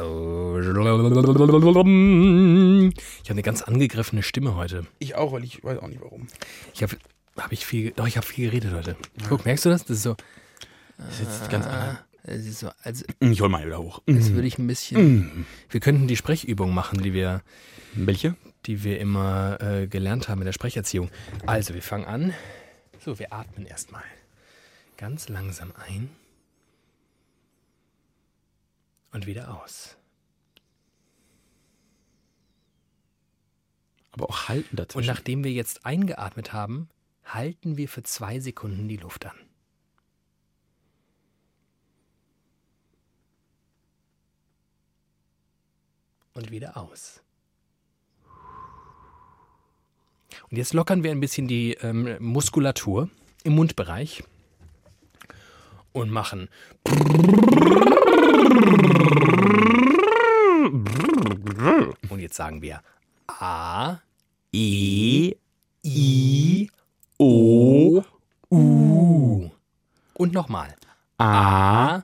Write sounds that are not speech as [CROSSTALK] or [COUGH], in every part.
Ich habe eine ganz angegriffene Stimme heute. Ich auch, weil ich weiß auch nicht warum. Ich habe hab ich viel, doch, ich habe viel geredet heute. Guck, merkst du das? Das ist so, Das ist jetzt ganz anders. es ist so als, Ich hol mal wieder hoch. als würde ich ein bisschen. Wir könnten die Sprechübung machen, die wir, Welche? die wir immer äh, gelernt haben in der Sprecherziehung. Also, wir fangen an. So, wir atmen erstmal. Ganz langsam ein. Und wieder aus. Aber auch halten Und dazwischen. nachdem wir jetzt eingeatmet haben, halten wir für zwei Sekunden die Luft an. Und wieder aus. Und jetzt lockern wir ein bisschen die ähm, Muskulatur im Mundbereich und machen. Und jetzt sagen wir A, E, I, O, U. Und nochmal. A,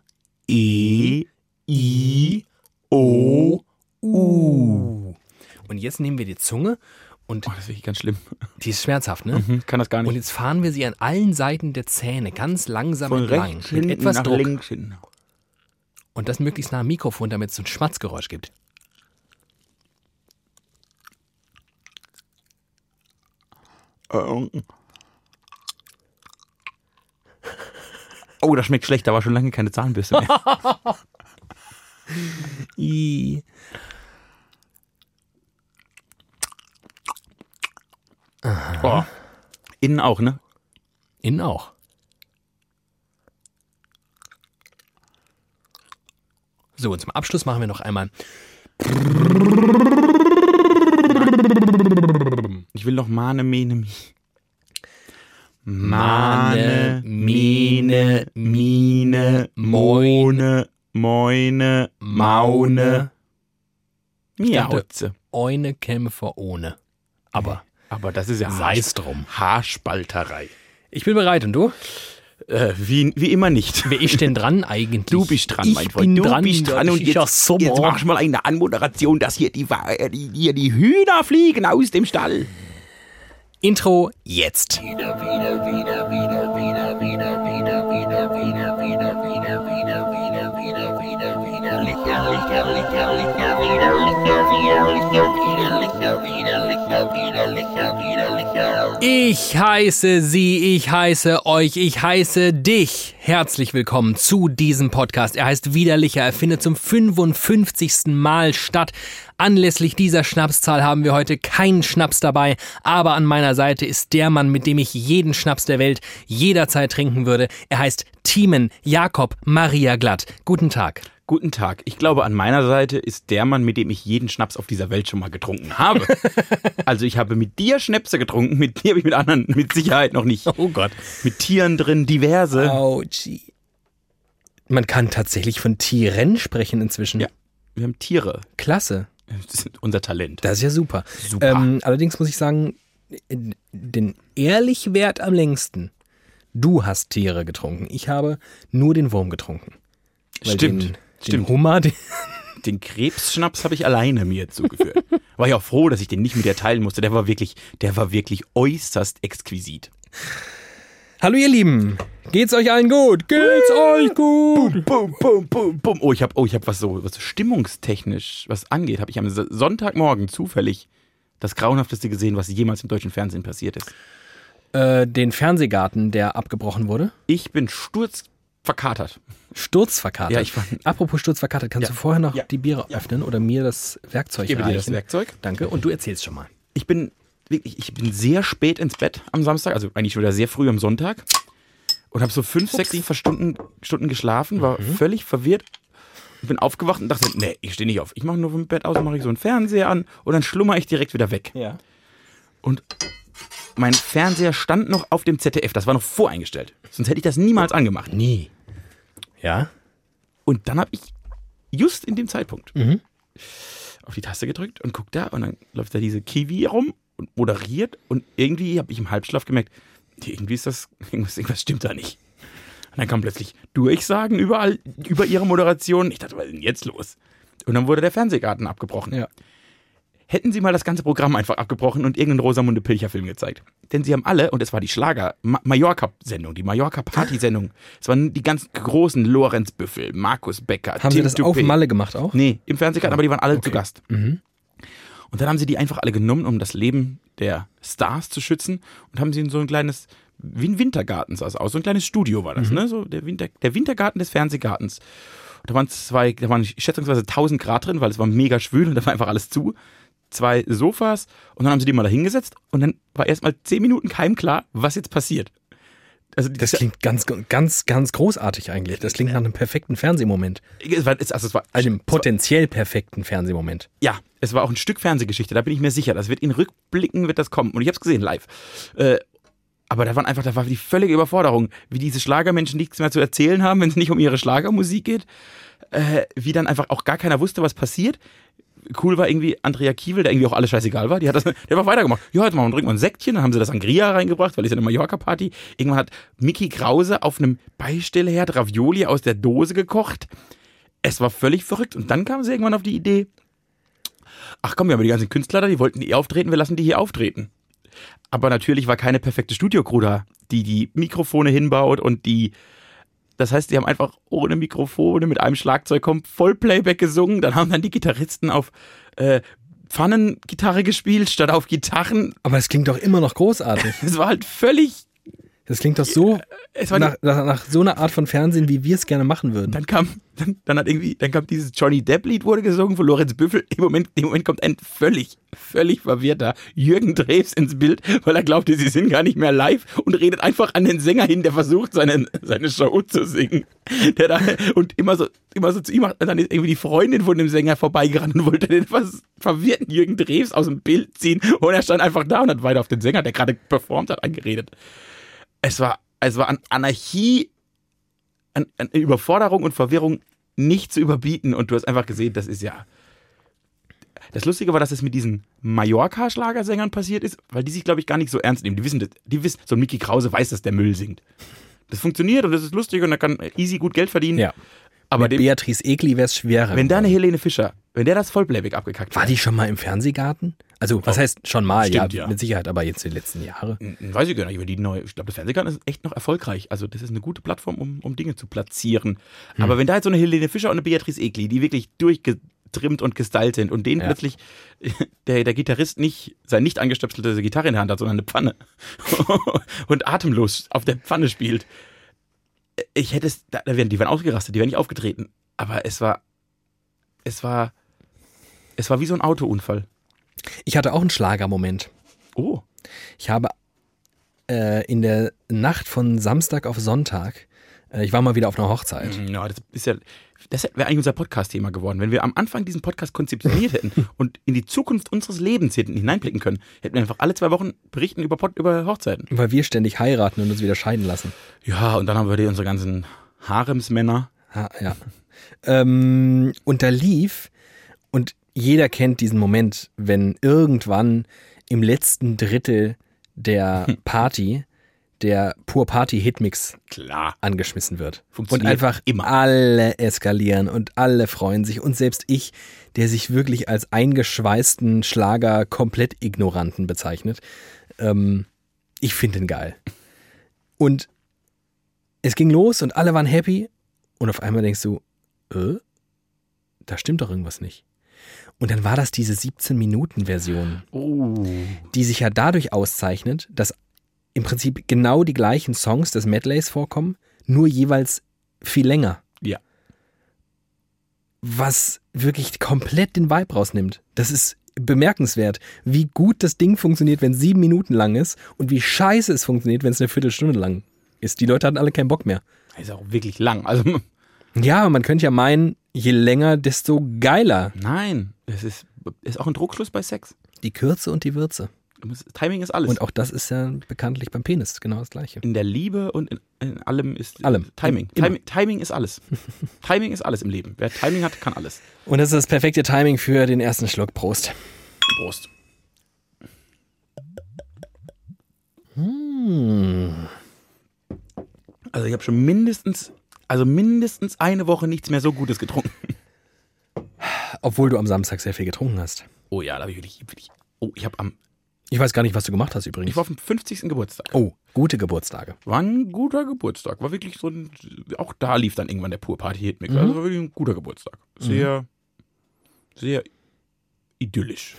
E, I, O, U. Und jetzt nehmen wir die Zunge und Oh, das ist wirklich ganz schlimm. die ist schmerzhaft, ne? Hm, Kann das gar Und nicht. jetzt fahren wir sie an allen Seiten der Zähne ganz langsam Von entlang. rechts Mit etwas nach Druck. links hinten. Und das möglichst nah am Mikrofon, damit es so ein Schmatzgeräusch gibt. Oh, das schmeckt schlecht. Da war schon lange keine Zahnbürste mehr. [LAUGHS] I. Oh. Innen auch, ne? Innen auch. So, und zum Abschluss machen wir noch einmal. Ich will noch Mane, Mene, Mi. Mane, Mene, Mine, Moine, Moine, Maune, Miauze. Eine Kämpfer ohne. Aber Aber das ist ja sei's drum. Haarspalterei. Ich bin bereit und du? Äh, wie, wie immer nicht. Wer ist denn dran eigentlich? Du bist dran, ich mein Freund. Bin du dran, bist dran und jetzt, ja Sommer. jetzt mach ich mal eine Anmoderation, dass hier die, Wa- äh, die, hier die Hühner fliegen aus dem Stall. Intro jetzt. Ich heiße Sie, ich heiße euch, ich heiße dich. Herzlich willkommen zu diesem Podcast. Er heißt Widerlicher. Er findet zum 55. Mal statt. Anlässlich dieser Schnapszahl haben wir heute keinen Schnaps dabei, aber an meiner Seite ist der Mann, mit dem ich jeden Schnaps der Welt jederzeit trinken würde. Er heißt Thiemen Jakob Maria Glatt. Guten Tag. Guten Tag. Ich glaube, an meiner Seite ist der Mann, mit dem ich jeden Schnaps auf dieser Welt schon mal getrunken habe. [LAUGHS] also ich habe mit dir Schnäpse getrunken, mit dir habe ich mit anderen mit Sicherheit noch nicht. Oh Gott. Mit Tieren drin, diverse. Autschi. Man kann tatsächlich von Tieren sprechen inzwischen. Ja. Wir haben Tiere. Klasse. Das ist unser Talent. Das ist ja super. Super. Ähm, allerdings muss ich sagen, den Ehrlichwert am längsten. Du hast Tiere getrunken. Ich habe nur den Wurm getrunken. Stimmt. Den, den Stimmt. Hummer, [LAUGHS] den, Den Krebsschnaps habe ich alleine mir zugeführt. War ich auch froh, dass ich den nicht mit dir teilen musste. Der war wirklich, der war wirklich äußerst exquisit. Hallo ihr Lieben. Geht's euch allen gut? Geht's euch gut? Bum, bum, bum, bum. Oh, ich habe oh, ich hab was so, was stimmungstechnisch was angeht, habe ich am Sonntagmorgen zufällig das grauenhafteste gesehen, was jemals im deutschen Fernsehen passiert ist. Äh, den Fernsehgarten, der abgebrochen wurde. Ich bin sturzverkatert. Sturzverkatert. Ja, ich war- Apropos Sturzverkatert, kannst Ja. du vorher noch Ja. die Biere öffnen oder mir das Werkzeug Ich gebe dir reichen? das Werkzeug. Danke. Und du erzählst schon mal. Ich bin wirklich, ich bin sehr spät ins Bett am Samstag, also eigentlich wieder sehr früh am Sonntag und habe so fünf, sechs Stunden, Stunden geschlafen, war völlig verwirrt. Bin aufgewacht und dachte, nee, ich stehe nicht auf. Ich mache nur vom Bett aus, mache ich so einen Fernseher an und dann schlummer ich direkt wieder weg. Ja. Und mein Fernseher stand noch auf dem ZDF, das war noch voreingestellt. Sonst hätte ich das niemals angemacht. Nie. Ja? Und dann habe ich just in dem Zeitpunkt Mhm. auf die Taste gedrückt und guck da und dann läuft da diese Kiwi rum und moderiert und irgendwie habe ich im Halbschlaf gemerkt, irgendwie ist das, irgendwas, irgendwas stimmt da nicht. Und dann kam plötzlich Durchsagen überall über ihre Moderation. Ich dachte, was ist denn jetzt los? Und dann wurde der Fernsehgarten abgebrochen. Ja. Hätten sie mal das ganze Programm einfach abgebrochen und irgendeinen Rosamunde Pilcher-Film gezeigt. Denn sie haben alle, und es war die Schlager, Ma Mallorca-Sendung, die Mallorca-Party-Sendung. Es waren die ganz großen Lorenz Büffel, Markus Becker, Haben Tim Sie das Dupé. auf Malle gemacht auch? Nee, im Fernsehgarten, aber die waren alle zu Okay. Gast. Und dann haben sie die einfach alle genommen, um das Leben der Stars zu schützen und haben sie in so ein kleines, wie ein Wintergarten sah es aus, so ein kleines Studio war das, ne? So der, Winter, der Wintergarten des Fernsehgartens. Da waren zwei, da waren schätzungsweise 1000 Grad drin, weil es war mega schwül und da war einfach alles zu. Zwei Sofas und dann haben sie die mal da hingesetzt und dann war erstmal zehn Minuten keinem klar, was jetzt passiert. Also Das klingt ganz, ganz, ganz großartig eigentlich. Das klingt nach einem perfekten Fernsehmoment. es war, es- also es war, Also einem potenziell perfekten Fernsehmoment. Ja, es war auch ein Stück Fernsehgeschichte, da bin ich mir sicher. Das wird in Rückblicken wird das kommen. Und ich habe es gesehen live. Äh, aber da waren einfach, da war die völlige Überforderung, wie diese Schlagermenschen nichts mehr zu erzählen haben, wenn es nicht um ihre Schlagermusik geht. Äh, wie dann einfach auch gar keiner wusste, was passiert. Cool war irgendwie Andrea Kiewel, der irgendwie auch alles scheißegal war. Die hat das, der einfach weitergemacht. Ja, jetzt machen trinken wir ein Säckchen. Dann haben sie das Angria reingebracht, weil es ja eine Mallorca-Party. Irgendwann hat Mickey Krause auf einem Beistellherd Ravioli aus der Dose gekocht. Es war völlig verrückt. Und dann kamen sie irgendwann auf die Idee, ach komm, wir haben die ganzen Künstler da, die wollten eh auftreten, wir lassen die hier auftreten. Aber natürlich war keine perfekte Studiocrew da, die die Mikrofone hinbaut und die, das heißt, die haben einfach ohne Mikrofone mit einem Schlagzeug kommt Vollplayback gesungen, dann haben dann die Gitarristen auf äh, Pfannengitarre gespielt, statt auf Gitarren. Aber es klingt doch immer noch großartig. [LAUGHS] Es war halt völlig, Das klingt doch so es war nach, nach, nach so einer Art von Fernsehen, wie wir es gerne machen würden. dann kam, dann, dann hat irgendwie, dann kam dieses Johnny Depp Lied wurde gesungen von Lorenz Büffel. Im Moment, im Moment kommt ein völlig, völlig verwirrter Jürgen Drews ins Bild, weil er glaubte, sie sind gar nicht mehr live und redet einfach an den Sänger hin, der versucht, seine, seine Show zu singen. Der da, und immer so, immer so zu ihm, und dann ist irgendwie die Freundin von dem Sänger vorbeigerannt und wollte den was verwirrten Jürgen Drews aus dem Bild ziehen und er stand einfach da und hat weiter auf den Sänger, der gerade performt hat, angeredet. Es war, es war an Anarchie an, an Überforderung und Verwirrung nicht zu überbieten. Und du hast einfach gesehen, das ist ja. Das Lustige war, dass es mit diesen Mallorca-Schlagersängern passiert ist, weil die sich, glaube ich, gar nicht so ernst nehmen. Die wissen, die wissen, so ein Mickey Krause weiß, dass der Müll singt. Das funktioniert und das ist lustig und er kann easy gut Geld verdienen. Ja. Aber Mit dem, Beatrice Egli wäre es schwerer. wenn da eine. Helene Fischer, wenn der das Vollplayback abgekackt War hat, die schon mal im Fernsehgarten? Also, was heißt schon mal? stimmt, ja, ja. mit Sicherheit, aber jetzt die letzten Jahre. Hm, Weiß ich gar nicht, aber die neue, ich glaube, das Fernsehgarten ist echt noch erfolgreich. Also, das ist eine gute Plattform, um, um Dinge zu platzieren. Hm. Aber wenn da jetzt so eine Helene Fischer und eine Beatrice Egli, die wirklich durchgetrimmt und gestylt sind und denen Ja. plötzlich [LAUGHS] der, der Gitarrist nicht seine nicht angestöpselte Gitarre in der Hand hat, sondern eine Pfanne [LAUGHS] und atemlos auf der Pfanne spielt. Ich hätte es, da da wären, die wären ausgerastet, die wären nicht aufgetreten. Aber es war, es war, es war wie so ein Autounfall. Ich hatte auch einen Schlagermoment. Oh. Ich habe äh, in der Nacht von Samstag auf Sonntag, äh, ich war mal wieder auf einer Hochzeit. Ja, das ist ja, das wäre eigentlich unser Podcast-Thema geworden. Wenn wir am Anfang diesen Podcast konzeptioniert hätten [LAUGHS] und in die Zukunft unseres Lebens hätten hineinblicken können, hätten wir einfach alle zwei Wochen berichten über, Pod, über Hochzeiten. Weil wir ständig heiraten und uns wieder scheiden lassen. Ja, und dann haben wir die, unsere ganzen Haremsmänner. Ha, ja. ähm, und da lief, und jeder kennt diesen Moment, wenn irgendwann im letzten Drittel der [LAUGHS] Party der Pur Party Hitmix Klar. angeschmissen wird. Und Funktioniert einfach immer. alle eskalieren und alle freuen sich. Und selbst ich, der sich wirklich als eingeschweißten Schlager komplett Ignoranten bezeichnet, ähm, ich finde ihn geil. Und es ging los und alle waren happy. Und auf einmal denkst du, äh, da stimmt doch irgendwas nicht. Und dann war das diese 17-Minuten-Version Oh. die sich ja dadurch auszeichnet, dass im Prinzip genau die gleichen Songs des Medleys vorkommen, nur jeweils viel länger. Ja. Was wirklich komplett den Vibe rausnimmt. Das ist bemerkenswert, wie gut das Ding funktioniert, wenn es sieben Minuten lang ist und wie scheiße es funktioniert, wenn es eine Viertelstunde lang ist. Die Leute hatten alle keinen Bock mehr. Ist auch wirklich lang. Also, [LAUGHS] Ja, man könnte ja meinen, je länger, desto geiler. nein. Es ist, ist auch ein Druckschluss bei Sex. Die Kürze und die Würze. Timing ist alles. Und auch das ist ja bekanntlich beim Penis genau das Gleiche. in der Liebe und in, in allem ist Allem. Timing. Timing. Timing ist alles. [LAUGHS] Timing ist alles im Leben. Wer Timing hat, kann alles. Und das ist das perfekte Timing für den ersten Schluck. Prost. Prost. Also ich habe schon mindestens, also mindestens eine Woche nichts mehr so Gutes getrunken. Obwohl du am Samstag sehr viel getrunken hast. Oh ja, da habe ich wirklich, wirklich. Oh, ich habe am. Ich weiß gar nicht, was du gemacht hast übrigens. Ich war auf dem 50. Geburtstag. oh, gute Geburtstage. War ein guter Geburtstag. War wirklich so ein. Auch da lief dann irgendwann der Pur Party Hit Mix. Also war wirklich ein guter Geburtstag. Sehr, sehr idyllisch.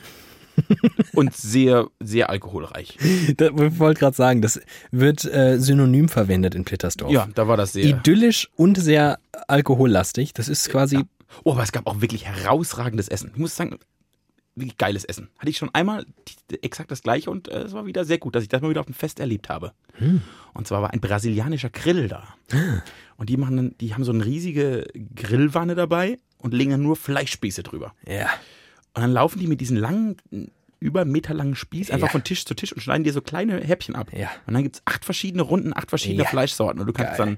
Und sehr, sehr alkoholreich. Da, ich wollte gerade sagen, das wird äh, synonym verwendet in Plittersdorf. Ja, da war das sehr. Idyllisch und sehr alkohollastig. Das ist quasi. Oh, aber es gab auch wirklich herausragendes Essen. Ich muss sagen, wirklich geiles Essen. Hatte ich schon einmal exakt das gleiche und äh, es war wieder sehr gut, dass ich das mal wieder auf dem Fest erlebt habe. Und zwar war ein brasilianischer Grill da. Und die machen die haben so eine riesige Grillwanne dabei und legen dann nur Fleischspieße drüber. Ja. Und dann laufen die mit diesen langen, über einen Meter langen Spieß einfach Ja. von Tisch zu Tisch und schneiden dir so kleine Häppchen ab. Ja. Und dann gibt es acht verschiedene Runden, acht verschiedene Ja. Fleischsorten. Und du kannst Geil. dann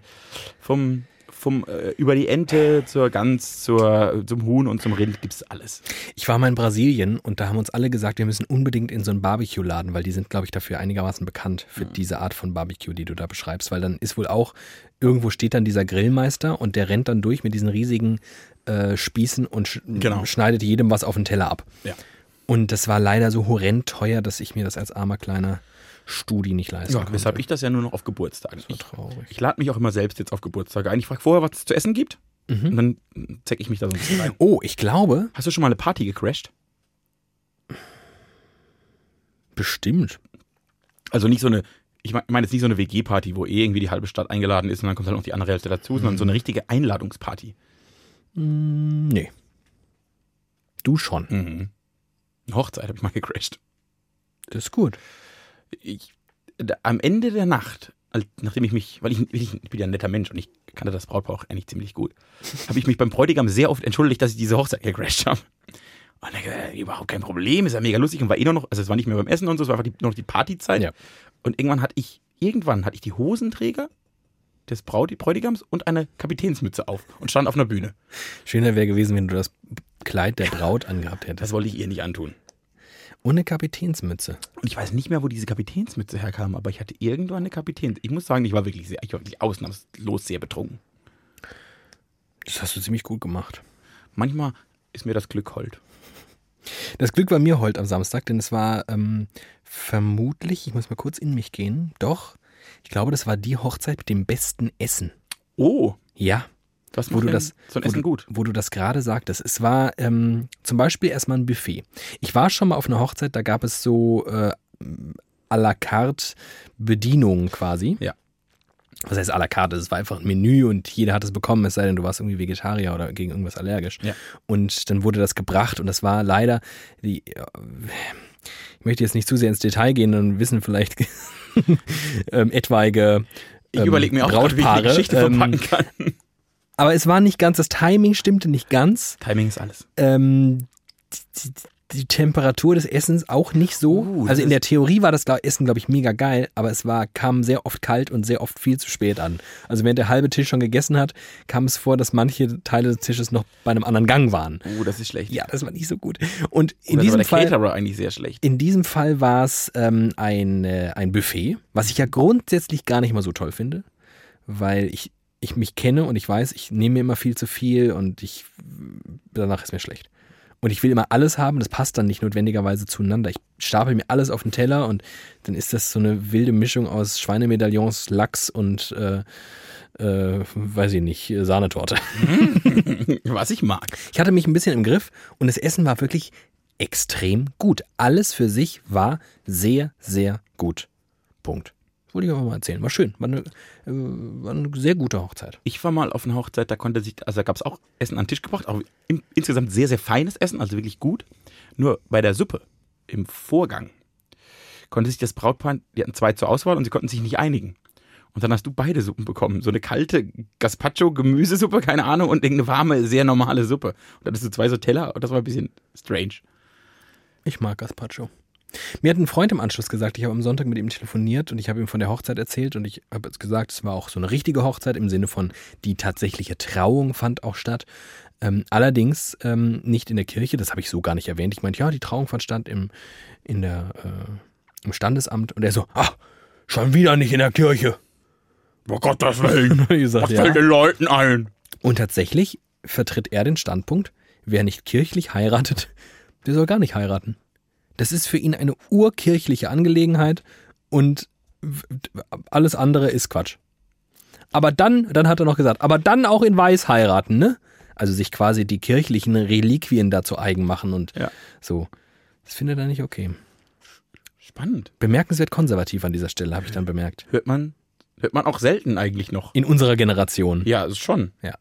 vom, vom äh, über die Ente zur Gans, zur, zum Huhn und zum Rind gibt's alles. Ich war mal in Brasilien und da haben uns alle gesagt, wir müssen unbedingt in so einen Barbecue-Laden, weil die sind, glaube ich, dafür einigermaßen bekannt für diese Art von Barbecue, die du da beschreibst. Weil dann ist wohl auch, irgendwo steht dann dieser Grillmeister und der rennt dann durch mit diesen riesigen äh, Spießen und sch Genau. schneidet jedem was auf den Teller ab. Ja. Und das war leider so horrend teuer, dass ich mir das als armer kleiner Studi nicht leisten Ja, konnte. weshalb ich das ja nur noch auf Geburtstagen. Das war Ich, traurig. ich lade mich auch immer selbst jetzt auf Geburtstage ein. Ich frage vorher, was es zu essen gibt. Und dann zeck ich mich da so ein bisschen rein. Oh, ich glaube, Hast du schon mal eine Party gecrashed? bestimmt. Also nicht so eine, ich mein- meine jetzt nicht so eine WG-Party, wo eh irgendwie die halbe Stadt eingeladen ist und dann kommt halt noch die andere Hälfte dazu, sondern so eine richtige Einladungsparty. Hm, nee. Du schon. Mhm. Eine Hochzeit habe ich mal gecrashed. Das ist gut. Ich, da, am Ende der Nacht, nachdem ich mich, weil ich, ich, bin ja ein netter Mensch und ich kannte das Brautpaar auch eigentlich ziemlich gut, [LAUGHS] habe ich mich beim Bräutigam sehr oft entschuldigt, dass ich diese Hochzeit gecrashed habe. Und er gesagt, überhaupt kein Problem, ist ja mega lustig und war eh noch, also es war nicht mehr beim Essen und so, es war einfach die, nur noch die Partyzeit. Ja. Und irgendwann hatte ich, irgendwann hatte ich die Hosenträger des Braut Bräutigams und eine Kapitänsmütze auf und stand auf einer Bühne. Schöner wäre gewesen, wenn du das Kleid der Braut angehabt hättest. Das wollte ich ihr nicht antun. Und eine Kapitänsmütze. Und ich weiß nicht mehr, wo diese Kapitänsmütze herkam, aber ich hatte irgendwann eine Kapitäns. Ich muss sagen, ich war wirklich sehr, ich war wirklich ausnahmslos sehr betrunken. Das hast du ziemlich gut gemacht. Manchmal ist mir das Glück hold. Das Glück war mir heute am Samstag, denn es war ähm, vermutlich, ich muss mal kurz in mich gehen, doch, ich glaube, das war die Hochzeit mit dem besten Essen. Oh, Ja, was wo du das, so ein wo Essen du, gut? wo du das gerade sagtest. Es war ähm, zum Beispiel erstmal ein Buffet. Ich war schon mal auf einer Hochzeit, da gab es so äh, à la carte Bedienungen quasi. Ja. Was heißt à la carte? Es war einfach ein Menü und jeder hat es bekommen, es sei denn, du warst irgendwie Vegetarier oder gegen irgendwas allergisch. Ja. Und dann wurde das gebracht und das war leider die. äh, Ich möchte jetzt nicht zu sehr ins Detail gehen und wissen vielleicht [LAUGHS] ähm, etwaige Ich ähm, überlege mir auch, gerade, wie ich die. Geschichte ähm, verpacken kann. Aber es war nicht ganz, das Timing stimmte nicht ganz. Timing ist alles. Ähm, die, die, die Temperatur des Essens auch nicht so. Uh, also in der Theorie war das Essen, glaube ich, mega geil, aber es war, kam sehr oft kalt und sehr oft viel zu spät an. Also während der halbe Tisch schon gegessen hat, kam es vor, dass manche Teile des Tisches noch bei einem anderen Gang waren. Oh, das ist schlecht. Ja, das war nicht so gut. Und in Oder diesem war der Fall. Caterer eigentlich sehr schlecht. In diesem Fall war es ähm, ein, äh, ein Buffet, was ich ja grundsätzlich gar nicht mal so toll finde, weil ich, ich mich kenne und ich weiß, ich nehme mir immer viel zu viel und ich danach ist mir schlecht. Und ich will immer alles haben, das passt dann nicht notwendigerweise zueinander. Ich stapel mir alles auf den Teller und dann ist das so eine wilde Mischung aus Schweinemedaillons, Lachs und äh, äh, weiß ich nicht, Sahnetorte. [LAUGHS] Was ich mag. Ich hatte mich ein bisschen im Griff und das Essen war wirklich extrem gut. Alles für sich war sehr, sehr gut. Punkt. Wollte ich einfach mal erzählen. War schön. War eine, äh, war eine sehr gute Hochzeit. Ich war mal auf einer Hochzeit, da konnte sich, also da gab es auch Essen an den Tisch gebracht, auch im, insgesamt sehr, sehr feines Essen, also wirklich gut. Nur bei der Suppe im Vorgang konnte sich das Brautpaar, die hatten zwei zur Auswahl und sie konnten sich nicht einigen. Und dann hast du beide Suppen bekommen. So eine kalte Gazpacho-Gemüsesuppe, keine Ahnung, und irgendeine warme, sehr normale Suppe. Und dann hattest du zwei so Teller und das war ein bisschen strange. Ich mag Gazpacho. Mir hat ein Freund im Anschluss gesagt, ich habe am Sonntag mit ihm telefoniert und ich habe ihm von der Hochzeit erzählt und ich habe jetzt gesagt, es war auch so eine richtige Hochzeit im Sinne von die tatsächliche Trauung fand auch statt. Ähm, allerdings ähm, nicht in der Kirche, das habe ich so gar nicht erwähnt. Ich meinte, ja, die Trauung fand statt im, in der, äh, im Standesamt und er so, ah, schon wieder nicht in der Kirche. Oh Gott, das Willen. [LAUGHS] Gesagt, Was ja. fällt den Leuten ein? Und tatsächlich vertritt er den Standpunkt, wer nicht kirchlich heiratet, der soll gar nicht heiraten. Das ist für ihn eine urkirchliche Angelegenheit und alles andere ist Quatsch. Aber dann, dann hat er noch gesagt, aber dann auch in Weiß heiraten, ne? Also sich quasi die kirchlichen Reliquien dazu eigen machen und Ja. so. Das findet er nicht okay. Spannend. Bemerkenswert konservativ an dieser Stelle, habe ich dann bemerkt. Hört man, hört man auch selten eigentlich noch. In unserer Generation. Ja, schon. Ja.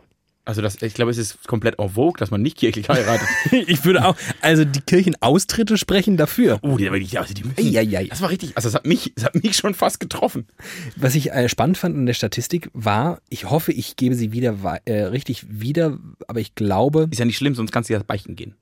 Also das, ich glaube, es ist komplett en vogue, dass man nicht kirchlich heiratet. [LAUGHS] Ich würde auch, also die Kirchenaustritte sprechen dafür. oh, die, die, also die müssen, Eieiei. Das war richtig, also das hat mich, das hat mich schon fast getroffen. Was ich äh, spannend fand an der Statistik war, ich hoffe, ich gebe sie wieder äh, richtig wieder, aber ich glaube, Ist ja nicht schlimm, sonst kannst du ja beichten gehen.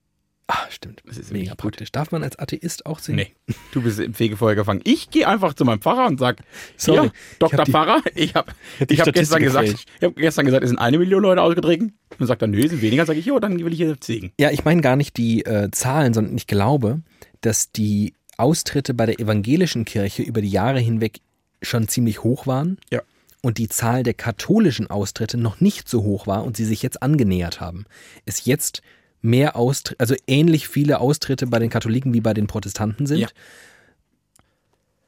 Ah, stimmt, Das ist mega praktisch. Darf man als Atheist auch singen? Nee, du bist im Fegefeuer gefangen. Ich gehe einfach zu meinem Pfarrer und sag, Sorry, Dr. Pfarrer, ich habe [LAUGHS] ich hab gestern gesagt, gefälscht. ich habe gestern gesagt, es sind eine Million Leute ausgetreten. Und dann sagt er, nö, sind weniger. Sag ich, jo, dann will ich hier Segen. Ja, ich meine gar nicht die äh, Zahlen, sondern ich glaube, dass die Austritte bei der evangelischen Kirche über die Jahre hinweg schon ziemlich hoch waren Ja. und die Zahl der katholischen Austritte noch nicht so hoch war und sie sich jetzt angenähert haben. Es jetzt mehr Austritte, also ähnlich viele Austritte bei den Katholiken wie bei den Protestanten sind. Ja.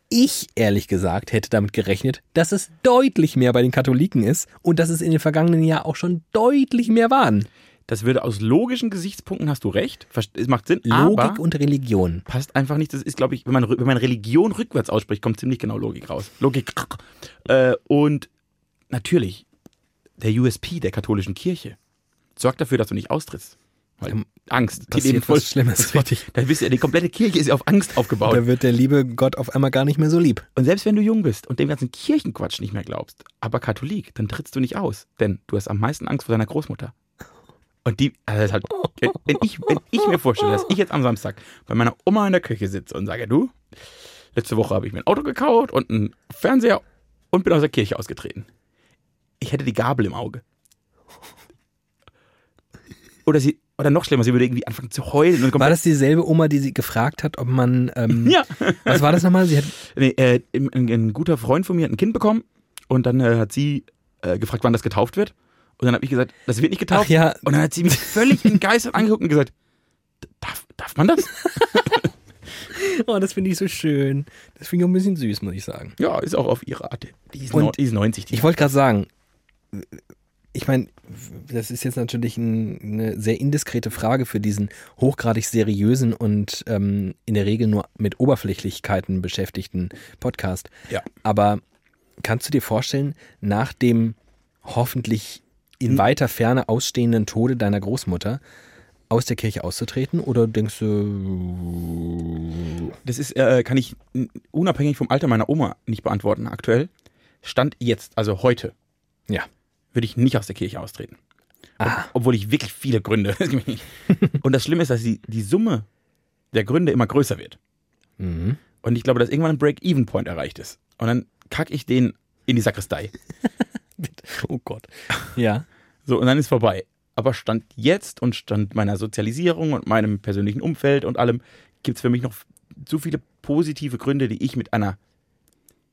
Ich, ehrlich gesagt, hätte damit gerechnet, dass es deutlich mehr bei den Katholiken ist und dass es in den vergangenen Jahren auch schon deutlich mehr waren. Das würde aus logischen Gesichtspunkten, hast du recht, es macht Sinn, Logik und Religion. passt einfach nicht. Das ist, glaube ich, wenn man, wenn man Religion rückwärts ausspricht, kommt ziemlich genau Logik raus. Logik. Äh, und natürlich, der USP der katholischen Kirche sorgt dafür, dass du nicht austrittst. Weil Ja, Angst. Die leben voll Schlimmes, [LAUGHS] richtig. Da bist du, die komplette Kirche ist ja auf Angst aufgebaut. Da wird der liebe Gott auf einmal gar nicht mehr so lieb. Und selbst wenn du jung bist und dem ganzen Kirchenquatsch nicht mehr glaubst, aber Katholik, dann trittst du nicht aus. Denn du hast am meisten Angst vor deiner Großmutter. Und die, also das ist halt, wenn ich, wenn ich mir vorstelle, dass ich jetzt am Samstag bei meiner Oma in der Küche sitze und sage, du, letzte Woche habe ich mir ein Auto gekauft und einen Fernseher und bin aus der Kirche ausgetreten. Ich hätte die Gabel im Auge. Oder sie, oder noch schlimmer, sie würde irgendwie anfangen zu heulen. Und War das dieselbe Oma, die sie gefragt hat, ob man. Ähm, [LAUGHS] Ja. Was war das nochmal? Sie hat. Nee, äh, ein, ein, guter Freund von mir hat ein Kind bekommen und dann äh, hat sie äh, gefragt, wann das getauft wird. Und dann habe ich gesagt, das wird nicht getauft. Ach ja. Und dann hat sie mich [LAUGHS] völlig entgeistert angeguckt und gesagt, darf, darf man das? [LAUGHS] Oh, das finde ich so schön. Das finde ich auch ein bisschen süß, muss ich sagen. Ja, ist auch auf ihre Art. Die ist, Und no, die ist 90. Die Ich wollte gerade sagen, ich meine, das ist jetzt natürlich ein, eine sehr indiskrete Frage für diesen hochgradig seriösen und ähm, in der Regel nur mit Oberflächlichkeiten beschäftigten Podcast. Ja. Aber kannst du dir vorstellen, nach dem hoffentlich in Hm. weiter Ferne ausstehenden Tode deiner Großmutter aus der Kirche auszutreten? Oder denkst du, das ist, äh, kann ich unabhängig vom Alter meiner Oma nicht beantworten aktuell. Stand jetzt, also heute, ja, würde ich nicht aus der Kirche austreten. Ob, Ah. obwohl ich wirklich viele Gründe. [LAUGHS] und das Schlimme ist, dass die, die Summe der Gründe immer größer wird. mhm. Und ich glaube, dass irgendwann ein Break-Even-Point erreicht ist. Und dann kacke ich den in die Sakristei. [LAUGHS] oh Gott, ja, So, und dann ist vorbei. Aber Stand jetzt und Stand meiner Sozialisierung und meinem persönlichen Umfeld und allem gibt es für mich noch zu viele positive Gründe, die ich mit einer,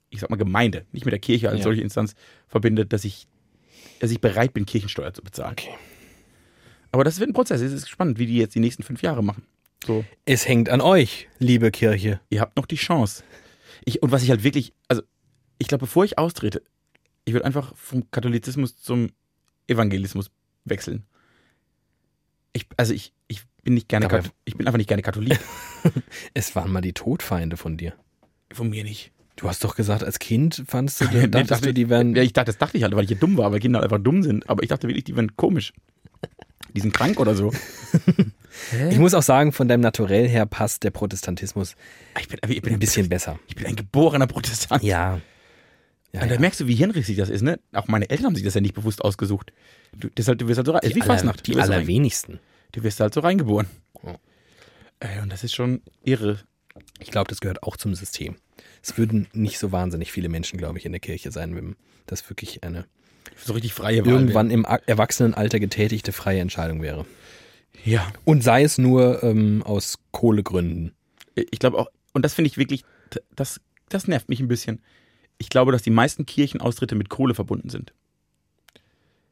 ich sag mal, Gemeinde, nicht mit der Kirche als Ja. solche Instanz verbinde, dass ich, dass ich bereit bin, Kirchensteuer zu bezahlen. okay. Aber das wird ein Prozess. Es ist spannend, wie die jetzt die nächsten fünf Jahre machen. So, Es hängt an euch, liebe Kirche. ihr habt noch die Chance. Ich, und was ich halt wirklich, also ich glaube, bevor ich austrete, ich würde einfach vom Katholizismus zum Evangelismus wechseln. Ich, also ich, ich bin nicht gerne, Kat- ich bin einfach nicht gerne Katholik. [LAUGHS] Es waren mal die Todfeinde von dir. Von mir nicht. Du hast doch gesagt, als Kind fandst du, [LAUGHS] Nee, dachtest dachte du, die ich- wären. Ja, ich dachte, das dachte ich halt, weil ich hier dumm war, weil Kinder halt einfach dumm sind. Aber ich dachte wirklich, die wären komisch. Die sind krank oder so. [LAUGHS] Ich muss auch sagen, von deinem Naturell her passt der Protestantismus Ich bin, ich bin ein bisschen besser. Ich bin ein geborener Protestant. Ja. Ja, Und da ja. merkst du, wie hirnrig sich das ist, ne? Auch meine Eltern haben sich das ja nicht bewusst ausgesucht. Du, das halt, du wirst halt so rein, ist wie aller, Fastnacht. die rein, allerwenigsten. du wirst halt so reingeboren. Ja. Äh, und das ist schon irre. Ich glaube, das gehört auch zum System. Es würden nicht so wahnsinnig viele Menschen, glaube ich, in der Kirche sein, wenn das wirklich eine So richtig freie Wahl. irgendwann im A- Erwachsenenalter getätigte freie Entscheidung wäre. wäre. Ja. Und sei es nur ähm, aus Kohlegründen. Ich glaube auch, und das finde ich wirklich, das, das nervt mich ein bisschen. Ich glaube, dass die meisten Kirchenaustritte mit Kohle verbunden sind.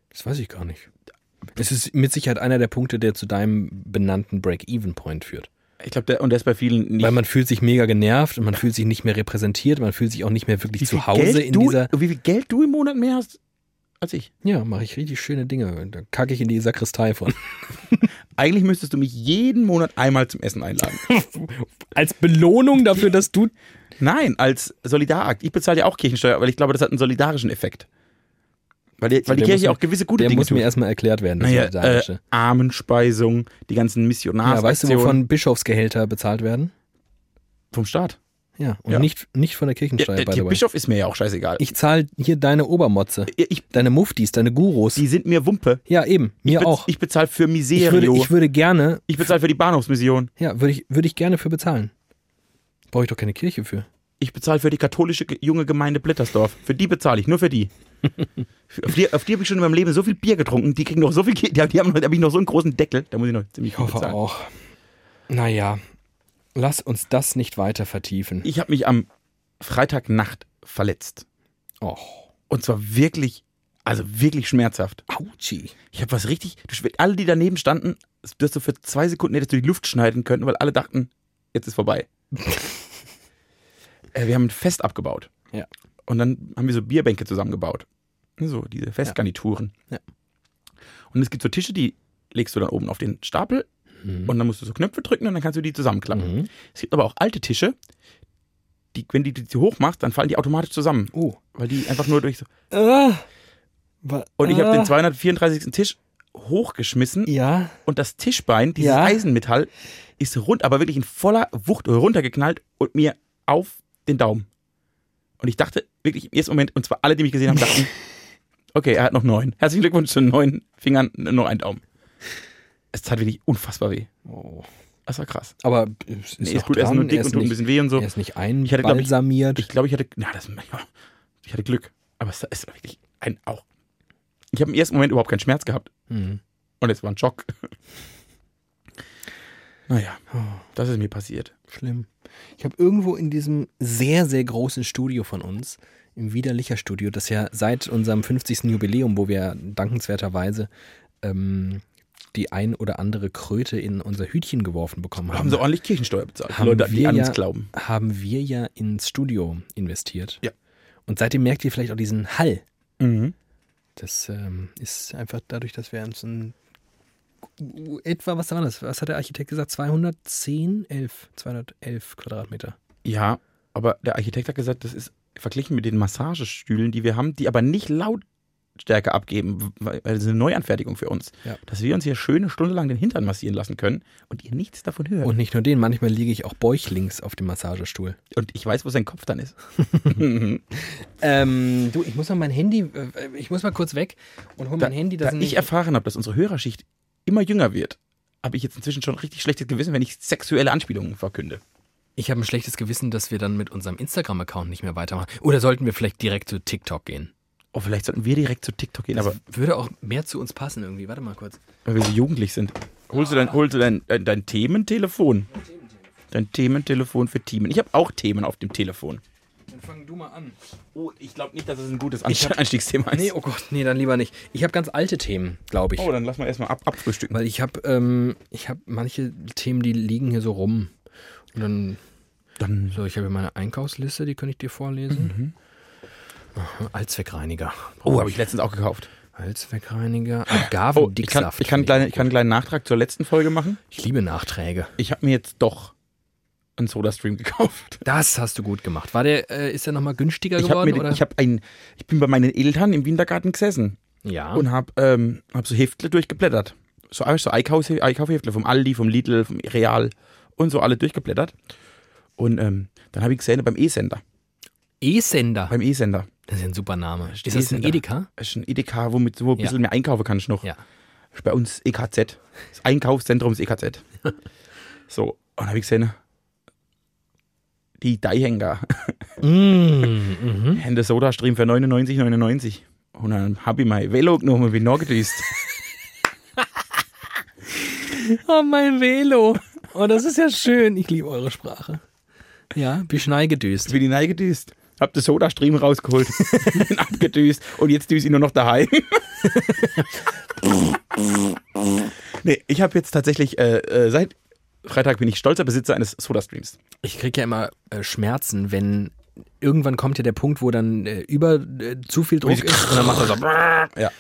Das weiß ich gar nicht. Es ist mit Sicherheit einer der Punkte, der zu deinem benannten Break-Even-Point führt. Ich glaube, der, und der ist bei vielen nicht. Weil man fühlt sich mega genervt und man fühlt sich nicht mehr repräsentiert, man fühlt sich auch nicht mehr wirklich zu Hause Geld in du, dieser. Wie viel Geld du im Monat mehr hast als ich. Ja, mache ich richtig schöne Dinge. Da kacke ich in die Sakristei von. [LAUGHS] Eigentlich müsstest du mich jeden Monat einmal zum Essen einladen. [LAUGHS] Als Belohnung dafür, dass du. Nein, als Solidarakt. Ich bezahle ja auch Kirchensteuer, weil ich glaube, das hat einen solidarischen Effekt. Weil die, weil die Der Kirche muss auch gewisse gute Der Dinge muss mir tut. erstmal erklärt werden, das Naja, äh. Armenspeisung, die ganzen ja, Missionarsaktionen weißt du, wovon Bischofsgehälter bezahlt werden? vom Staat. Ja, und Ja. Nicht, nicht von der Ja, Kirchensteuer, der, by der the way. Bischof ist mir ja auch scheißegal. Ich zahle hier deine Obermotze, Ja, ich, deine Muftis, deine Gurus. die sind mir Wumpe. ja, eben, mir ich, bez- auch. Ich bezahle für Ich würde, Miserio. ich würde gerne, Ich bezahle für die Bahnhofsmission. ja, würde ich, würde ich gerne für bezahlen. Brauche ich doch keine Kirche für. Ich bezahle für die katholische ge- junge Gemeinde Blittersdorf. Für die bezahle ich, nur für die. Auf die, auf die habe ich schon in meinem Leben so viel Bier getrunken. Die kriegen noch so viel, die haben, die haben, da habe ich noch so einen großen Deckel. Da muss ich noch ziemlich Ich hoffe bezahlen. auch. Naja, lass uns das nicht weiter vertiefen. Ich habe mich am Freitagnacht verletzt. Och, Und zwar wirklich, also wirklich schmerzhaft. Autschi. Ich habe was richtig, du, alle, die daneben standen, du hast so für zwei Sekunden hättest du die Luft schneiden können, weil alle dachten, jetzt ist vorbei. [LAUGHS] äh, wir haben ein Fest abgebaut. Ja. Und dann haben wir so Bierbänke zusammengebaut. So, diese Festgarnituren. Ja. Und es gibt so Tische, die legst du dann oben auf den Stapel Mhm. und dann musst du so Knöpfe drücken und dann kannst du die zusammenklappen. Mhm. Es gibt aber auch alte Tische, die, wenn du die zu hoch machst, dann fallen die automatisch zusammen. Oh. Weil die einfach nur durch so. Ah. Und ich habe ah. den 234. Tisch hochgeschmissen Ja. und das Tischbein, dieses Ja. Eisenmetall, ist rund, aber wirklich in voller Wucht runtergeknallt und mir auf den Daumen. Und ich dachte wirklich im ersten Moment, und zwar alle, die mich gesehen haben, dachten, [LAUGHS] okay, er hat noch neun. Herzlichen Glückwunsch zu neun Fingern, nur ein Daumen. Es tat wirklich unfassbar weh. Oh. Das war krass. Aber es ist, Nee, ist gut, er ist dran, nur dick er und ist tut ein nicht, bisschen weh und so. Er ist nicht glaub ich- einbalsamiert. Ich glaube, ich hatte, na, das, ja, ich hatte Glück. Aber es ist wirklich ein auch. Ich habe im ersten Moment überhaupt keinen Schmerz gehabt. Mhm. Und es war ein Schock. Naja, das ist mir passiert. Schlimm. Ich habe irgendwo in diesem sehr, sehr großen Studio von uns, im Widerlicher Studio, das ja seit unserem 50. Jubiläum, wo wir dankenswerterweise ähm, die ein oder andere Kröte in unser Hütchen geworfen bekommen haben, Haben sie ordentlich Kirchensteuer bezahlt. Haben Leute, die wir an ja- uns glauben. haben wir ja ins Studio investiert. Ja. Und seitdem merkt ihr vielleicht auch diesen Hall. Mhm. Das ähm, ist einfach dadurch, dass wir uns ein etwa, was war das? Was hat der Architekt gesagt? 210, 11, 211 Quadratmeter. Ja, aber der Architekt hat gesagt, das ist verglichen mit den Massagestühlen, die wir haben, die aber nicht Lautstärke abgeben, weil das ist eine Neuanfertigung für uns. Ja. Dass wir uns hier schöne Stunde lang den Hintern massieren lassen können und ihr nichts davon hört. Und nicht nur den, manchmal liege ich auch bäuchlings auf dem Massagestuhl. Und ich weiß, wo sein Kopf dann ist. [LAUGHS] Ähm, du, ich muss mal mein Handy, äh, ich muss mal kurz weg und hol Da, mein Handy. da ich erfahren habe, dass unsere Hörerschicht immer jünger wird, habe ich jetzt inzwischen schon richtig schlechtes Gewissen, wenn ich sexuelle Anspielungen verkünde. ich habe ein schlechtes Gewissen, dass wir dann mit unserem Instagram-Account nicht mehr weitermachen. Oder sollten wir vielleicht direkt zu TikTok gehen? Oh, vielleicht sollten wir direkt zu TikTok gehen, aber Das würde auch mehr zu uns passen irgendwie. Warte mal kurz. weil wir so jugendlich sind. Holst du dein, holst du dein, dein, dein Thementelefon? Dein Thementelefon für Themen. Ich habe auch Themen auf dem Telefon. Dann fang du mal an. Oh, ich glaube nicht, dass es ein gutes Ich hab- Einstiegsthema ist. Nee, oh Gott, nee, dann lieber nicht. Ich habe ganz alte Themen, glaube ich. Oh, dann lass mal erstmal ab, abfrühstücken. Weil ich habe ähm, ich hab manche Themen, die liegen hier so rum. Und dann, Dann so, ich habe hier meine Einkaufsliste, die könnte ich dir vorlesen. Aha, Allzweckreiniger. Oh, habe ich letztens auch gekauft. Allzweckreiniger, Oh, ich kann, Agavendicksaft. ich, kann kleine, ich kann einen kleinen Nachtrag zur letzten Folge machen. ich liebe Nachträge. Ich habe mir jetzt doch einen Soda-Stream gekauft. Das hast du gut gemacht. War der, äh, ist der nochmal günstiger Ich, hab geworden? mir, den- oder? ich, hab ein, ich bin bei meinen Eltern im Wintergarten gesessen ja. und habe ähm, hab so Heftle durchgeblättert. So, so Einkaufs Einkaufheftle vom Aldi, vom Lidl, vom Real und so alle durchgeblättert. Und ähm, dann habe ich gesehen beim E-Sender. E-Sender. Beim E-Sender. Das ist ein super Name. Ist das ein. Edeka? Das ist ein Edeka, womit du ein Ja. bisschen mehr einkaufen kannst noch. Ja. Ist bei uns EKZ. Das Einkaufszentrum ist EKZ. [LAUGHS] so, und dann habe ich gesehen, die Daihänger, Mm, mhm. [LAUGHS] Hände Soda-Stream für 99,99. Und dann habe ich mein Velo genommen und bin nachgedüst. Oh, [LAUGHS] mein Velo. Oh, das ist ja schön. Ich liebe eure Sprache. Ja, beschneigedüst. bin ich neigedüst. Hab den Soda-Stream rausgeholt, [LAUGHS] bin abgedüst und jetzt düse ich nur noch daheim. Nee, ich habe jetzt tatsächlich, äh, äh, seit Freitag bin ich stolzer Besitzer eines Soda-Streams. Ich kriege ja immer äh, Schmerzen, wenn irgendwann kommt ja der Punkt, wo dann äh, über äh, zu viel Druck ist und dann macht er so. [LAUGHS] Ja.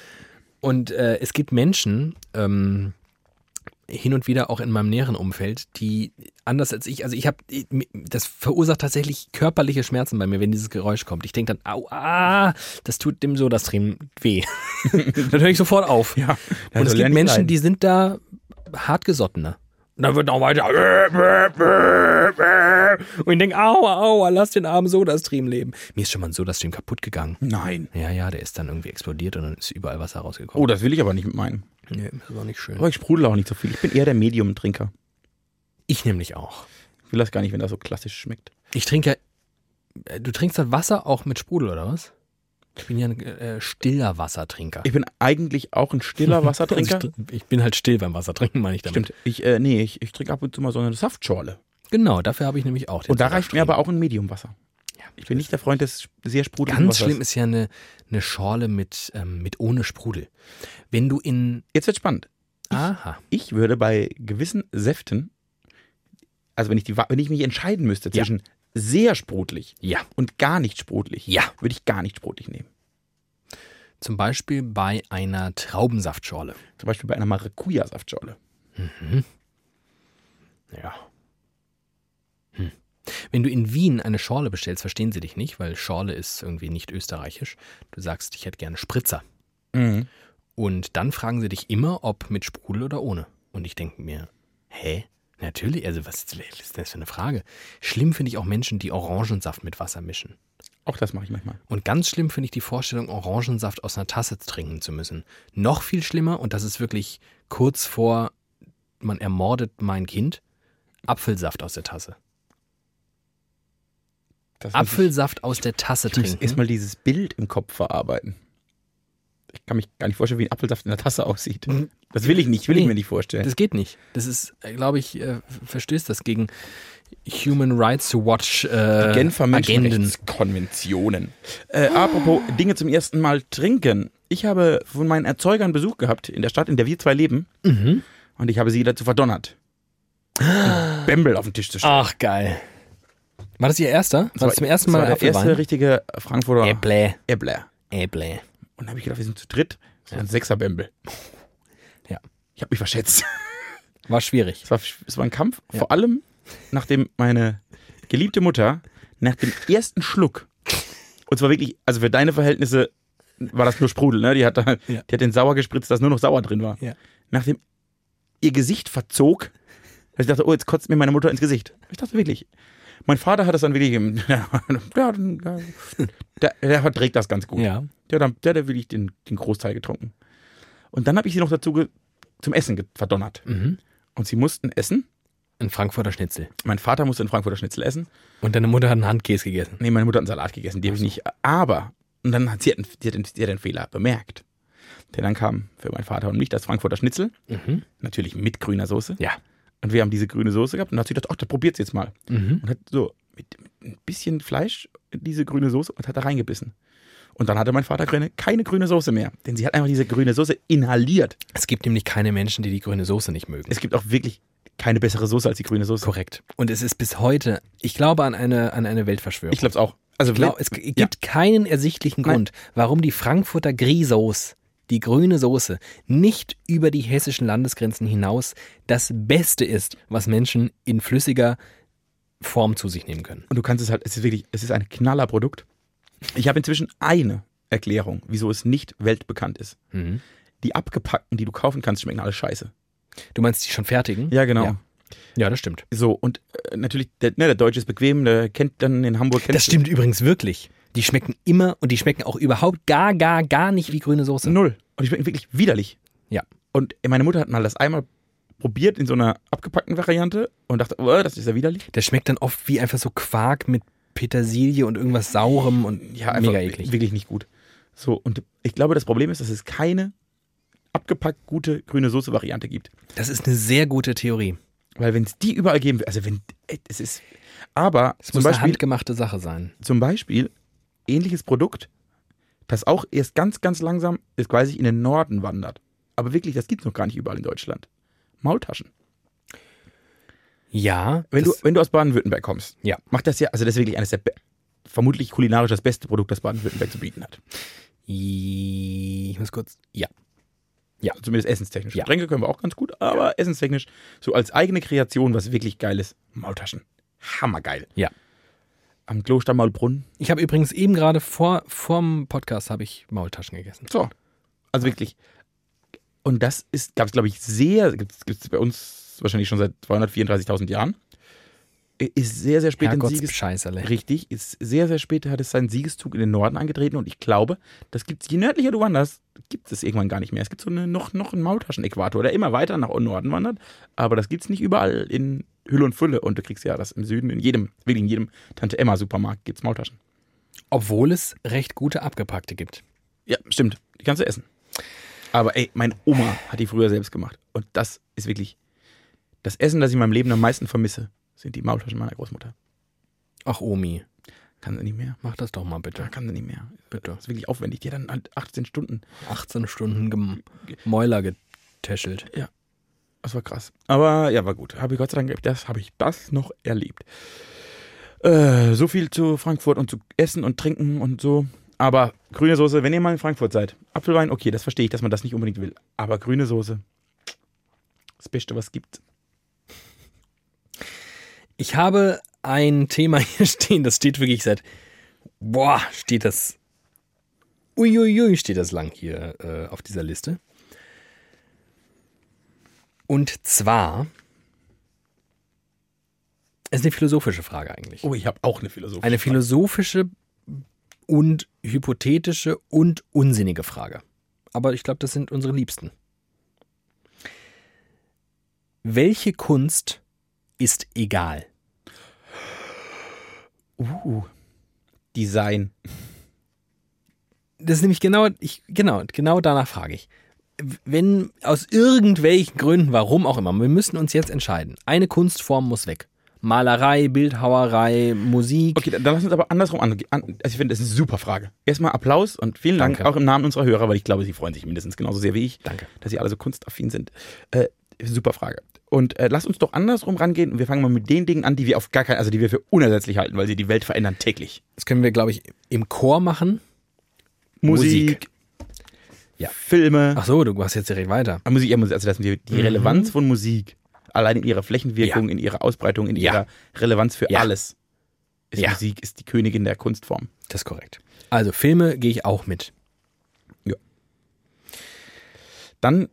Und äh, es gibt Menschen, ähm, hin und wieder auch in meinem näheren Umfeld, die anders als ich, also ich habe, das verursacht tatsächlich körperliche Schmerzen bei mir, wenn dieses Geräusch kommt. Ich denke dann, au, ah, das tut dem Sodastream weh. [LAUGHS] dann höre ich sofort auf. Ja. Und es gibt Menschen, die sind da hartgesottener. Und dann wird noch weiter. Und ich denke, aua, aua, lass den armen Sodastream leben. Mir ist schon mal ein Sodastream kaputt gegangen. Nein. Ja, ja, der ist dann irgendwie explodiert und dann ist überall Wasser rausgekommen. Oh, das will ich aber nicht mit meinen. Nee, das war nicht schön. Aber ich sprudel auch nicht so viel. Ich bin eher der Medium-Trinker. Ich nämlich auch. Ich will das gar nicht, wenn das so klassisch schmeckt. Ich trinke ja. Du trinkst das Wasser auch mit Sprudel, oder was? Ich bin ja ein äh, stiller Wassertrinker. Ich bin eigentlich auch ein stiller [LAUGHS] Wassertrinker. Also ich, ich, bin halt still beim Wassertrinken, meine ich damit. Stimmt. Ich, äh, nee, ich, ich trinke ab und zu mal so eine Saftschorle. Genau, dafür habe ich nämlich auch den Und da reicht mir aber auch ein Mediumwasser. Ja, Ich bin nicht der Freund des sehr sprudeligen Ganz Wassers. schlimm ist ja eine, eine Schorle mit, ähm, mit ohne Sprudel. Wenn du in. Jetzt wird spannend. Aha. Ich würde bei gewissen Säften, also wenn ich, die, wenn ich mich entscheiden müsste Ja. Sehr sprudelig Ja. und gar nicht sprudelig, Ja. würde ich gar nicht sprudelig nehmen. Zum Beispiel bei einer Traubensaftschorle. Zum Beispiel bei einer Maracuja-Saftschorle. Ja. Hm. Wenn du in Wien eine Schorle bestellst, verstehen sie dich nicht, weil Schorle ist irgendwie nicht österreichisch. Du sagst, ich hätte gerne Spritzer. Mhm. Und dann fragen sie dich immer, ob mit Sprudel oder ohne. Und ich denke mir, hä? Natürlich, also was ist das für eine Frage? Schlimm finde ich auch Menschen, die Orangensaft mit Wasser mischen. Auch das mache ich manchmal. Und ganz schlimm finde ich die Vorstellung, Orangensaft aus einer Tasse trinken zu müssen. Noch viel schlimmer, und das ist wirklich kurz vor, man ermordet mein Kind, Apfelsaft aus der Tasse. Das Apfelsaft aus der Tasse Ich, trinken. erstmal dieses Bild im Kopf verarbeiten. Ich kann mich gar nicht vorstellen, wie ein Apfelsaft in der Tasse aussieht. Das will ich nicht, will ich Nee. mir nicht vorstellen. Das geht nicht. Das ist, glaube ich, äh, verstößt das gegen Human Rights Watch äh, Genfer. Menschenrechtskonventionen. Äh, apropos Dinge zum ersten Mal trinken. Ich habe von meinen Erzeugern Besuch gehabt in der Stadt, in der wir zwei leben. Mhm. Und ich habe sie dazu verdonnert, [GASPS] einen Bembel auf den Tisch zu stellen. Ach, geil. War das Ihr erster? War das zum ersten das Mal war der erste richtige Frankfurter Äpple. Äppler. Äpple. Und da habe ich gedacht, wir sind zu dritt. War ein Sechser-Bembel. [LAUGHS] Ja. Ich habe mich verschätzt. War schwierig. Es war, es war ein Kampf, Ja. vor allem nachdem meine geliebte Mutter nach dem ersten Schluck, und zwar wirklich, also für deine Verhältnisse war das nur Sprudel, ne? Die hat, da, Ja. die hat den Sauer gespritzt, dass nur noch Sauer drin war. Ja. Nachdem ihr Gesicht verzog, dass ich dachte, oh, jetzt kotzt mir meine Mutter ins Gesicht. Ich dachte wirklich. Mein Vater hat das dann wirklich, im- [LAUGHS] ja, der, der verträgt das ganz gut. Ja. Der, der hat wirklich den, den Großteil getrunken. Und dann habe ich sie noch dazu zum Essen verdonnert. Mhm. Und sie mussten essen. Ein Frankfurter Schnitzel. Mein Vater musste einen Frankfurter Schnitzel essen. Und deine Mutter hat einen Handkäse gegessen. Nee, meine Mutter hat einen Salat gegessen, die habe ich nicht. Aber, und dann hat sie, einen- sie, hat den, sie hat den Fehler bemerkt. Der dann kam für meinen Vater und mich das Frankfurter Schnitzel, Mhm. natürlich mit grüner Soße. Ja. Und wir haben diese grüne Soße gehabt und hat sie gedacht, ach, das probiert's jetzt mal. Mhm. Und hat so mit, mit ein bisschen Fleisch diese grüne Soße und hat da reingebissen. Und dann hatte mein Vater keine, keine grüne Soße mehr. Denn sie hat einfach diese grüne Soße inhaliert. Es gibt nämlich keine Menschen, die die grüne Soße nicht mögen. Es gibt auch wirklich keine bessere Soße als die grüne Soße. Korrekt. Und es ist bis heute, ich glaube an eine, an eine Weltverschwörung. Ich glaube es auch. Also glaub, es gibt keinen ersichtlichen Nein. Grund, warum die Frankfurter Grisauce, die grüne Soße, nicht über die hessischen Landesgrenzen hinaus das Beste ist, was Menschen in flüssiger Form zu sich nehmen können. Und du kannst es halt, es ist wirklich, es ist ein Knallerprodukt. Ich habe inzwischen eine Erklärung, wieso es nicht weltbekannt ist. Mhm. Die abgepackten, die du kaufen kannst, schmecken alle scheiße. Du meinst die schon fertigen? Ja, genau. Ja, ja das stimmt. So, und äh, natürlich, der, ne, der Deutsche ist bequem, der kennt dann in Hamburg. Kennt Das stimmt übrigens wirklich. Die schmecken immer und die schmecken auch überhaupt gar, gar, gar nicht wie grüne Soße. Null. Und die schmecken wirklich widerlich. Ja. Und meine Mutter hat mal das einmal probiert in so einer abgepackten Variante und dachte, oh, das ist ja widerlich. Das schmeckt dann oft wie einfach so Quark mit Petersilie und irgendwas Saurem und Ja, einfach mega eklig. wirklich nicht gut. So, und ich glaube, das Problem ist, dass es keine abgepackt gute grüne Soße-Variante gibt. Das ist eine sehr gute Theorie. Weil wenn es die überall geben will, also wenn, äh, es ist, aber Es muss eine Beispiel, handgemachte Sache sein. zum Beispiel ähnliches Produkt, das auch erst ganz, ganz langsam, ist quasi in den Norden wandert, aber wirklich, das gibt's noch gar nicht überall in Deutschland. Maultaschen. Ja. Wenn du, wenn du aus Baden-Württemberg kommst, Ja. macht das ja, also das ist wirklich eines der, vermutlich kulinarisch das beste Produkt, das Baden-Württemberg zu bieten hat. Ich muss kurz. Ja. Zumindest essenstechnisch. Ja. Getränke können wir auch ganz gut, aber essenstechnisch, so als eigene Kreation, was wirklich geil ist, Maultaschen. Hammergeil. Ja. Am Kloster Maulbrunn. Ich habe übrigens eben gerade vor vorm Podcast habe ich Maultaschen gegessen. So. Also wirklich. Und das ist, gab es, glaube ich, sehr, gibt es bei uns wahrscheinlich schon seit 234.000 Jahren. Ist sehr, sehr spät in Sieges... Herrgottsbescheißerle. Richtig, ist sehr, sehr spät hat es seinen Siegeszug in den Norden angetreten und ich glaube, das gibt's, je nördlicher du wanderst, gibt es irgendwann gar nicht mehr. Es gibt so eine, noch, noch einen Maultaschenäquator, der immer weiter nach Norden wandert, aber das gibt's nicht überall in Hülle und Fülle und du kriegst ja das im Süden, in jedem, wirklich in jedem Tante-Emma-Supermarkt gibt's Maultaschen. Obwohl es recht gute abgepackte gibt. Ja, stimmt, die kannst du essen. Aber ey, meine Oma hat die früher selbst gemacht und das ist wirklich das Essen, das ich in meinem Leben am meisten vermisse, sind die Maultaschen meiner Großmutter. Ach, Omi, Kann sie nicht mehr. mach das doch mal Ja, bitte. kann sie nicht mehr. Bitte. Das ist wirklich aufwendig. Die hat dann halt 18 Stunden 18 Stunden gem Mäuler getäschelt. Das war krass. Aber ja, war gut. Habe ich Gott sei Dank, das habe ich das noch erlebt. Äh, so viel zu Frankfurt und zu Essen und Trinken und so. Aber grüne Soße, wenn ihr mal in Frankfurt seid. Apfelwein, okay, das verstehe ich, dass man das nicht unbedingt will. Aber grüne Soße, das Beste, was es gibt. Ich habe ein Thema [LAUGHS] hier stehen, das steht wirklich seit. Boah, steht das. Uiuiui, steht das lang hier äh, auf dieser Liste. Und zwar. Es ist eine philosophische Frage eigentlich. Oh, ich habe auch eine Philosophie. Eine philosophische und hypothetische und unsinnige Frage. Aber ich glaube, das sind unsere Liebsten. Welche Kunst ist egal? Uh, Design. Das ist nämlich genau, ich, genau, genau danach frage ich. Wenn aus irgendwelchen Gründen, warum auch immer, wir müssen uns jetzt entscheiden. Eine Kunstform muss weg. Malerei, Bildhauerei, Musik. Okay, dann, lass uns aber andersrum an. an also ich finde, das ist eine super Frage. Erstmal Applaus und vielen Dank Danke. auch im Namen unserer Hörer, weil ich glaube, sie freuen sich mindestens genauso sehr wie ich. Danke. dass sie alle so kunstaffin sind. Äh, super Frage. Und äh, lass uns doch andersrum rangehen und wir fangen mal mit den Dingen an, die wir auf gar keinen, also die wir für unersetzlich halten, weil sie die Welt verändern täglich. Das können wir, glaube ich, im Chor machen. Musik, Ja. Filme, Ach so, du hast jetzt direkt weiter. Ah, Musik, ja, Musik, also das die, die Mhm. Relevanz von Musik, allein in ihrer Flächenwirkung, Ja. in ihrer Ausbreitung, in Ja. ihrer Relevanz für Ja. alles. Ist Ja. Musik ist die Königin der Kunstform. Das ist korrekt. Also Filme gehe ich auch mit. Dann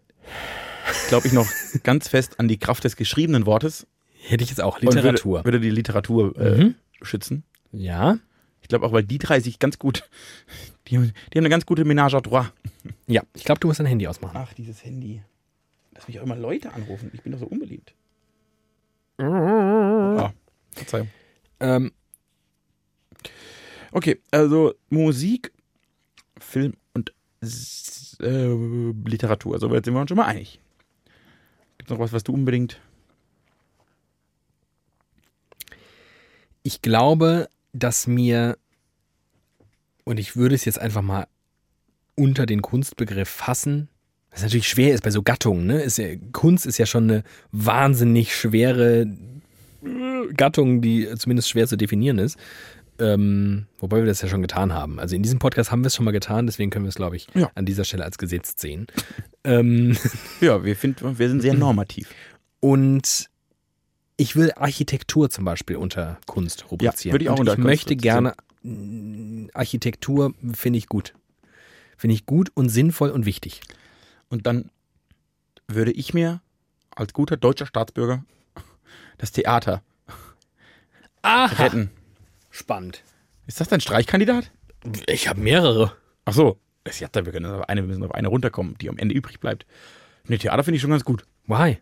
glaube ich noch [LAUGHS] ganz fest an die Kraft des geschriebenen Wortes Hätte ich jetzt auch. und würde, Literatur. würde die Literatur äh, Mhm. schützen. Ja. Ich glaube auch, weil die drei sich ganz gut, die, haben- die haben eine ganz gute Ménage à trois. Ja. Ich glaube, du musst dein Handy ausmachen. Ach, dieses Handy. Lass mich auch immer Leute anrufen. Ich bin doch so unbeliebt. Mhm. Ah, Verzeihung. Ähm, Okay, also Musik, Film und äh, Literatur. Soweit sind wir uns schon mal einig. Gibt noch was, was du unbedingt. ich glaube, dass mir, und ich würde es jetzt einfach mal unter den Kunstbegriff fassen, was natürlich schwer ist bei so Gattungen, ne? Ist ja, Kunst ist ja schon eine wahnsinnig schwere Gattung, die zumindest schwer zu definieren ist. Ähm, wobei wir das ja schon getan haben. Also in diesem Podcast haben wir es schon mal getan, deswegen können wir es, glaube ich, Ja. an dieser Stelle als gesetzt sehen. ähm, [LAUGHS] Ja, wir, finden, wir sind sehr normativ. Und ich will Architektur zum Beispiel unter Kunst rubrizieren. würde ich auch Und unter ich Kunst möchte gerne mh, Architektur finde ich gut. Finde ich gut und sinnvoll und wichtig. Und dann würde ich mir als guter deutscher Staatsbürger das Theater Aha. retten. Spannend. Ist das dein Streichkandidat? Ich habe mehrere. Ach so. Das- Ja, wir können auf eine, wir müssen auf eine runterkommen, die am Ende übrig bleibt. Ne, Theater finde ich schon ganz gut. Why?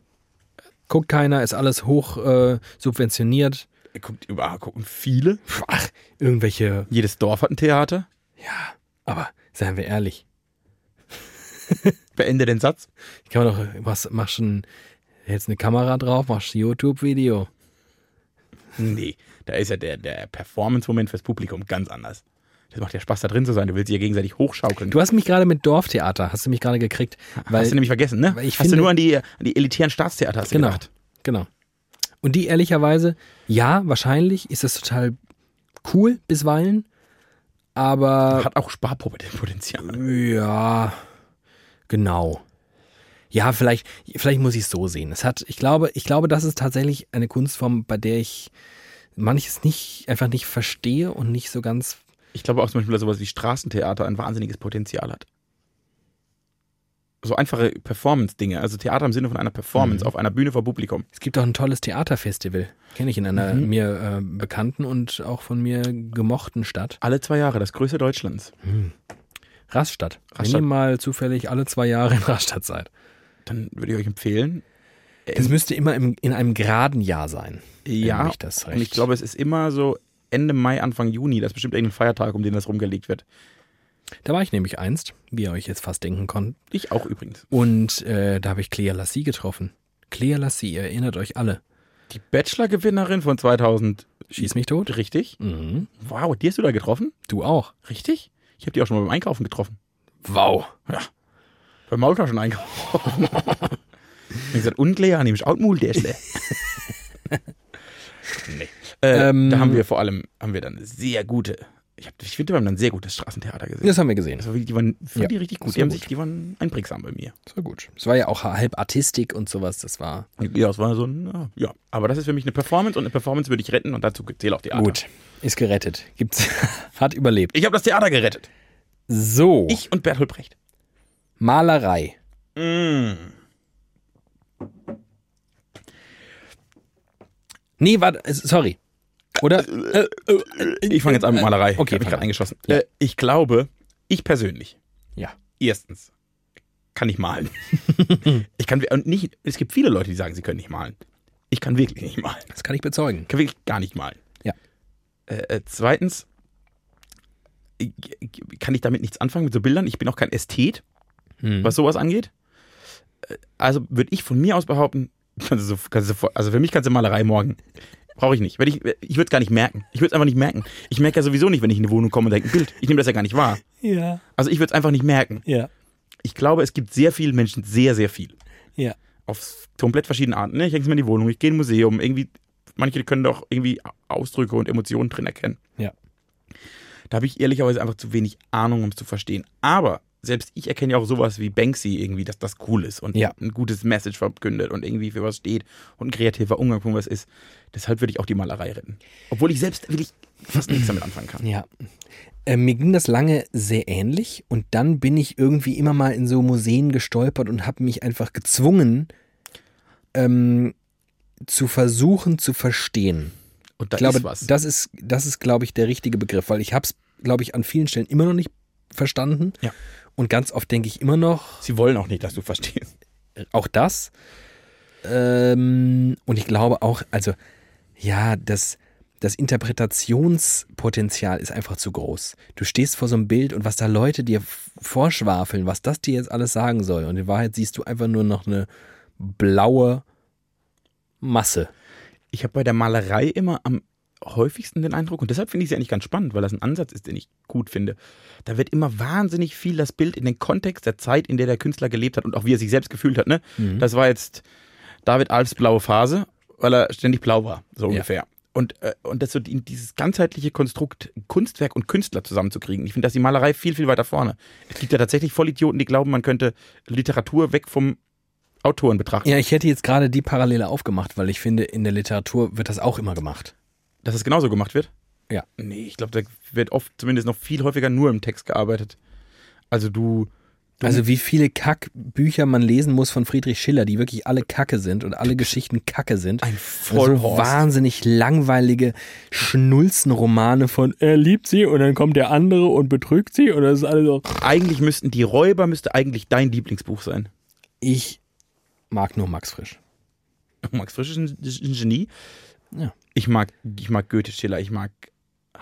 Guckt keiner, ist alles hoch äh, subventioniert. Guckt, überall gucken viele. Ach, irgendwelche. Jedes Dorf hat ein Theater. Ja, aber seien wir ehrlich. [LAUGHS] Beende den Satz. Kann man doch, was, machst du ein, hältst eine Kamera drauf, machst ein YouTube-Video. Nee, da ist ja der, der Performance-Moment fürs Publikum ganz anders. Das macht ja Spaß, da drin zu sein. Du willst sie ja gegenseitig hochschaukeln. Du hast mich gerade mit Dorftheater, hast du mich gerade gekriegt. Weil, hast du nämlich vergessen, ne? hast finde- du nur an die, an die elitären Staatstheater hast genau, gedacht. genau. Und die ehrlicherweise, ja, wahrscheinlich ist das total cool bisweilen, aber Hat auch Sparpotenzial. Ja, genau. Ja, vielleicht, vielleicht muss ich es so sehen. Es hat, ich glaube, ich glaube, das ist tatsächlich eine Kunstform, bei der ich manches nicht, einfach nicht verstehe und nicht so ganz. Ich glaube auch zum Beispiel, dass sowas wie Straßentheater ein wahnsinniges Potenzial hat. So einfache Performance-Dinge, also Theater im Sinne von einer Performance Mhm. auf einer Bühne vor Publikum. Es gibt auch ein tolles Theaterfestival. Kenne ich in einer Mhm. mir äh, bekannten und auch von mir gemochten Stadt. Alle zwei Jahre, das größte Deutschlands. Rastatt. Wenn Rastatt. ihr mal zufällig alle zwei Jahre in Rastatt seid. Dann würde ich euch empfehlen. Es müsste immer im, in einem geraden Jahr sein. Ja, mich das und ich recht- glaube, es ist immer so Ende Mai, Anfang Juni. Das ist bestimmt irgendein Feiertag, um den das rumgelegt wird. Da war ich nämlich einst, wie ihr euch jetzt fast denken konnt. Ich auch übrigens. Und äh, da habe ich Clea Lassie getroffen. Clea Lassie, ihr erinnert euch alle. Die Bachelor-Gewinnerin von 2000. Schieß mich tot. Richtig? Mhm. Wow, die hast du da getroffen? Du auch. Richtig? Ich habe die auch schon mal beim Einkaufen getroffen. Wow. Ja. Beim Maultaschen einkaufen. [LAUGHS] ich gesagt, und Lea, nehme ich auch Maultäschle. [LAUGHS] nee. Äh, Ähm, da haben wir vor allem, haben wir dann eine sehr gute, ich, hab, ich finde, wir haben dann ein sehr gutes Straßentheater gesehen. Das haben wir gesehen. Wirklich, die waren, fand Ja, die richtig gut. Die, haben gut. sich, die waren einprägsam bei mir. Das war gut. Es war ja auch halb Artistik und sowas. Das war Ja, es war so ein, ja. Aber das ist für mich eine Performance und eine Performance würde ich retten und dazu zählt auch Theater. gut. Ist gerettet. Gibt's. [LAUGHS] Hat überlebt. Ich habe das Theater gerettet. So. Ich und Bertolt Brecht. Malerei. Mm. Nee, warte. äh, Sorry. Oder? Äh, Ich fange jetzt an mit Malerei. Okay, habe ich gerade eingeschossen. Ja. Äh, ich glaube, ich persönlich, Ja. erstens, kann ich malen. [LAUGHS] ich kann und nicht, es gibt viele Leute, die sagen, sie können nicht malen. Ich kann wirklich nicht malen. Das kann ich bezeugen. Ich kann wirklich gar nicht malen. Ja. Äh, äh, zweitens, äh, kann ich damit nichts anfangen mit so Bildern. Ich bin auch kein Ästhet, Hm. was sowas angeht. Äh, Also würde ich von mir aus behaupten, kannst du so, kannst du sofort, also für mich kannst du Malerei morgen. Brauche ich nicht. Wenn ich ich würde es gar nicht merken. Ich würde es einfach nicht merken. Ich merke ja sowieso nicht, wenn ich in eine Wohnung komme und denke, ein Bild. Ich nehme das ja gar nicht wahr. Ja. Also ich würde es einfach nicht merken. Ja. Ich glaube, es gibt sehr viele Menschen, sehr, sehr viel. Ja. Auf komplett verschiedene Arten. Ne? Ich hänge mir in die Wohnung, ich gehe in ein Museum. Irgendwie, manche können doch irgendwie Ausdrücke und Emotionen drin erkennen. Ja. Da habe ich ehrlicherweise einfach zu wenig Ahnung, um es zu verstehen. Aber selbst ich erkenne ja auch sowas wie Banksy irgendwie, dass das cool ist und Ja. ein gutes Message verkündet und irgendwie für was steht und ein kreativer Umgang von was ist. Deshalb würde ich auch die Malerei retten. Obwohl ich selbst wirklich fast nichts damit anfangen kann. Ja. Äh, mir ging das lange sehr ähnlich und dann bin ich irgendwie immer mal in so Museen gestolpert und habe mich einfach gezwungen, ähm, zu versuchen zu verstehen. Und da Ich glaube, ist was. das ist, das ist, glaube ich, der richtige Begriff, weil ich habe es, glaube ich, an vielen Stellen immer noch nicht verstanden. Ja. Und ganz oft denke ich immer noch, Sie wollen auch nicht, dass du verstehst. auch das. Ähm, und ich glaube auch, also, ja, das, das Interpretationspotenzial ist einfach zu groß. Du stehst vor so einem Bild und was da Leute dir vorschwafeln, was das dir jetzt alles sagen soll. Und in Wahrheit siehst du einfach nur noch eine blaue Masse. Ich habe bei der Malerei immer am häufigsten den Eindruck, und deshalb finde ich sie eigentlich ganz spannend, weil das ein Ansatz ist, den ich gut finde. Da wird immer wahnsinnig viel das Bild in den Kontext der Zeit, in der der Künstler gelebt hat und auch wie er sich selbst gefühlt hat. Ne? Mhm. Das war jetzt David Alfs blaue Phase, weil er ständig blau war, so Ja. ungefähr. Und, äh, und das so die, dieses ganzheitliche Konstrukt Kunstwerk und Künstler zusammenzukriegen. Ich finde, dass die Malerei viel, viel weiter vorne. Es gibt ja tatsächlich Vollidioten, die glauben, man könnte Literatur weg vom Autoren betrachten. Ja, ich hätte jetzt gerade die Parallele aufgemacht, weil ich finde, in der Literatur wird das auch immer gemacht. Dass es genauso gemacht wird? Ja. Nee, ich glaube, da wird oft zumindest noch viel häufiger nur im Text gearbeitet. Also du. du Also wie viele Kackbücher man lesen muss von Friedrich Schiller, die wirklich alle Kacke sind und alle Geschichten Kacke sind. ein so Vollhorst. wahnsinnig langweilige Schnulzenromane von er liebt sie und dann kommt der andere und betrügt sie und das ist alles so. Eigentlich müssten die Räuber müsste eigentlich dein Lieblingsbuch sein. Ich mag nur Max Frisch. [LAUGHS] Max Frisch ist ein, ist ein Genie. Ja. Ich mag, ich mag Goethe Schiller, ich mag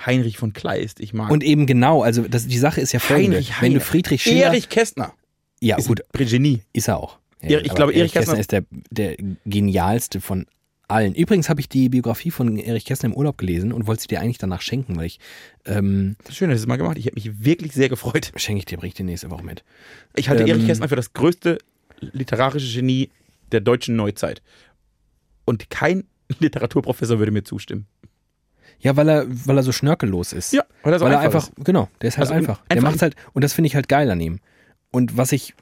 Heinrich von Kleist, ich mag Und eben genau, also das, die Sache ist ja folgende. Heinrich Wenn du. Friedrich Schiller... Erich Kästner. ja ist gut, Genie. ist er auch. Ja, Erich- ich glaube, Erich Kästner Kästner- ist der, der genialste von Allen. Übrigens habe ich die Biografie von Erich Kästner im Urlaub gelesen und wollte sie dir eigentlich danach schenken, weil ich ähm, Schön, dass du es mal gemacht. Ich habe mich wirklich sehr gefreut. schenke ich dir, bring ich dir nächste Woche mit. Ich halte Ähm, Erich Kästner für das größte literarische Genie der deutschen Neuzeit. Und kein [LAUGHS] Literaturprofessor würde mir zustimmen. Ja, weil er, weil er so schnörkellos ist. Ja, weil er so weil er einfach einfach, genau, der ist halt Also, einfach. Der einfach- macht's halt, und das finde ich halt geil an ihm. Und was ich,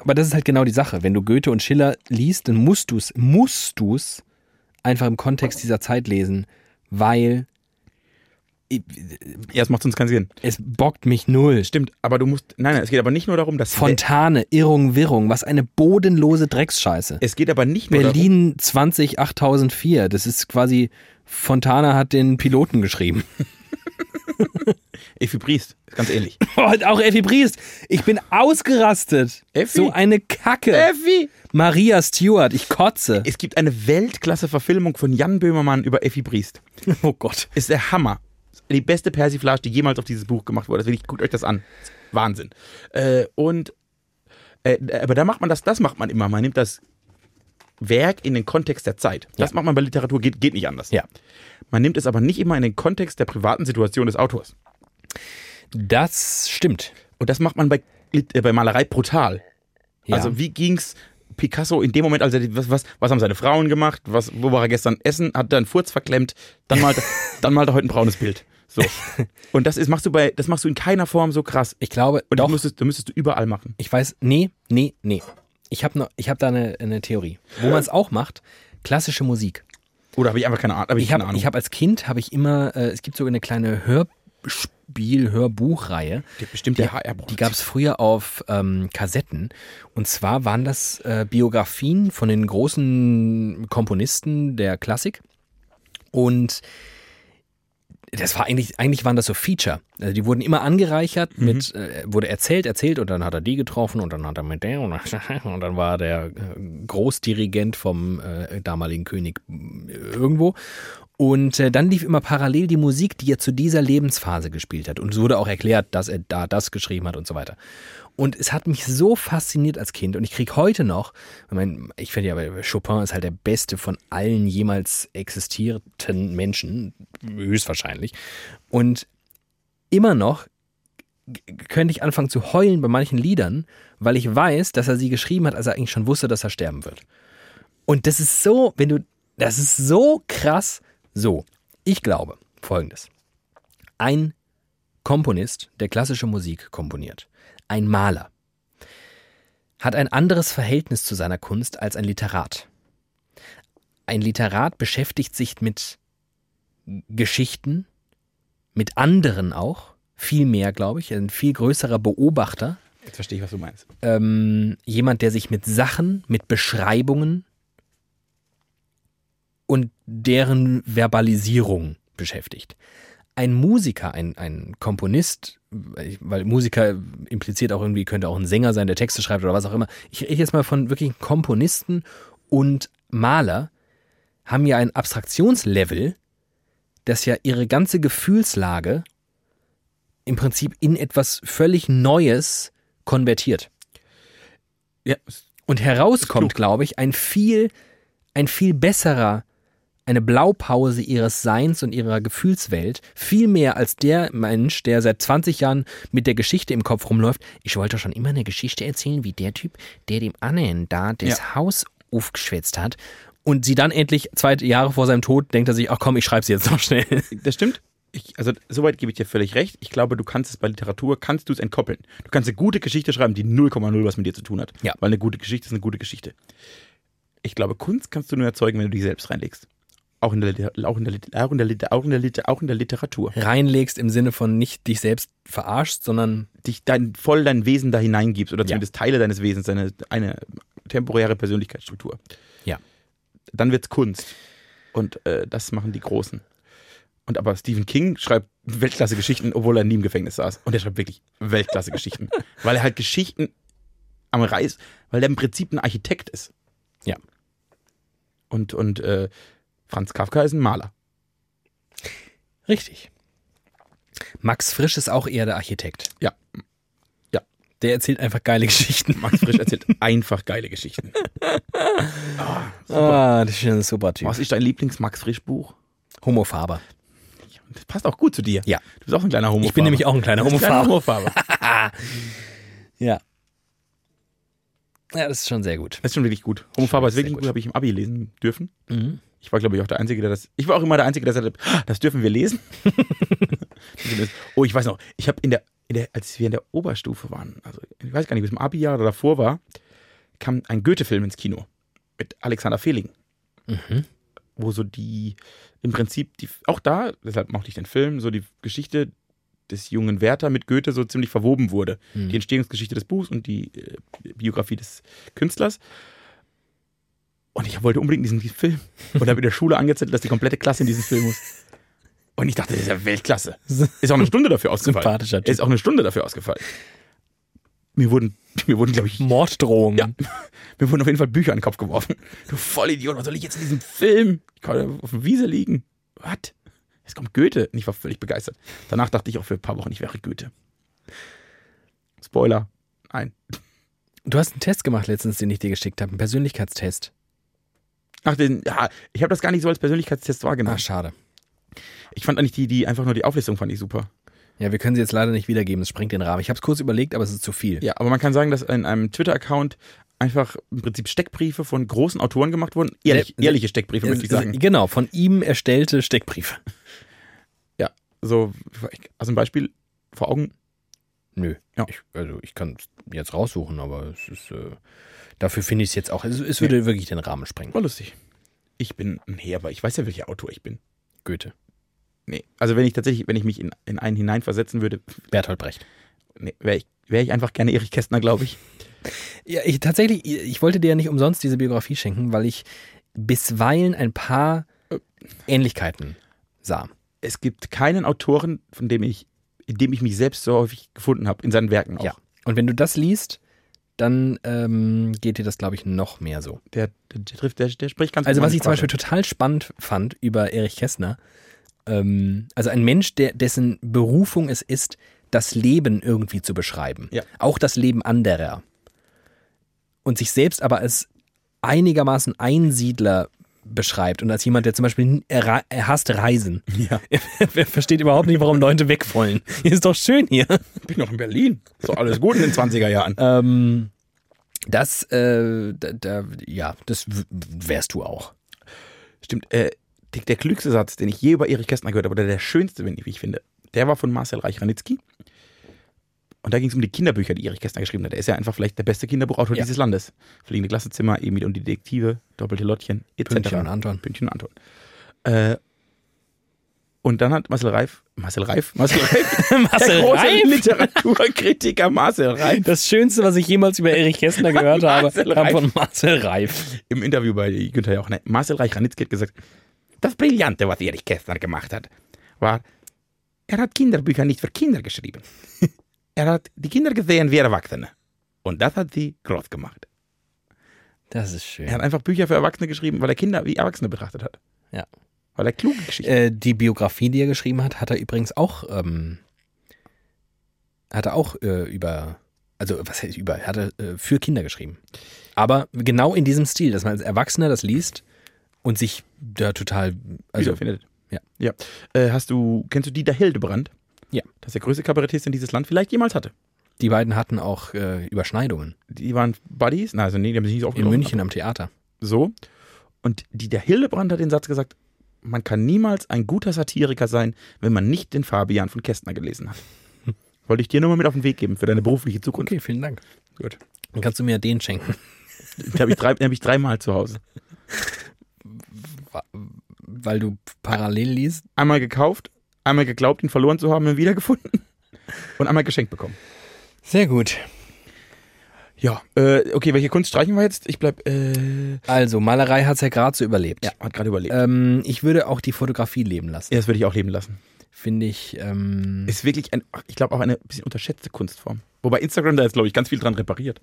aber das ist halt genau die Sache. Wenn du Goethe und Schiller liest, dann musst du's, musst du's einfach im Kontext dieser Zeit lesen, weil Ja, es macht sonst keinen Sinn. es bockt mich null. Stimmt, aber du musst. Nein, nein, es geht aber nicht nur darum, dass. Fontane, Irrung, Wirrung, was eine bodenlose Drecksscheiße. es geht aber nicht nur darum. Berlin 20 8004, das ist quasi, Fontana hat den Piloten geschrieben. [LAUGHS] Effi Briest, ganz ähnlich. Und [LAUGHS] auch Effi Briest. Ich bin ausgerastet. Effi? So eine Kacke. Effi! Maria Stewart, ich kotze. Es gibt eine Weltklasse-Verfilmung von Jan Böhmermann über Effi Briest. [LAUGHS] Oh Gott. Ist der Hammer. Die beste Persiflage, die jemals auf dieses Buch gemacht wurde. Das ich, guckt euch das an. Wahnsinn. Äh, und äh, aber da macht man das, das macht man immer. Man nimmt das Werk in den Kontext der Zeit. Das Ja. macht man bei Literatur, geht, geht nicht anders. Ja. Man nimmt es aber nicht immer in den Kontext der privaten Situation des Autors. Das stimmt. Und das macht man bei, äh, bei Malerei brutal. Ja. Also wie ging's Picasso in dem Moment, als die- was, was, was haben seine Frauen gemacht? Was, wo war er gestern essen? Hat er einen Furz verklemmt? Dann malt, [LAUGHS] dann malt er heute ein braunes Bild. So. [LAUGHS] Und das ist, machst du bei, das machst du in keiner Form so krass. ich glaube, Und doch. das müsstest, das müsstest du überall machen. Ich weiß, nee, nee, nee. Ich habe ich hab da eine, eine Theorie. Wo man es auch macht, klassische Musik. Oder habe ich einfach keine Ahnung? Hab ich Ich keine habe Ahnung. ich hab als Kind, habe ich immer, äh, es gibt so eine kleine Hörspiel, Hörbuchreihe. Die bestimmt der HR Die gab es früher auf ähm, Kassetten. Und zwar waren das äh, Biografien von den großen Komponisten der Klassik. Und das war eigentlich, eigentlich waren das so Feature. Also die wurden immer angereichert mit, äh, wurde erzählt, erzählt und dann hat er die getroffen und dann hat er mit der und dann, [LAUGHS] und dann war der äh, Großdirigent vom äh, damaligen König äh, irgendwo. Und äh, dann lief immer parallel die Musik, die er zu dieser Lebensphase gespielt hat. Und es wurde auch erklärt, dass er da das geschrieben hat und so weiter. Und es hat mich so fasziniert als Kind. Und ich krieg heute noch, ich, mein, ich finde ja, Chopin ist halt der beste von allen jemals existierten Menschen, höchstwahrscheinlich. Und immer noch könnte ich anfangen zu heulen bei manchen Liedern, weil ich weiß, dass er sie geschrieben hat, als er eigentlich schon wusste, dass er sterben wird. Und das ist so, wenn du, das ist so krass. So, ich glaube folgendes. Ein Komponist, der klassische Musik komponiert, ein Maler, hat ein anderes Verhältnis zu seiner Kunst als ein Literat. Ein Literat beschäftigt sich mit Geschichten, mit anderen auch, viel mehr, glaube ich, ein viel größerer Beobachter, Jetzt verstehe ich, was du meinst. ähm, jemand, der sich mit Sachen, mit Beschreibungen und deren Verbalisierung beschäftigt. Ein Musiker, ein, ein Komponist, weil Musiker impliziert auch irgendwie, könnte auch ein Sänger sein, der Texte schreibt oder was auch immer. Ich rede jetzt mal von wirklich Komponisten und Maler, haben ja ein Abstraktionslevel, das ja ihre ganze Gefühlslage im Prinzip in etwas völlig Neues konvertiert. Ja, Und herauskommt, glaube ich, ein viel, ein viel besserer, eine Blaupause ihres Seins und ihrer Gefühlswelt, viel mehr als der Mensch, der seit 20 Jahren mit der Geschichte im Kopf rumläuft. Ich wollte schon immer eine Geschichte erzählen, wie der Typ, der dem Annen da das Ja. Haus aufgeschwätzt hat. Und sie dann endlich zwei Jahre vor seinem Tod denkt er sich, ach komm, ich schreibe sie jetzt noch schnell. das stimmt. Ich, also soweit gebe ich dir völlig recht. Ich glaube, du kannst es bei Literatur, kannst du es entkoppeln. Du kannst eine gute Geschichte schreiben, die 0,0 was mit dir zu tun hat. Ja. Weil eine gute Geschichte ist eine gute Geschichte. Ich glaube, Kunst kannst du nur erzeugen, wenn du dich selbst reinlegst. Auch in der, auch in der, auch in der, auch in der, auch in der Literatur. Reinlegst im Sinne von nicht dich selbst verarschst, sondern Dich dein, voll dein Wesen da hineingibst oder Ja. zumindest Teile deines Wesens, deine, eine temporäre Persönlichkeitsstruktur. Ja. Dann wird's Kunst. Und äh, das machen die Großen. Und aber Stephen King schreibt Weltklasse-Geschichten, obwohl er nie im Gefängnis saß. Und er schreibt wirklich Weltklasse-Geschichten. [LAUGHS] weil er halt Geschichten am Reis, weil er im Prinzip ein Architekt ist. Ja. Und, und äh, Franz Kafka ist ein Maler. Richtig. Max Frisch ist auch eher der Architekt. Ja. Ja. Der erzählt einfach geile Geschichten. Max Frisch erzählt [LAUGHS] einfach geile Geschichten. Ah, das ist ein super Typ. Was ist dein Lieblings-Max Frisch-Buch? Homofaber. Das passt auch gut zu dir. Ja. Du bist auch ein kleiner Homofaber. Ich bin nämlich auch ein kleiner Homofaber. Homofaber. [LAUGHS] Ja. Ja, das ist schon sehr gut. Das ist schon wirklich gut. Homofaber ist Sehr wirklich gut. gut, habe ich im Abi lesen dürfen. Mhm. Ich war, glaube ich, auch der Einzige, der das. Ich war auch immer der Einzige, der sagte, "Ah, das dürfen wir lesen. [LAUGHS] oh, ich weiß noch, ich habe in der, in der, als wir in der Oberstufe waren, also ich weiß gar nicht, bis im Abi-Jahr oder davor war, kam ein Goethe-Film ins Kino mit Alexander Fehling. Mhm. Wo so die, im Prinzip, die, auch da, deshalb mochte ich den Film, so die Geschichte des jungen Werther mit Goethe so ziemlich verwoben wurde. Mhm. Die Entstehungsgeschichte des Buchs und die äh, Biografie des Künstlers. Und ich wollte unbedingt diesen Film. Und habe in der Schule angezettelt, dass die komplette Klasse in diesen Film muss. Und ich dachte, das ist ja Weltklasse. Ist auch eine Stunde dafür ausgefallen. Sympathischer Typ. Ist auch eine Stunde dafür ausgefallen. Mir wurden, mir wurden, glaube ich, Morddrohungen. Ja. mir wurden auf jeden Fall Bücher an den Kopf geworfen. Du Vollidiot, was soll ich jetzt in diesem Film? Ich kann auf der Wiese liegen. Was? Jetzt kommt Goethe. Und ich war völlig begeistert. Danach dachte ich auch für ein paar Wochen, ich wäre Goethe. Spoiler. Nein. Du hast einen Test gemacht letztens, den ich dir geschickt habe, einen Persönlichkeitstest. Ach, den, ja, ich habe das gar nicht so als Persönlichkeitstest Ah, wahrgenommen. schade. Ich fand eigentlich die, die einfach nur die Auflistung fand ich super. Ja, wir können sie jetzt leider nicht wiedergeben, es sprengt den Rahmen. Ich habe es kurz überlegt, aber es ist zu viel. Ja, aber man kann sagen, dass in einem Twitter-Account einfach im Prinzip Steckbriefe von großen Autoren gemacht wurden. Ehrlich, Äh, ehrliche Steckbriefe, möchte ich sagen. Genau, von ihm erstellte Steckbriefe. [LAUGHS] Ja, so, also ein Beispiel vor Augen. Nö. Ja. Ich, also ich kann es jetzt raussuchen, aber es ist äh, dafür finde ich es jetzt auch. Es, es würde wirklich den Rahmen sprengen. War lustig. Ich bin ein Heber. Ich weiß ja, welcher Autor ich bin. Goethe. Nee. Also wenn ich tatsächlich, wenn ich mich in, in einen hineinversetzen würde, Bertolt Brecht. nee, wäre ich, wär ich einfach gerne Erich Kästner, glaube ich. Ja, ich tatsächlich, ich wollte dir ja nicht umsonst diese Biografie schenken, weil ich bisweilen ein paar Ähnlichkeiten sah. Es gibt keinen Autoren, von dem ich, in dem ich mich selbst so häufig gefunden habe, in seinen Werken auch. Ja. Und wenn du das liest, dann ähm, geht dir das, glaube ich, noch mehr so. Der, der, der trifft, der, der spricht ganz Also was ich zum. Beispiel total spannend fand über Erich Kästner, ähm, also ein Mensch, der, dessen Berufung es ist, das Leben irgendwie zu beschreiben. Ja. Auch das Leben anderer. Und sich selbst aber als einigermaßen Einsiedler beschreibt und als jemand, der zum Beispiel er, er hasst Reisen. Ja. [LAUGHS] Er versteht überhaupt nicht, warum Leute weg wollen. Ist doch schön hier. Ich bin noch in Berlin. Ist doch alles gut in den 20er Jahren. [LAUGHS] Ähm, das, äh, da, da, ja, das wärst du auch. Stimmt. Äh, der, der klügste Satz, den ich je über Erich Kästner gehört habe, oder der schönste, wenn ich, wie ich finde, der war von Marcel Reich-Ranitzky. Und da ging es um die Kinderbücher, die Erich Kästner geschrieben hat. Er ist ja einfach vielleicht der beste Kinderbuchautor Ja. dieses Landes. Fliegende Klassenzimmer, Emil und die Detektive, Doppelte Lottchen, etc. Pünktchen und Anton. Pünktchen und Anton. Äh, und dann hat Marcel Reif, Marcel Reif, Marcel Reif, [LAUGHS] Marcel der große Reif? Literaturkritiker Marcel Reif, Das Schönste, was ich jemals über Erich Kästner gehört [LAUGHS] habe, kam Reif. von Marcel Reif. im Interview bei Günther Jauch, ne, Marcel Reich-Ranitzky hat gesagt, das Brillante, was Erich Kästner gemacht hat, war, er hat Kinderbücher nicht für Kinder geschrieben. Er hat die Kinder gesehen wie Erwachsene. Und das hat sie groß gemacht. Das ist schön. Er hat einfach Bücher für Erwachsene geschrieben, weil er Kinder wie Erwachsene betrachtet hat. Ja. Weil er kluge Geschichten. Äh, die Biografie, die er geschrieben hat, hat er übrigens auch, ähm, hat er auch äh, über, also was heißt über, hat er äh, für Kinder geschrieben. Aber genau in diesem Stil, dass man als Erwachsener das liest und sich da total, also wiederfindet. ja. ja. Äh, hast du, kennst du Dieter Hildebrand? Ja. Das ist der größte Kabarettist, den dieses Land vielleicht jemals hatte. die beiden hatten auch äh, Überschneidungen Die waren Buddies, na, also nee, die haben sich nicht so in aufgenommen, München am Theater. So. Und die, der Hildebrand hat den Satz gesagt, man kann niemals ein guter Satiriker sein, wenn man nicht den Fabian von Kästner gelesen hat. [LAUGHS] Wollte ich dir nur mal mit auf den Weg geben für deine berufliche Zukunft. Okay, vielen Dank. Gut. Dann kannst du mir den schenken. Den habe ich, drei- den hab ich dreimal zu Hause. Weil du parallel liest. Einmal gekauft, einmal geglaubt, ihn verloren zu haben und wiedergefunden. [LAUGHS] Und einmal geschenkt bekommen. Sehr gut. Ja, äh, okay, welche Kunst streichen wir jetzt? Ich bleib, äh, Also, Malerei hat es ja gerade so überlebt. ja, hat gerade überlegt. Ähm, ich würde auch die Fotografie leben lassen. ja, das würde ich auch leben lassen. Finde ich. Ähm, Ist wirklich, ein, ich glaube, auch eine bisschen unterschätzte Kunstform. Wobei Instagram da jetzt, glaube ich, ganz viel dran repariert.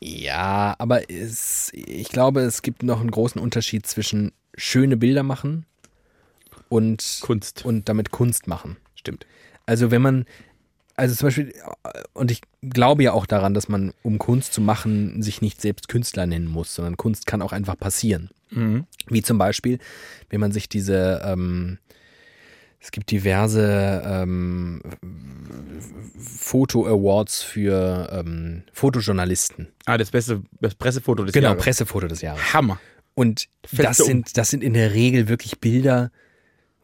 ja, aber es, ich glaube, es gibt noch einen großen Unterschied zwischen schöne Bilder machen und, Kunst. und damit Kunst machen. Stimmt. Also, wenn man. also zum Beispiel, und ich glaube ja auch daran, dass man, um Kunst zu machen, sich nicht selbst Künstler nennen muss, sondern Kunst kann auch einfach passieren. Wie zum Beispiel, wenn man sich diese, ähm, es gibt diverse ähm, Foto-Awards für ähm, Fotojournalisten. Ah, das beste das Pressefoto des Genau, Jahres. Pressefoto des Jahres. Hammer. Und das um. sind, das sind in der Regel wirklich Bilder,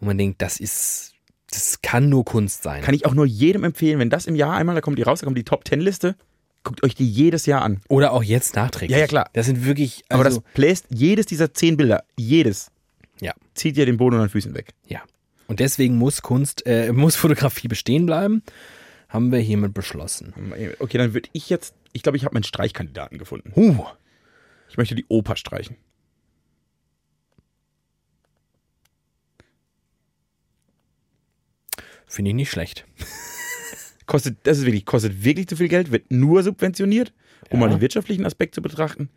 wo man denkt, das ist, das kann nur Kunst sein. Kann ich auch nur jedem empfehlen, wenn das im Jahr einmal, da kommt die raus, da kommt die Top-10-Liste, guckt euch die jedes Jahr an. Oder auch jetzt nachträglich. Ja, ja, klar. Das sind wirklich, Aber also, das bläst jedes dieser zehn Bilder, jedes, ja, zieht dir den Boden unter den Füßen weg. ja. Und deswegen muss Kunst, äh, muss Fotografie bestehen bleiben, haben wir hiermit beschlossen. Okay, dann würde ich jetzt, ich glaube, ich habe meinen Streichkandidaten gefunden. Huh. Ich möchte die Oper streichen. Finde ich nicht schlecht. [LAUGHS] Kostet, das ist wirklich, kostet wirklich zu viel Geld, wird nur subventioniert, um Ja. mal den wirtschaftlichen Aspekt zu betrachten.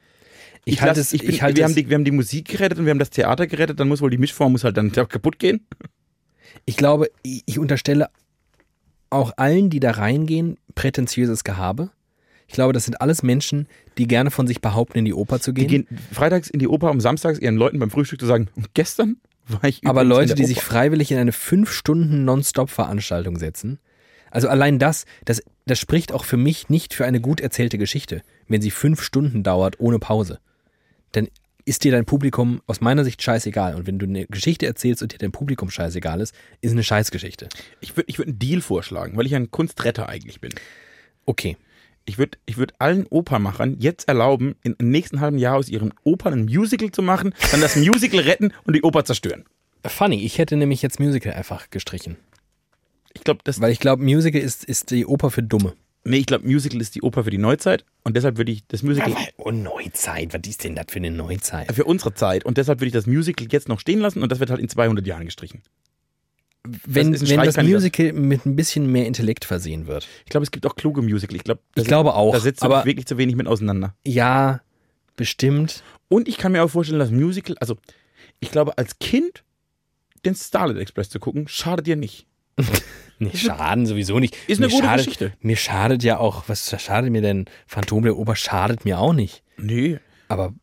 Ich, halte lass- es, ich bin, ich halte wir, haben die, wir haben die Musik gerettet und wir haben das Theater gerettet, dann muss wohl die Mischform muss halt dann kaputt gehen. ich glaube, ich, ich unterstelle auch allen, die da reingehen, prätentiöses Gehabe. Ich glaube, das sind alles Menschen, die gerne von sich behaupten, in die Oper zu Die gehen. gehen freitags in die Oper, um samstags ihren Leuten beim Frühstück zu sagen, "Und gestern [LAUGHS] war ich Aber Leute, die sich Oper." freiwillig in eine fünf Stunden Non-Stop-Veranstaltung setzen, also allein das, das, das spricht auch für mich nicht für eine gut erzählte Geschichte, wenn sie fünf Stunden dauert ohne Pause. Dann ist dir dein Publikum aus meiner Sicht scheißegal. Und wenn du eine Geschichte erzählst und dir dein Publikum scheißegal ist, ist eine Scheißgeschichte. Ich würde ich würd einen Deal vorschlagen, weil ich ein Kunstretter eigentlich bin. Okay. Ich würde ich würd allen Opermachern jetzt erlauben, in, im nächsten halben Jahr aus ihren Opern ein Musical zu machen, dann das Musical retten und die Oper zerstören. Funny, ich hätte nämlich jetzt Musical einfach gestrichen. Ich glaube, das. Weil ich glaube, Musical ist, ist die Oper für Dumme. Nee, ich glaube, Musical ist die Oper für die Neuzeit und deshalb würde ich das Musical oh, Neuzeit, was ist denn das für eine Neuzeit? für unsere Zeit und deshalb würde ich das Musical jetzt noch stehen lassen und das wird halt in 200 Jahren gestrichen. Wenn, ein wenn das. Musical mit ein bisschen mehr Intellekt versehen wird. Ich glaube, es gibt auch kluge Musical. Ich, glaub, Ich glaube auch, Da setzt du aber- wirklich zu wenig mit auseinander. Ja, bestimmt. Und ich kann mir auch vorstellen, dass Musical, also ich glaube, als Kind den Starlight Express zu gucken, schadet dir nicht. [LAUGHS] Nee, schaden sowieso nicht. Ist eine mir gute schadet, Geschichte. Mir schadet ja auch, was schadet mir denn? Phantom der Oper schadet mir auch nicht. Nee. Aber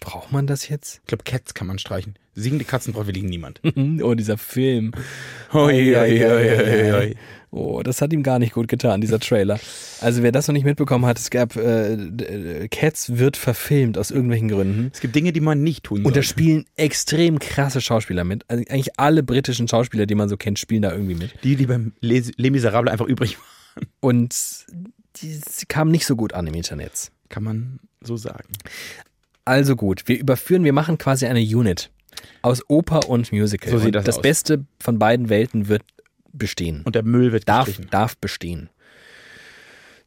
braucht man das jetzt? Ich glaube, Cats kann man streichen. Siegende Katzen braucht wirklich niemand. [LAUGHS] oh, dieser Film. Hoi, hoi, hoi, hoi. Oh, das hat ihm gar nicht gut getan, dieser Trailer. Also wer das noch nicht mitbekommen hat, es gab äh, äh, Cats wird verfilmt aus irgendwelchen Gründen. Es gibt Dinge, die man nicht tun Und da soll. spielen extrem krasse Schauspieler mit. Also eigentlich alle britischen Schauspieler, die man so kennt, spielen da irgendwie mit. Die, die beim Les, Les Miserables einfach übrig waren. Und die kamen nicht so gut an im Internet. Kann man so sagen. Also gut, wir überführen, wir machen quasi eine Unit aus Oper und Musical. So sieht und das das aus. Beste von beiden Welten wird bestehen. Und der Müll wird darf, gestrichen. darf bestehen.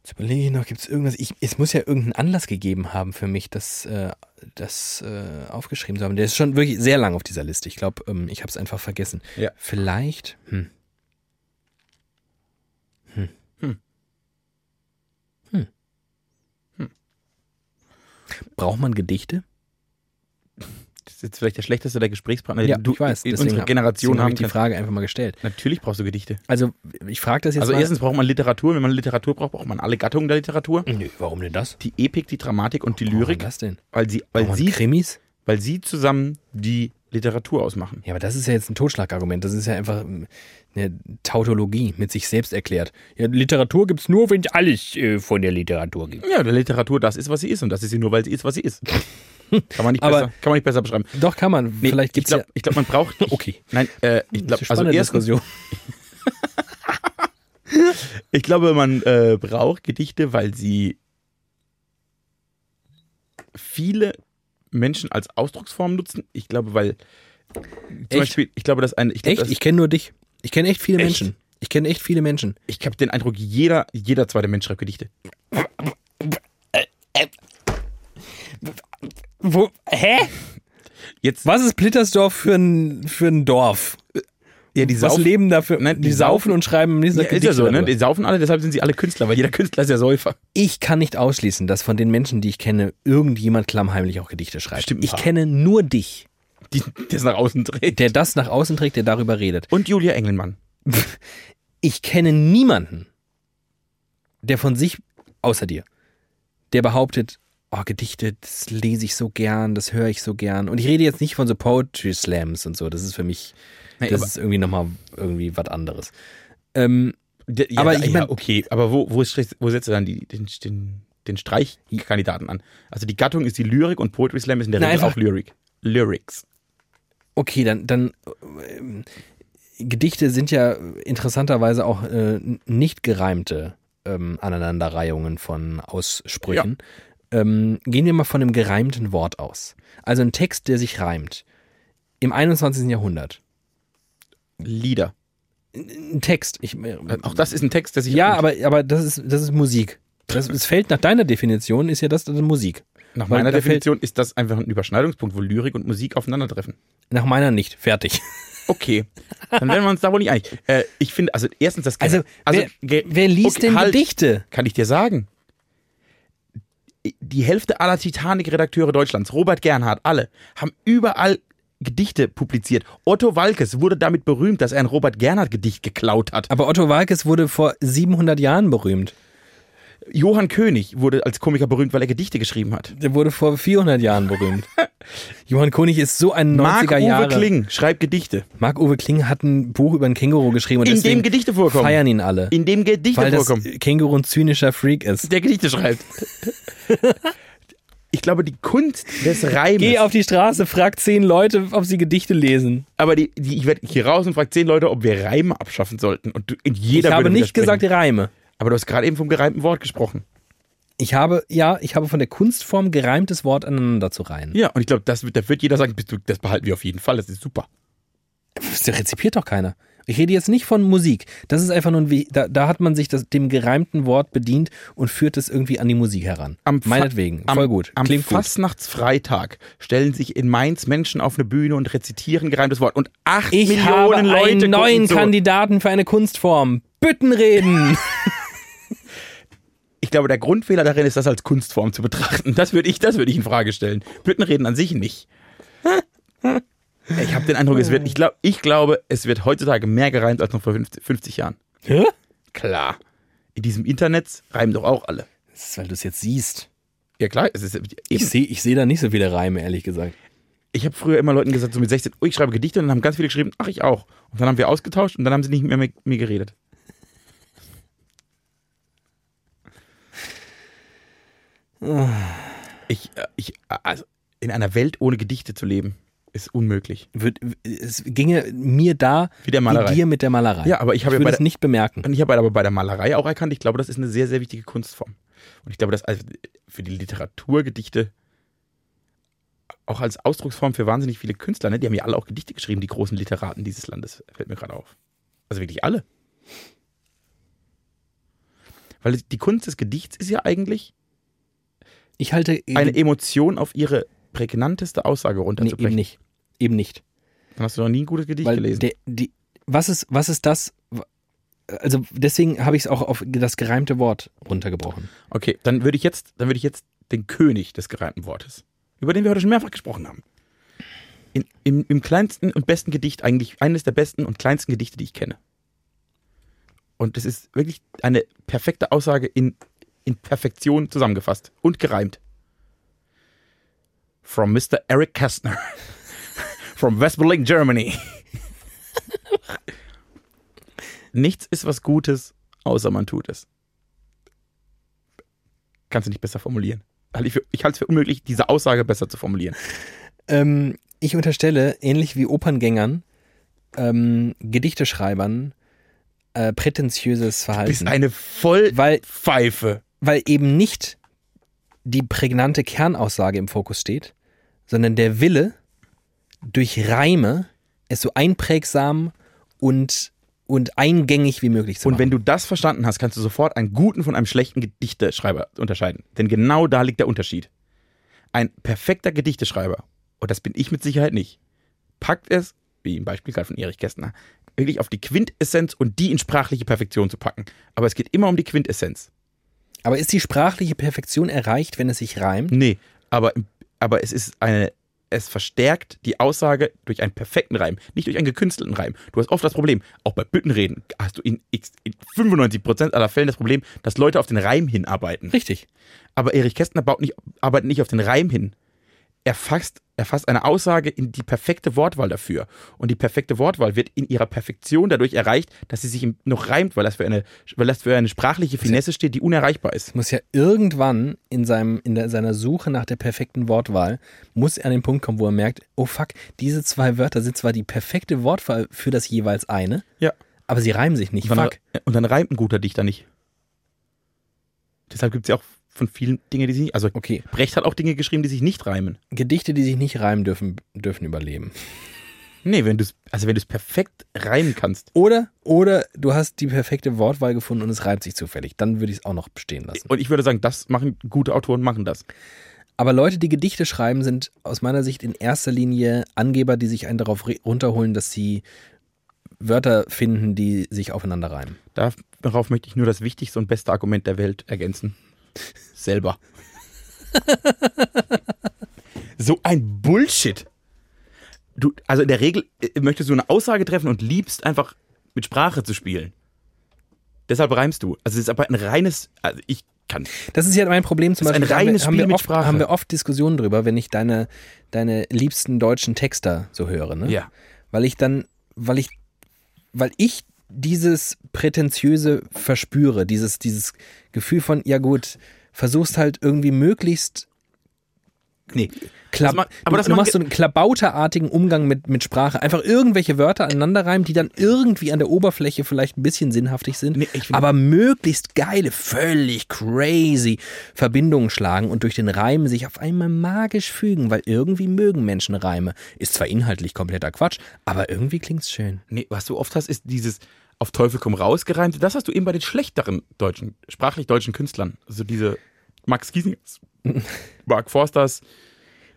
Jetzt überlege ich noch, gibt es irgendwas? Ich, es muss ja irgendeinen Anlass gegeben haben für mich, das, äh, das äh, aufgeschrieben zu haben. Der ist schon wirklich sehr lang auf dieser Liste. Ich glaube, ähm, ich habe es einfach vergessen. Ja. Vielleicht. Hm. Braucht man Gedichte? Das ist jetzt vielleicht der schlechteste der Gesprächspartner, Ja, den du ich weiß. in unserer Generation deswegen hab haben ich die. Frage einfach mal gestellt. Natürlich brauchst du Gedichte. Also, ich frage das jetzt Also mal. erstens braucht man Literatur. Wenn man Literatur braucht, braucht man alle Gattungen der Literatur. Nö, warum denn das? Die Epik, die Dramatik und die Warum Lyrik, das denn? weil sie, Weil weil sie, Krimis? weil sie zusammen die Literatur ausmachen. Ja, aber das ist ja jetzt ein Totschlagargument. Das ist ja einfach ähm, eine Tautologie mit sich selbst erklärt. Ja, Literatur gibt's nur, wenn es alles äh, von der Literatur gibt. Ja, der Literatur, das ist, was sie ist. Und das ist sie nur, weil sie ist, was sie ist. Kann man nicht, Aber- besser, kann man nicht besser beschreiben. Doch, kann man. Nee, Vielleicht ich gibt's glaube, ja. ich glaub, man braucht. [LAUGHS] Okay. Nein, äh, ich glaube, also erstens, Diskussion. [LAUGHS] ich glaube, man äh, braucht Gedichte, weil sie viele Menschen als Ausdrucksform nutzen. Ich glaube, weil zum Echt? Beispiel, ich glaube, dass ein, ich, glaub, Echt? Ich kenne nur dich. Ich kenne echt viele Echt? Menschen. Ich kenne echt viele Menschen. ich habe den Eindruck, jeder, jeder zweite Mensch schreibt Gedichte. Wo? Hä? Jetzt, Was ist Plittersdorf für ein, für ein Dorf? Ja, die Was saufen, leben da für. Nein, die, die saufen und schreiben am nächsten ja, ist ja so, ne? Die saufen alle, deshalb sind sie alle Künstler, weil jeder Künstler ist ja Säufer. Ich kann nicht ausschließen, dass von den Menschen, die ich kenne, irgendjemand klammheimlich auch Gedichte schreibt. Bestimmt ein ich kenne nur dich, Die, das nach außen dreht. der das nach außen trägt, der darüber redet. Und Julia Engelmann. [LAUGHS] Ich kenne niemanden, der von sich, außer dir, der behauptet, oh, Gedichte, das lese ich so gern, das höre ich so gern. Und ich rede jetzt nicht von so Poetry Slams und so, das ist für mich, Nee, das ist irgendwie nochmal irgendwie was anderes. Ähm, ja, Aber ich ja, mein- okay, aber wo, wo, ist, wo setzt du dann die, den, den, den Streichkandidaten an? Also die Gattung ist die Lyrik und Poetry Slam ist in der Regel auch Lyrik. Lyrics. okay, dann, dann ähm, Gedichte sind ja interessanterweise auch äh, nicht gereimte ähm, Aneinanderreihungen von Aussprüchen. Ähm, gehen wir mal von einem gereimten Wort aus. Also ein Text, der sich reimt. Im 21. Jahrhundert. Lieder. Ein Text. Ich, äh, Auch das ist ein Text, der sich ja, aber, aber das, ist, das ist Musik. Das, das fällt nach deiner Definition, ist ja das, das Musik. Nach weil meiner fällt- Definition ist das einfach ein Überschneidungspunkt, wo Lyrik und Musik aufeinandertreffen. Nach meiner nicht. Fertig. Okay, dann werden wir uns da wohl nicht einig. Äh, ich finde, also erstens das Also, wer, ge- wer liest okay, denn halt. Gedichte? Kann ich dir sagen. Die Hälfte aller Titanic-Redakteure Deutschlands, Robert Gernhardt, alle, haben überall Gedichte publiziert. Otto Walkes wurde damit berühmt, dass er ein Robert Gernhardt-Gedicht geklaut hat. Aber Otto Walkes wurde vor 700 Jahren berühmt. Johann König wurde als Komiker berühmt, weil er Gedichte geschrieben hat. Der wurde vor 400 Jahren berühmt. [LAUGHS] Johann König ist so ein 90er Marc-Uwe Jahre. Kling schreibt Gedichte, Marc-Uwe Kling hat ein Buch über ein Känguru geschrieben und in dem Gedichte vorkommen. feiern ihn alle. In dem Gedichte weil das vorkommen. Känguru ein zynischer Freak ist. Der Gedichte schreibt. [LAUGHS] Ich glaube, die Kunst des Reimes. Geh auf die Straße, frag zehn Leute, ob sie Gedichte lesen. aber die, die, ich werde hier raus und frage zehn Leute, ob wir Reime abschaffen sollten. Und du, in jeder ich habe nicht gesagt Reime. Aber du hast gerade eben vom gereimten Wort gesprochen. Ich habe, ja, ich habe von der Kunstform gereimtes Wort aneinander zu reihen. Ja, und ich glaube, das wird, da wird jeder sagen, das behalten wir auf jeden Fall, das ist super. Das rezipiert doch keiner. Ich rede jetzt nicht von Musik. Das ist einfach nur ein, da, da hat man sich das, dem gereimten Wort bedient und führt es irgendwie an die Musik heran. Am Meinetwegen, Am, voll gut. Am Klingt. Fastnachtsfreitag stellen sich in Mainz Menschen auf eine Bühne und rezitieren gereimtes Wort. Und acht Ich Millionen habe Leute einen neuen zu. Kandidaten für eine Kunstform. Büttenreden. [LAUGHS] Ich glaube, der Grundfehler darin ist, das als Kunstform zu betrachten. Das würde ich, das würde ich in Frage stellen. Büttenreden an sich nicht. [LAUGHS] Ich habe den Eindruck, es wird, ich, glaub, ich glaube, es wird heutzutage mehr gereimt als noch vor 50, 50 Jahren. Hä? Klar. In diesem Internet reimen doch auch alle. Das ist, weil du es jetzt siehst. Ja klar, es ist Ich sehe ich seh da nicht so viele Reime, ehrlich gesagt. ich habe früher immer Leuten gesagt, so mit 16, oh, ich schreibe Gedichte und dann haben ganz viele geschrieben, ach ich auch. Und dann haben wir ausgetauscht und dann haben sie nicht mehr mit mir geredet. Ich, äh, ich, äh, also in einer Welt ohne Gedichte zu leben, ist unmöglich. Wird, es ginge mir da Wie der Malerei. wie dir mit der Malerei. Ja, aber ich habe ja würde bei es der- nicht bemerken. Und ich habe aber bei der Malerei auch erkannt, ich glaube, das ist eine sehr, sehr wichtige Kunstform. Und ich glaube, dass also für die Literatur Gedichte auch als Ausdrucksform für wahnsinnig viele Künstler, ne, die haben ja alle auch Gedichte geschrieben, die großen Literaten dieses Landes, fällt mir gerade auf. Also wirklich alle. Weil die Kunst des Gedichts ist ja eigentlich, Ich halte eine Emotion auf ihre prägnanteste Aussage nee, eben nicht. Eben nicht. Dann hast du noch nie ein gutes Gedicht Weil gelesen. der, die, was, ist, was ist das? Also deswegen habe ich es auch auf das gereimte Wort runtergebrochen. Okay, dann würde ich jetzt, dann würde ich jetzt den König des gereimten Wortes, über den wir heute schon mehrfach gesprochen haben. In, im, Im kleinsten und besten Gedicht, eigentlich eines der besten und kleinsten Gedichte, die ich kenne. Und es ist wirklich eine perfekte Aussage in, in Perfektion zusammengefasst und gereimt. From Mr. Eric Kästner. [LAUGHS] From West Berlin, Germany. Nichts ist was Gutes, außer man tut es. Kannst du nicht besser formulieren. Ich, für- ich halte es für unmöglich, diese Aussage besser zu formulieren. Ähm, ich unterstelle, ähnlich wie Operngängern, ähm, Gedichteschreibern, äh, prätentiöses Du bist Verhalten. eine Weil, Vollpfeife. weil eben nicht die prägnante Kernaussage im Fokus steht, sondern der Wille, durch Reime es so einprägsam und, und eingängig wie möglich zu Und machen. wenn du das verstanden hast, kannst du sofort einen guten von einem schlechten Gedichteschreiber unterscheiden. Denn genau da liegt der Unterschied. Ein perfekter Gedichteschreiber, und das bin ich mit Sicherheit nicht, packt es, wie im Beispiel gerade von Erich Kästner, wirklich auf die Quintessenz und die in sprachliche Perfektion zu packen. Aber es geht immer um die Quintessenz. Aber ist die sprachliche Perfektion erreicht, wenn es sich reimt? Nee, aber, aber es ist eine, es verstärkt die Aussage durch einen perfekten Reim, nicht durch einen gekünstelten Reim. Du hast oft das Problem, auch bei Büttenreden hast du in, in 95% aller Fällen das Problem, dass Leute auf den Reim hinarbeiten. Richtig. Aber Erich Kästner baut nicht, arbeitet nicht auf den Reim hin. Er fasst, er fasst eine Aussage in die perfekte Wortwahl dafür. Und die perfekte Wortwahl wird in ihrer Perfektion dadurch erreicht, dass sie sich noch reimt, weil das für eine, weil das für eine sprachliche Finesse steht, die unerreichbar ist. muss ja irgendwann in, seinem, in der, seiner Suche nach der perfekten Wortwahl, muss er an den Punkt kommen, wo er merkt, oh fuck, diese zwei Wörter sind zwar die perfekte Wortwahl für das jeweils eine, Ja. aber sie reimen sich nicht. Und dann, Fuck. und dann reimt ein guter Dichter nicht. Deshalb gibt es ja auch von vielen Dinge, die sich nicht. Also Okay, Brecht hat auch Dinge geschrieben, die sich nicht reimen. Gedichte, die sich nicht reimen dürfen, dürfen überleben. Nee, wenn du es, also wenn du es perfekt reimen kannst. Oder, oder du hast die perfekte Wortwahl gefunden und es reimt sich zufällig. Dann würde ich es auch noch bestehen lassen. Und ich würde sagen, das machen gute Autoren machen das. Aber Leute, die Gedichte schreiben, sind aus meiner Sicht in erster Linie Angeber, die sich einen darauf runterholen, dass sie Wörter finden, die sich aufeinander reimen. Darauf möchte ich nur das wichtigste und beste Argument der Welt ergänzen. Selber. [LAUGHS] so ein Bullshit. Du, also in der Regel äh, möchtest du eine Aussage treffen und liebst einfach mit Sprache zu spielen. Deshalb reimst du. Also es ist aber ein reines, also ich kann. Das ist ja mein Problem zum ist ein Beispiel. da haben wir- reines haben, Spiel wir mit oft, Sprache. haben wir oft Diskussionen drüber, wenn ich deine, deine liebsten deutschen Texter so höre. Ne? Ja. Weil ich dann, weil ich, weil ich dieses Prätentiöse verspüre, dieses, dieses Gefühl von, ja gut, versuchst halt irgendwie möglichst Nee. Klab Das ma- aber du, du machst so einen klabauterartigen Umgang mit, mit Sprache. Einfach irgendwelche Wörter aneinander reimen, die dann irgendwie an der Oberfläche vielleicht ein bisschen sinnhaftig sind, Nee, aber möglichst geile, völlig crazy Verbindungen schlagen und durch den Reim sich auf einmal magisch fügen, weil irgendwie mögen Menschen Reime. Ist zwar inhaltlich kompletter Quatsch, aber irgendwie klingt's schön. Nee, was du oft hast, ist dieses auf Teufel komm raus gereimte. Das hast du eben bei den schlechteren deutschen, sprachlich deutschen Künstlern. Also diese Max Giesingers, Mark Forsters.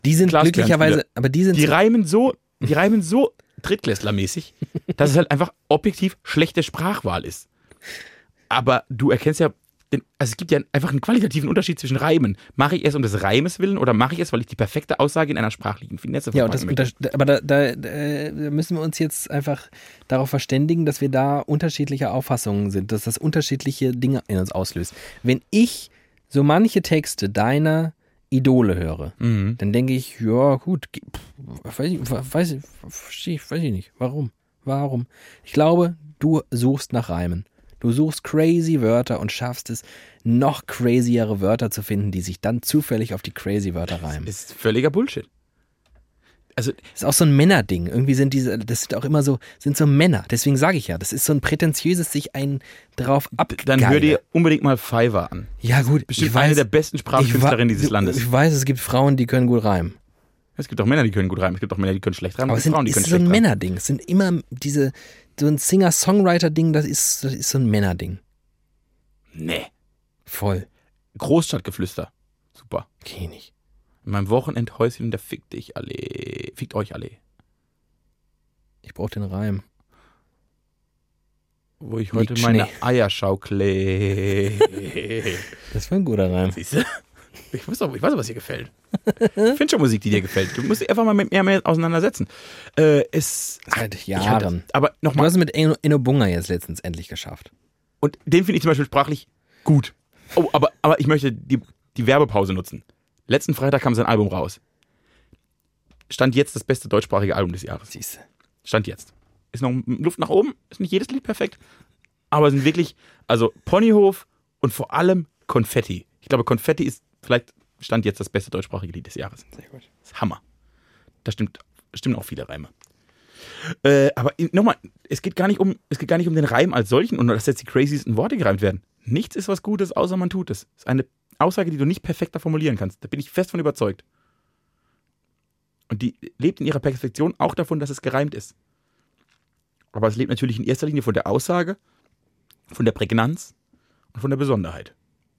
Die sind Glaskernspieler. glücklicherweise, aber die sind Die reimen so, die [LAUGHS] reimen so Drittklässlermäßig, dass es halt einfach objektiv schlechte Sprachwahl ist. Aber du erkennst ja, den, also es gibt ja einfach einen qualitativen Unterschied zwischen Reimen. Mache ich es um des Reimes willen oder mache ich es, weil ich die perfekte Aussage in einer sprachlichen Finesse Ja, das, unter- aber da, da, da da müssen wir uns jetzt einfach darauf verständigen, dass wir da unterschiedliche Auffassungen sind, dass das unterschiedliche Dinge in uns auslöst. Wenn ich so manche Texte deiner Idole höre, Mhm. dann denke ich, ja gut, pff, weiß ich, weiß, ich, weiß ich nicht, warum, warum? Ich glaube, du suchst nach Reimen. Du suchst crazy Wörter und schaffst es, noch craziere Wörter zu finden, die sich dann zufällig auf die crazy Wörter reimen. Ist völliger Bullshit. Also, Das ist auch so ein Männerding. Irgendwie sind diese, das sind auch immer so, sind so Männer. Deswegen sage ich ja, das ist so ein prätentiöses sich einen drauf ab. dann hör dir unbedingt mal Fiverr an. Ja gut, Bestimmt ich eine weiß, der besten Sprachkünstlerinnen dieses Landes. Ich weiß, es gibt Frauen, die können gut reimen. Es gibt auch Männer, die können gut reimen. Es gibt auch Männer, die können schlecht reimen. Aber es sind, Frauen, die können ist so ein. Männerding. Es sind immer diese, so ein Singer-Songwriter-Ding, das ist, das ist so ein Männerding. Nee. Voll. Großstadtgeflüster. Super. Okay, nicht. In meinem Wochenendhäuschen, da fickt dich alle. Fickt euch alle. Ich brauche den Reim. Wo ich heute Liegt meine Schnee. Eier schaukle. Das war ein guter Reim. Siehst du? Ich weiß, auch, ich weiß auch, was dir gefällt. Ich finde schon Musik, die dir gefällt. Du musst dich einfach mal mit mir mehr auseinandersetzen. Äh, es, Seit ich Jahren. hatte- aber Du nochmal. hast es mit Eno, Eno Bunga jetzt letztens endlich geschafft. Und den finde ich zum Beispiel sprachlich gut. Oh, aber, aber ich möchte die, die Werbepause nutzen. Letzten Freitag kam sein Album raus. Stand jetzt das beste deutschsprachige Album des Jahres. Siehst du. Stand jetzt. Ist noch Luft nach oben, ist nicht jedes Lied perfekt, aber sind wirklich, also Ponyhof und vor allem Konfetti. Ich glaube, Konfetti ist vielleicht Stand jetzt das beste deutschsprachige Lied des Jahres. Sehr gut. Das ist Hammer. Da stimmt, stimmen auch viele Reime. Äh, aber nochmal, es geht gar nicht um, es geht gar nicht um den Reim als solchen und dass jetzt die craziesten Worte gereimt werden. Nichts ist was Gutes, außer man tut es. Das ist eine Aussage, die du nicht perfekter formulieren kannst. Da bin ich fest von überzeugt. Und die lebt in ihrer Perfektion auch davon, dass es gereimt ist. Aber es lebt natürlich in erster Linie von der Aussage, von der Prägnanz und von der Besonderheit.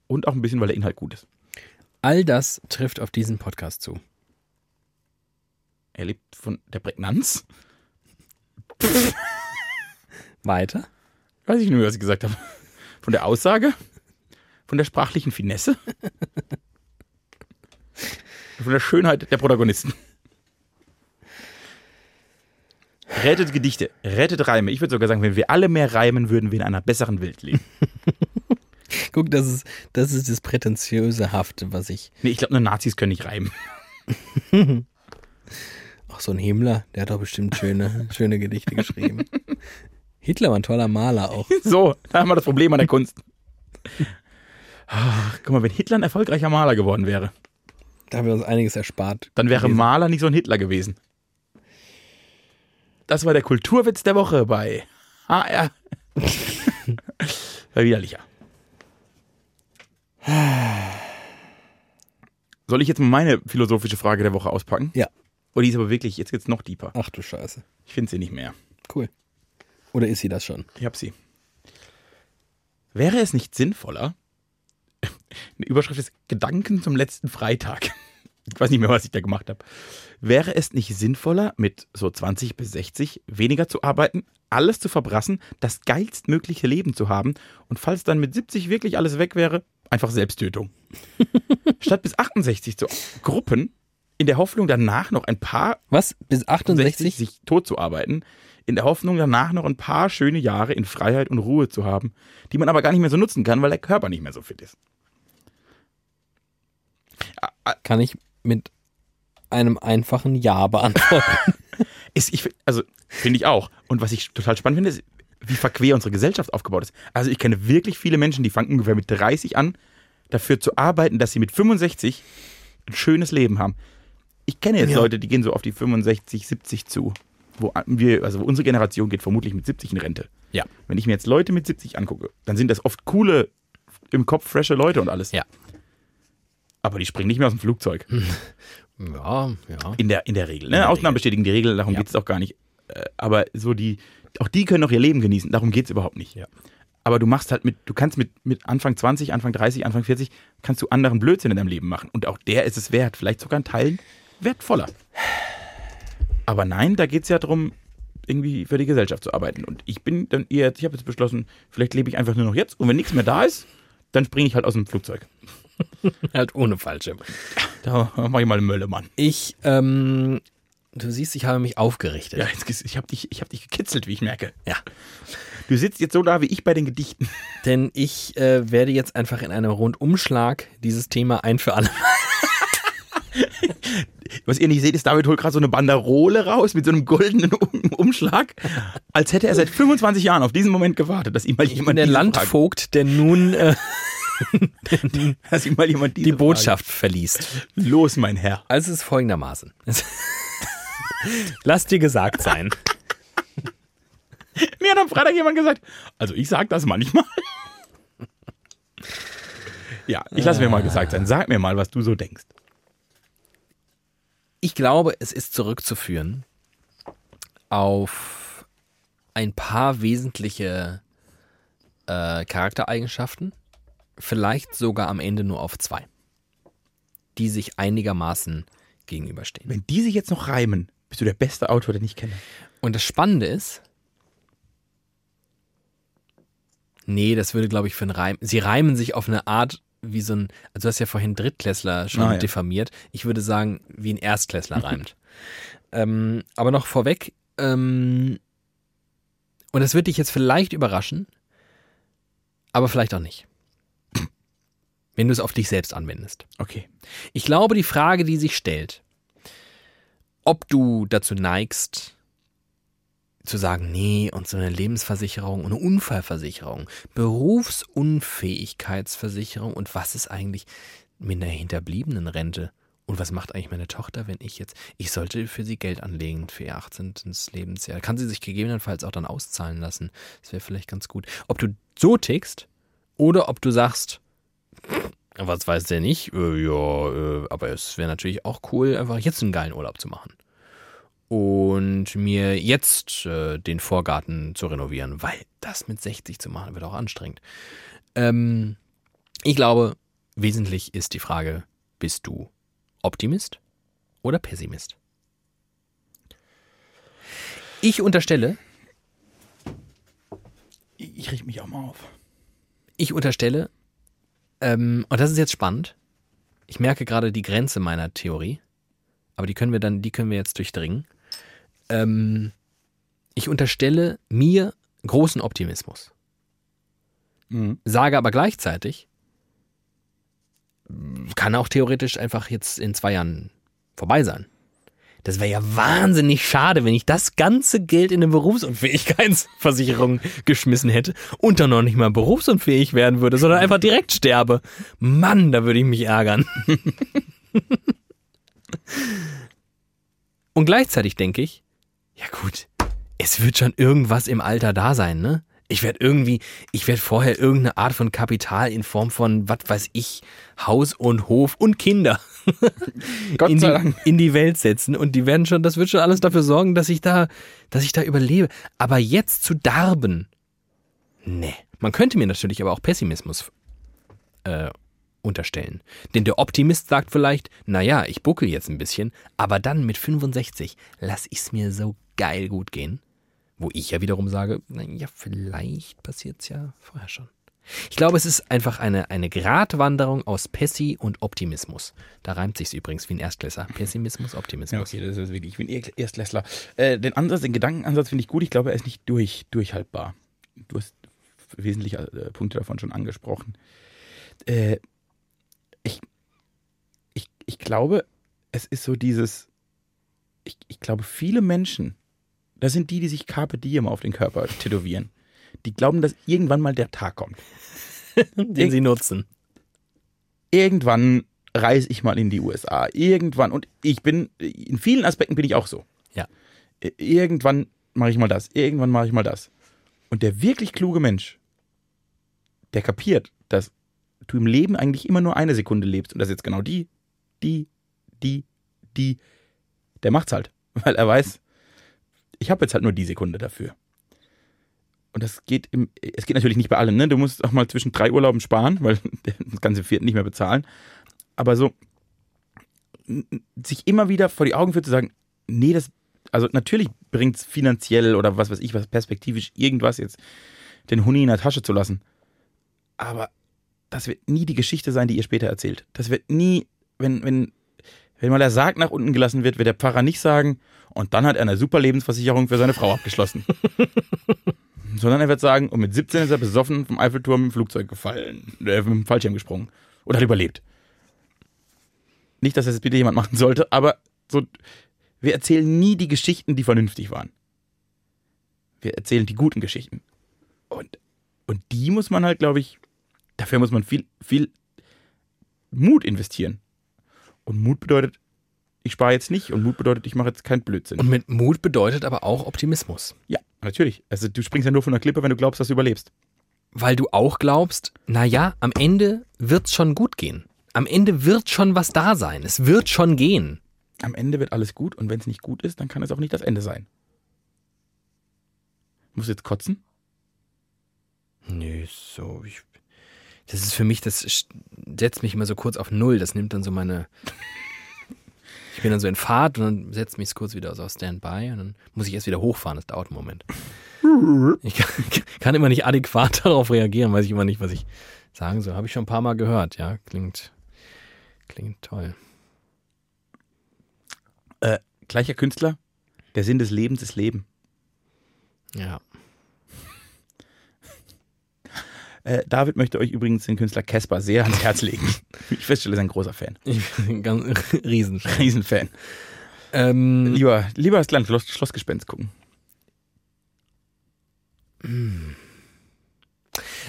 Und auch ein bisschen, weil der Inhalt gut ist. All das trifft auf diesen Podcast zu. Er lebt von der Prägnanz. [LAUGHS] Weiter? Weiß ich nicht mehr, was ich gesagt habe. Von der Aussage, von der sprachlichen Finesse, von der Schönheit der Protagonisten. Rettet Gedichte, rettet Reime. Ich würde sogar sagen, wenn wir alle mehr reimen, würden wir in einer besseren Welt leben. Guck, das ist, das ist das prätentiöse Hafte, was ich. Nee, ich glaube, nur Nazis können nicht reimen. Ach, so ein Himmler, der hat doch bestimmt schöne, schöne Gedichte geschrieben. [LAUGHS] Hitler war ein toller Maler auch. So, da haben wir das Problem an der Kunst. Ach, guck mal, wenn Hitler ein erfolgreicher Maler geworden wäre, Da haben wir uns einiges erspart. dann wäre gewesen. Maler nicht so ein Hitler gewesen. Das war der Kulturwitz der Woche bei HR. war [LAUGHS] widerlicher. Soll ich jetzt mal meine philosophische Frage der Woche auspacken? Ja. Oh, die ist aber wirklich, jetzt geht's noch deeper. Ach du Scheiße. Ich finde sie nicht mehr. Cool. Oder ist sie das schon? Ich hab sie. Wäre es nicht sinnvoller? [LAUGHS] Eine Überschrift ist Gedanken zum letzten Freitag. [LAUGHS] Ich weiß nicht mehr, was ich da gemacht habe. Wäre es nicht sinnvoller, mit so 20 bis 60 weniger zu arbeiten, alles zu verbrassen, das geilstmögliche Leben zu haben und falls dann mit 70 wirklich alles weg wäre, einfach Selbsttötung. [LAUGHS] Statt bis 68 zu Gruppen, in der Hoffnung danach noch ein paar Was? Bis 68? 60 sich tot zu arbeiten, in der Hoffnung danach noch ein paar schöne Jahre in Freiheit und Ruhe zu haben, die man aber gar nicht mehr so nutzen kann, weil der Körper nicht mehr so fit ist. Kann ich mit einem einfachen Ja beantworten. [LAUGHS] ist ich, also finde ich auch. Und was ich total spannend finde, ist, wie verquer unsere Gesellschaft aufgebaut ist. Also ich kenne wirklich viele Menschen, die fangen ungefähr mit 30 an, dafür zu arbeiten, dass sie mit 65 ein schönes Leben haben. Ich kenne jetzt Ja. Leute, die gehen so auf die 65, 70 zu. Wo wir, also unsere Generation geht vermutlich mit 70 in Rente. Ja. Wenn ich mir jetzt Leute mit 70 angucke, dann sind das oft coole, im Kopf frische Leute und alles. Ja. Aber die springen nicht mehr aus dem Flugzeug. [LAUGHS] Ja, ja. In der, in der Regel. Ne? der Ausnahmen Regel. bestätigen die Regel, darum Ja. geht es auch gar nicht. Äh, Aber so die, auch die können noch ihr Leben genießen, darum geht es überhaupt nicht. Ja. Aber du machst halt mit, du kannst mit, mit Anfang 20, Anfang 30, Anfang 40, kannst du anderen Blödsinn in deinem Leben machen. Und auch der ist es wert, vielleicht sogar in Teilen wertvoller. Aber nein, da geht es ja darum, irgendwie für die Gesellschaft zu arbeiten. Und ich bin dann eher, ich habe jetzt beschlossen, vielleicht lebe ich einfach nur noch jetzt und wenn nichts mehr da ist, dann springe ich halt aus dem Flugzeug. [LAUGHS] Halt ohne Fallschirm. Da mache ich mal einen Möllemann. Ich, ähm, du siehst, ich habe mich aufgerichtet. Ja, jetzt, ich habe dich, ich hab dich gekitzelt, wie ich merke. Ja. Du sitzt jetzt so da wie ich bei den Gedichten. Denn ich äh, werde jetzt einfach in einem Rundumschlag dieses Thema ein für alle. [LAUGHS] Was ihr nicht seht, ist, David holt gerade so eine Banderole raus mit so einem goldenen um Umschlag, als hätte er seit 25 Jahren auf diesen Moment gewartet, dass ihm mal Ich bin jemand der Landvogt, der nun äh, [LAUGHS] dass ihm mal jemand die Botschaft verliest. Frage. Los, mein Herr. Also es ist folgendermaßen. Lass dir gesagt sein. Mir hat am Freitag jemand gesagt, also ich sag das manchmal. Ja, ich lasse mir mal gesagt sein. Sag mir mal, was du so denkst. Ich glaube, es ist zurückzuführen auf ein paar wesentliche äh, Charaktereigenschaften, vielleicht sogar am Ende nur auf zwei, die sich einigermaßen gegenüberstehen. Wenn die sich jetzt noch reimen, bist du der beste Autor, den ich kenne. Und das Spannende ist, nee, das würde, glaube ich, für ein Reim. Sie reimen sich auf eine Art wie so ein, also du hast ja vorhin Drittklässler schon Ah, ja. diffamiert. Ich würde sagen, wie ein Erstklässler [LAUGHS] reimt. ähm, aber noch vorweg, ähm, und das wird dich jetzt vielleicht überraschen, aber vielleicht auch nicht. Wenn du es auf dich selbst anwendest. Okay. Ich glaube, die Frage, die sich stellt, ob du dazu neigst, zu sagen, nee, und so eine Lebensversicherung und eine Unfallversicherung, Berufsunfähigkeitsversicherung und was ist eigentlich mit einer hinterbliebenen Rente? Und was macht eigentlich meine Tochter, wenn ich jetzt, ich sollte für sie Geld anlegen für ihr 18. Lebensjahr. Kann sie sich gegebenenfalls auch dann auszahlen lassen. Das wäre vielleicht ganz gut. Ob du so tickst oder ob du sagst, was weiß der nicht? Äh, ja, äh, aber es wäre natürlich auch cool, einfach jetzt einen geilen Urlaub zu machen. Und mir jetzt äh, den Vorgarten zu renovieren, weil das mit 60 zu machen wird auch anstrengend. Ähm, ich glaube, wesentlich ist die Frage, bist du Optimist oder Pessimist? Ich unterstelle, Ich, ich richte mich auch mal auf. ich unterstelle, ähm, und das ist jetzt spannend. Ich merke gerade die Grenze meiner Theorie, aber die können wir dann, die können wir jetzt durchdringen. Ähm, ich unterstelle mir großen Optimismus. Mhm. Sage aber gleichzeitig, kann auch theoretisch einfach jetzt in zwei Jahren vorbei sein. Das wäre ja wahnsinnig schade, wenn ich das ganze Geld in eine Berufsunfähigkeitsversicherung geschmissen hätte und dann noch nicht mal berufsunfähig werden würde, sondern einfach direkt sterbe. Mann, da würde ich mich ärgern. [LAUGHS] und gleichzeitig denke ich, ja gut, es wird schon irgendwas im Alter da sein, ne? Ich werde irgendwie, ich werde vorher irgendeine Art von Kapital in Form von, was weiß ich, Haus und Hof und Kinder [LAUGHS] in, die, in die Welt setzen. Und die werden schon, das wird schon alles dafür sorgen, dass ich da, dass ich da überlebe. Aber jetzt zu darben, nee. Man könnte mir natürlich aber auch Pessimismus äh, unterstellen. Denn der Optimist sagt vielleicht, naja, ich buckel jetzt ein bisschen, aber dann mit 65 lass ich's mir so geil gut gehen. Wo ich ja wiederum sage, naja, vielleicht passiert's ja vorher schon. Ich glaube, es ist einfach eine, eine Gratwanderung aus Pessi und Optimismus. Da reimt sich's übrigens wie ein Erstklässler. Pessimismus, Optimismus. Ja, okay, das ist wirklich, ich bin Erst- Erstklässler. Äh, den Ansatz, den Gedankenansatz finde ich gut. Ich glaube, er ist nicht durch, durchhaltbar. Du hast wesentliche äh, Punkte davon schon angesprochen. Äh, ich, ich, ich glaube, es ist so dieses, ich, ich glaube, viele Menschen, das sind die, die sich Carpe Diem auf den Körper tätowieren. Die glauben, dass irgendwann mal der Tag kommt. [LAUGHS] Den sie nutzen. Irgendwann reise ich mal in die USA. Irgendwann. Und ich bin, in vielen Aspekten bin ich auch so. Ja. Irgendwann mache ich mal das. Irgendwann mache ich mal das. Und der wirklich kluge Mensch, der kapiert, dass du im Leben eigentlich immer nur eine Sekunde lebst. Und das ist jetzt genau die, die, die, die. Der macht's halt. [LAUGHS] Weil er weiß, ich habe jetzt halt nur die Sekunde dafür. Und das geht im, es geht natürlich nicht bei allen, ne? Du musst auch mal zwischen drei Urlauben sparen, weil [LAUGHS] das ganze vierte nicht mehr bezahlen. Aber so sich immer wieder vor die Augen führt zu sagen, nee, das, also natürlich bringt es finanziell oder was weiß ich, was perspektivisch irgendwas jetzt den Huni in der Tasche zu lassen. Aber das wird nie die Geschichte sein, die ihr später erzählt. Das wird nie, wenn, wenn, wenn mal der Sarg nach unten gelassen wird, wird der Pfarrer nicht sagen, und dann hat er eine super Lebensversicherung für seine Frau abgeschlossen. [LAUGHS] Sondern er wird sagen, und mit 17 ist er besoffen vom Eiffelturm im Flugzeug gefallen, äh, mit dem Fallschirm gesprungen oder hat überlebt. Nicht, dass das jetzt bitte jemand machen sollte, aber so, wir erzählen nie die Geschichten, die vernünftig waren. Wir erzählen die guten Geschichten. Und, und die muss man halt, glaube ich, dafür muss man viel, viel Mut investieren. Und Mut bedeutet, ich spare jetzt nicht und Mut bedeutet, ich mache jetzt keinen Blödsinn. Und mit Mut bedeutet aber auch Optimismus. ja, natürlich. Also du springst ja nur von der Klippe, wenn du glaubst, dass du überlebst. Weil du auch glaubst, naja, am Ende wird's schon gut gehen. Am Ende wird schon was da sein. Es wird schon gehen. Am Ende wird alles gut und wenn es nicht gut ist, dann kann es auch nicht das Ende sein. Musst du jetzt kotzen? Nö, so. Ich, das ist für mich, das setzt mich immer so kurz auf Null. Das nimmt dann so meine. Ich bin dann so in Fahrt und dann setzt mich kurz wieder so auf Standby und dann muss ich erst wieder hochfahren. Das dauert einen Moment. [LAUGHS] Ich kann, [LAUGHS] kann immer nicht adäquat [LAUGHS] darauf reagieren, weiß ich immer nicht, was ich sagen soll. Habe ich schon ein paar Mal gehört, ja. Klingt, klingt toll. Äh, gleicher Künstler, der Sinn des Lebens ist Leben. Ja. Äh, David möchte euch übrigens den Künstler Casper sehr ans Herz legen. [LAUGHS] Ich feststelle, er ist ein großer Fan. Ich bin ein ganz [LAUGHS] riesen. Riesenfan. Ähm, Lieber, lieber das kleine Schloss, Schlossgespenst gucken.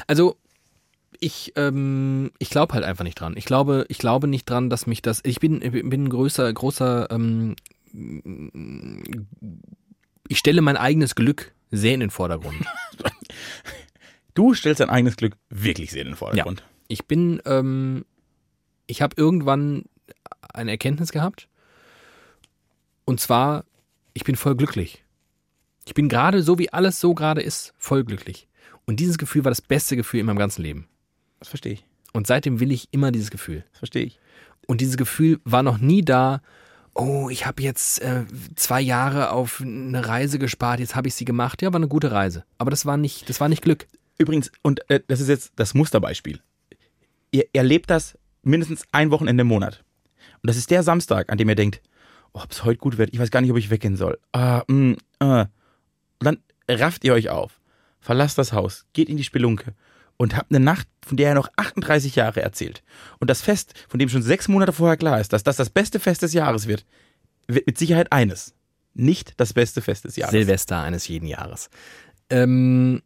Also ich, ähm, ich glaube halt einfach nicht dran. Ich glaube, ich glaube nicht dran, dass mich das. Ich bin, ich bin ein größer, großer. Ähm, ich stelle mein eigenes Glück sehr in den Vordergrund. [LAUGHS] Du stellst dein eigenes Glück wirklich sehr in den Vordergrund. Ich bin, ähm, ich habe irgendwann eine Erkenntnis gehabt. Und zwar, ich bin voll glücklich. Ich bin gerade so, wie alles so gerade ist, voll glücklich. Und dieses Gefühl war das beste Gefühl in meinem ganzen Leben. Das verstehe ich. Und seitdem will ich immer dieses Gefühl. Das verstehe ich. Und dieses Gefühl war noch nie da, oh, ich habe jetzt äh, zwei Jahre auf eine Reise gespart, jetzt habe ich sie gemacht. Ja, war eine gute Reise. Aber das war nicht, das war nicht Glück. Übrigens, und äh, das ist jetzt das Musterbeispiel. Ihr erlebt das mindestens ein Wochenende im Monat. Und das ist der Samstag, an dem ihr denkt, oh, ob es heute gut wird, ich weiß gar nicht, ob ich weggehen soll. Ah, mm, äh. Und dann rafft ihr euch auf, verlasst das Haus, geht in die Spelunke und habt eine Nacht, von der er noch 38 Jahre erzählt. Und das Fest, von dem schon sechs Monate vorher klar ist, dass das das beste Fest des Jahres wird, wird mit Sicherheit eines. Nicht das beste Fest des Jahres. Silvester eines jeden Jahres. Ähm,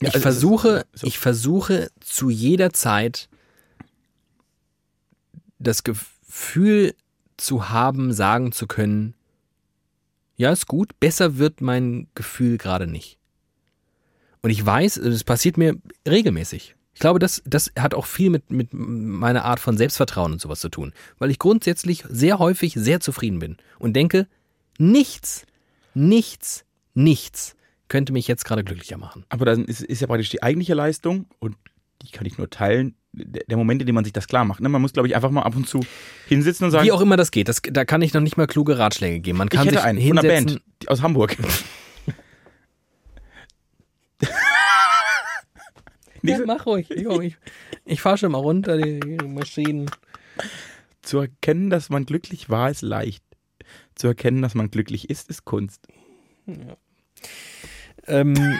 Ja, ich also- versuche, so. ich versuche zu jeder Zeit das Gefühl zu haben, sagen zu können, ja, ist gut, besser wird mein Gefühl gerade nicht. Und ich weiß, es passiert mir regelmäßig. Ich glaube, das, das hat auch viel mit, mit meiner Art von Selbstvertrauen und sowas zu tun. Weil ich grundsätzlich sehr häufig sehr zufrieden bin und denke, nichts, nichts, nichts könnte mich jetzt gerade glücklicher machen. Aber dann ist, ist ja praktisch die eigentliche Leistung und die kann ich nur teilen. Der, Moment, in dem man sich das klar macht. Ne? Man muss, glaube ich, einfach mal ab und zu hinsitzen und sagen, Wie auch immer das geht, das, da kann ich noch nicht mal kluge Ratschläge geben. Man ich kann hätte sich einen von einer hinsetzen. Band aus Hamburg. [LAUGHS] Ja, mach ruhig. Ich, ich, ich fahre schon mal runter, die, die Maschinen. Zu erkennen, dass man glücklich war, ist leicht. Zu erkennen, dass man glücklich ist, ist Kunst. Ähm, [LAUGHS]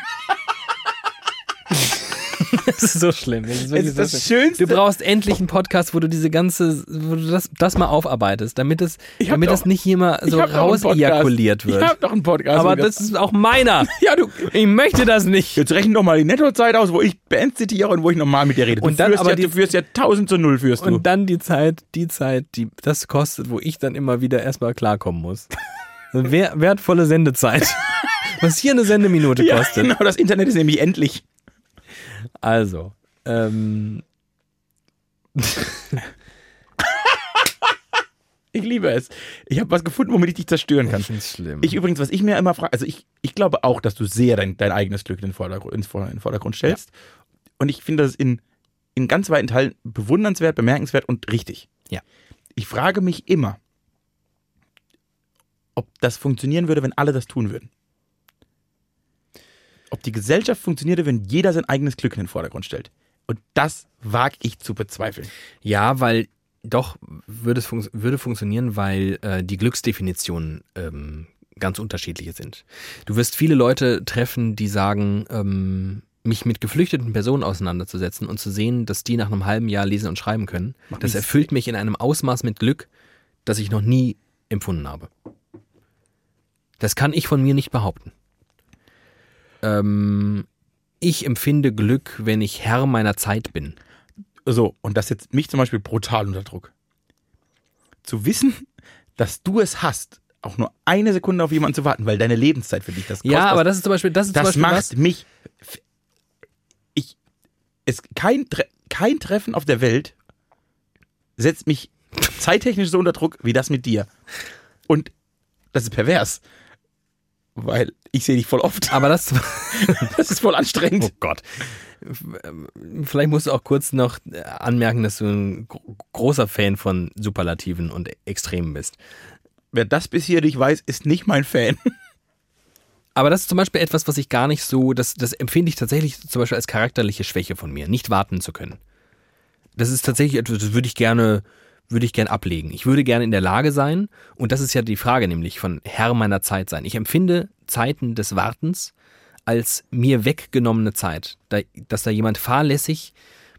das ist so schlimm. Das ist ist so das schlimm. Schönste. Du brauchst endlich einen Podcast, wo du diese ganze, wo du das, das mal aufarbeitest, damit es, hab damit doch- das nicht hier mal so hab doch einen raus Podcast. ejakuliert wird. Ich habe doch einen Podcast. Aber das ist auch meiner. [LAUGHS] ja, du, Ich möchte das nicht. jetzt rechnen doch mal die Nettozeit aus, wo ich Band zitiere und wo ich normal mit dir rede. Du Und dann führst aber ja, die- du führst ja 1000 zu 0 führst du. Und dann die Zeit, die Zeit, die das kostet, wo ich dann immer wieder erstmal klarkommen muss. [LAUGHS] Wer, wertvolle Sendezeit. Was hier eine Sendeminute [LAUGHS] ja, kostet. genau, das Internet ist nämlich endlich. Also, ähm, Ich liebe es. Ich habe was gefunden, womit ich dich zerstören kann. ich find's schlimm. Ich übrigens, was ich mir immer frage, also ich, ich glaube auch, dass du sehr dein, dein eigenes Glück in den Vordergrund, in den Vordergrund stellst. Und ich finde das in, in ganz weiten Teilen bewundernswert, bemerkenswert und richtig. Ja. Ich frage mich immer, ob das funktionieren würde, wenn alle das tun würden. Ob die Gesellschaft funktionierte, wenn jeder sein eigenes Glück in den Vordergrund stellt. Und das wage ich zu bezweifeln. Ja, weil doch würde es fun würde funktionieren, weil äh, die Glücksdefinitionen ähm, ganz unterschiedliche sind. Du wirst viele Leute treffen, die sagen, ähm, mich mit geflüchteten Personen auseinanderzusetzen und zu sehen, dass die nach einem halben Jahr lesen und schreiben können, Macht das erfüllt mich in einem Ausmaß mit Glück, das ich noch nie empfunden habe. Das kann ich von mir nicht behaupten. Ähm, ich empfinde Glück, wenn ich Herr meiner Zeit bin. So, und das setzt mich zum Beispiel brutal unter Druck. Zu wissen, dass du es hast, auch nur eine Sekunde auf jemanden zu warten, weil deine Lebenszeit für dich das kostet. Ja, aber das ist zum Beispiel, das ist das Beispiel macht was, mich. Ich. Es, kein, kein Treffen auf der Welt setzt mich zeittechnisch so unter Druck wie das mit dir. Und das ist pervers. Weil ich sehe dich voll oft. aber das, [LAUGHS] Das ist voll anstrengend. oh Gott. Vielleicht musst du auch kurz noch äh, anmerken, dass du ein gro- großer Fan von Superlativen und Extremen bist. Wer das bis hier nicht weiß, ist nicht mein Fan. [LAUGHS] Aber das ist zum Beispiel etwas, was ich gar nicht so, das, das empfinde ich tatsächlich zum Beispiel als charakterliche Schwäche von mir, nicht warten zu können. Das ist tatsächlich etwas, das würde ich gerne, würde ich gerne ablegen. Ich würde gerne in der Lage sein, und das ist ja die Frage nämlich von Herr meiner Zeit sein. Ich empfinde Zeiten des Wartens als mir weggenommene Zeit, da, dass da jemand fahrlässig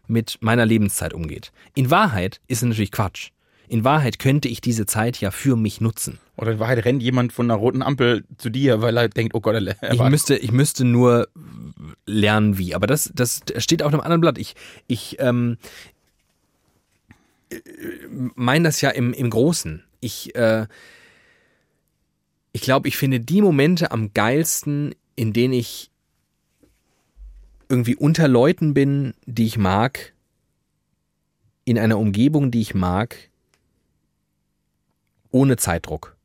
mit meiner Lebenszeit umgeht. In Wahrheit ist es natürlich Quatsch. In Wahrheit könnte ich diese Zeit ja für mich nutzen. Oder in Wahrheit rennt jemand von einer roten Ampel zu dir, weil er denkt, oh Gott, er, Ich müsste, ich müsste nur lernen, wie. Aber das, das steht auf einem anderen Blatt. Ich, ich ähm, meine das ja im, im Großen. Ich, äh, ich glaube, ich finde die Momente am geilsten, in denen ich irgendwie unter Leuten bin, die ich mag, in einer Umgebung, die ich mag, ohne Zeitdruck.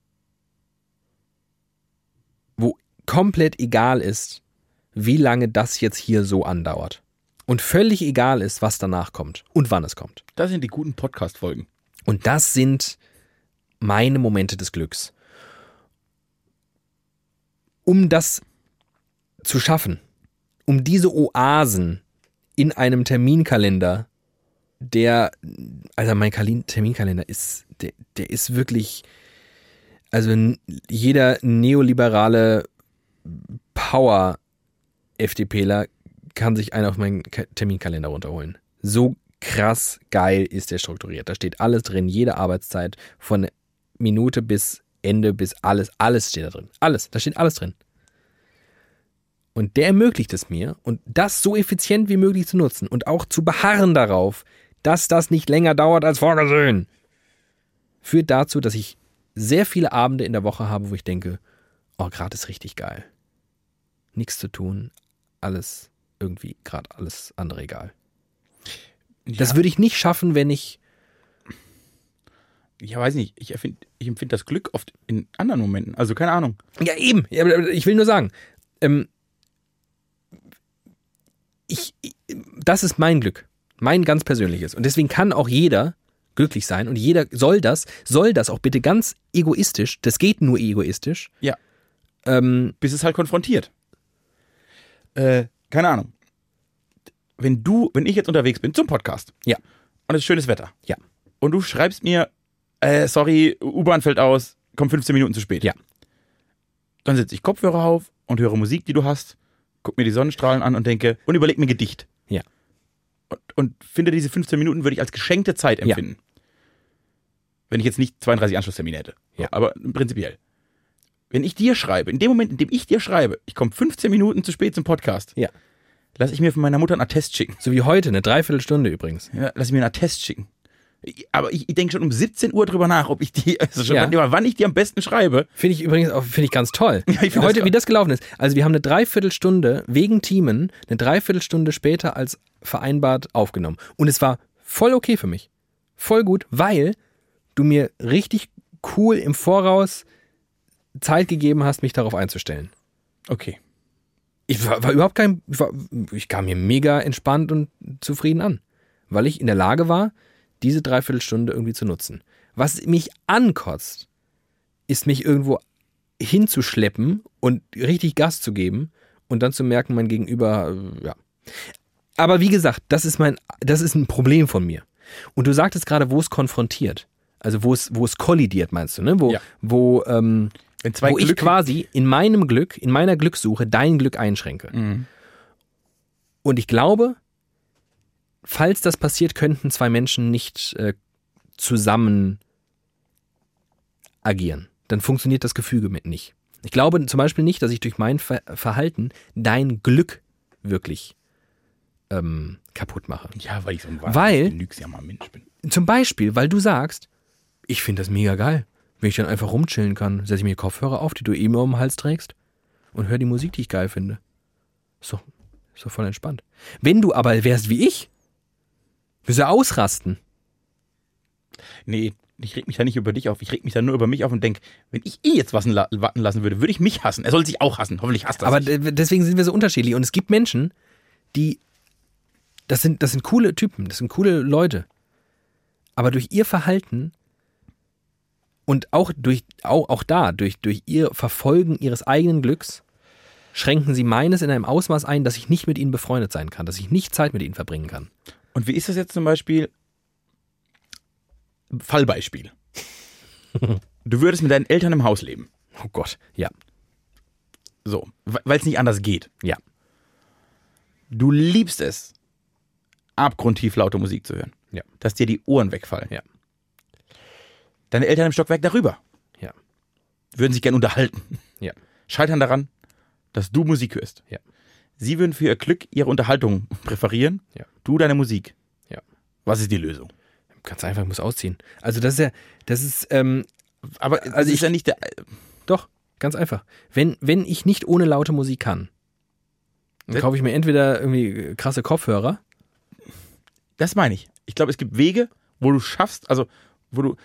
Wo komplett egal ist, wie lange das jetzt hier so andauert. Und völlig egal ist, was danach kommt und wann es kommt. Das sind die guten Podcast-Folgen. Und das sind meine Momente des Glücks. Um das zu schaffen, um diese Oasen in einem Terminkalender, der, also mein Kalin Terminkalender ist, der, der ist wirklich Also jeder neoliberale Power-FDPler kann sich einen auf meinen Ka- Terminkalender runterholen. So krass geil ist der strukturiert. Da steht alles drin, jede Arbeitszeit von Minute bis Ende bis alles, alles steht da drin. Alles, da steht alles drin. Und der ermöglicht es mir, und das so effizient wie möglich zu nutzen und auch zu beharren darauf, dass das nicht länger dauert als vorgesehen, führt dazu, dass ich sehr viele Abende in der Woche habe, wo ich denke, oh, gerade ist richtig geil. Nichts zu tun, alles irgendwie, gerade alles andere egal. Das ja, würde ich nicht schaffen, wenn ich, ich weiß nicht, ich, erfind- ich empfinde das Glück oft in anderen Momenten. Also keine Ahnung. ja eben, ich will nur sagen, ähm, ich, ich, das ist mein Glück, mein ganz persönliches. Und deswegen kann auch jeder glücklich sein und jeder soll das, soll das auch bitte ganz egoistisch, das geht nur egoistisch, Ja. ähm, bis es halt konfrontiert. Äh, keine Ahnung. Wenn du, wenn ich jetzt unterwegs bin zum Podcast. Ja. Und es ist schönes Wetter. Ja. Und du schreibst mir, äh, sorry, U-Bahn fällt aus, komm 15 Minuten zu spät. Ja. Dann setze ich Kopfhörer auf und höre Musik, die du hast, guck mir die Sonnenstrahlen an und denke, und überleg mir Gedicht. Ja. Und, und finde diese 15 Minuten würde ich als geschenkte Zeit Ja. empfinden. Wenn ich jetzt nicht 32 Anschlusstermine hätte. Ja. Aber prinzipiell. Wenn ich dir schreibe, in dem Moment, in dem ich dir schreibe, ich komme 15 Minuten zu spät zum Podcast, Ja. lass ich mir von meiner Mutter einen Attest schicken. so wie heute, eine Dreiviertelstunde übrigens. Ja, lass ich mir einen Attest schicken. Aber ich, ich denke schon um 17 Uhr drüber nach, ob ich die, [LAUGHS] also schon Ja. wann, wann ich die am besten schreibe. Finde ich übrigens auch, finde ich ganz toll. [LAUGHS] Ja, ich Heute, das wie das gelaufen ist. Also wir haben eine Dreiviertelstunde wegen Teamen, eine Dreiviertelstunde später als vereinbart aufgenommen. Und es war voll okay für mich. Voll gut, weil du mir richtig cool im Voraus Zeit gegeben hast, mich darauf einzustellen. Okay. Ich war, war überhaupt kein, ich, war, ich kam mir mega entspannt und zufrieden an, weil ich in der Lage war, diese Dreiviertelstunde irgendwie zu nutzen. Was mich ankotzt, ist mich irgendwo hinzuschleppen und richtig Gas zu geben und dann zu merken, mein Gegenüber, äh, ja. Aber wie gesagt, das ist mein, das ist ein Problem von mir. Und du sagtest gerade, wo es konfrontiert. Also wo es, wo es kollidiert, meinst du, ne? Wo, Ja. wo, ähm, Wenn zwei wo ich Glück- quasi in meinem Glück, in meiner Glückssuche dein Glück einschränke. Mhm. Und ich glaube, falls das passiert, könnten zwei Menschen nicht äh, zusammen agieren. Dann funktioniert das Gefüge mit nicht. Ich glaube zum Beispiel nicht, dass ich durch mein Ver Verhalten dein Glück wirklich ähm, kaputt mache. Ja, weil ich so ein Weil- genügsamer Mensch bin. Zum Beispiel, weil du sagst, ich finde das mega geil, wenn ich dann einfach rumchillen kann, setze ich mir Kopfhörer auf, die du immer um den Hals trägst und höre die Musik, die ich geil finde. Ist doch, ist doch voll entspannt. Wenn du aber wärst wie ich, würdest du ausrasten. Nee, ich reg mich da nicht über dich auf. Ich reg mich da nur über mich auf und denk, wenn ich eh jetzt was warten lassen würde, würde ich mich hassen. Er soll sich auch hassen. Hoffentlich hasst er Aber sich. de- deswegen sind wir so unterschiedlich. Und es gibt Menschen, die, das sind, das sind coole Typen, das sind coole Leute. Aber durch ihr Verhalten und auch durch, auch, auch da, durch, durch ihr Verfolgen ihres eigenen Glücks, schränken sie meines in einem Ausmaß ein, dass ich nicht mit ihnen befreundet sein kann, dass ich nicht Zeit mit ihnen verbringen kann. Und wie ist das jetzt zum Beispiel? Fallbeispiel. [LAUGHS] Du würdest mit deinen Eltern im Haus leben. Oh Gott, ja, So, weil es nicht anders geht. ja, Du liebst es, abgrundtief laute Musik zu hören. Ja. Dass dir die Ohren wegfallen. Ja. Deine Eltern im Stockwerk darüber ja, würden sich gern unterhalten. ja, Scheitern daran, dass du Musik hörst. Ja. Sie würden für ihr Glück ihre Unterhaltung präferieren. Ja. Du deine Musik. Ja. Was ist die Lösung? ganz einfach, ich muss ausziehen. Also das ist ja, das ist, ähm, Aber Also ich- ist ja nicht der. Doch, ganz einfach. Wenn, wenn ich nicht ohne laute Musik kann, dann Das- kaufe ich mir entweder irgendwie krasse Kopfhörer. Das meine ich. Ich glaube, es gibt Wege, wo du schaffst, also wo du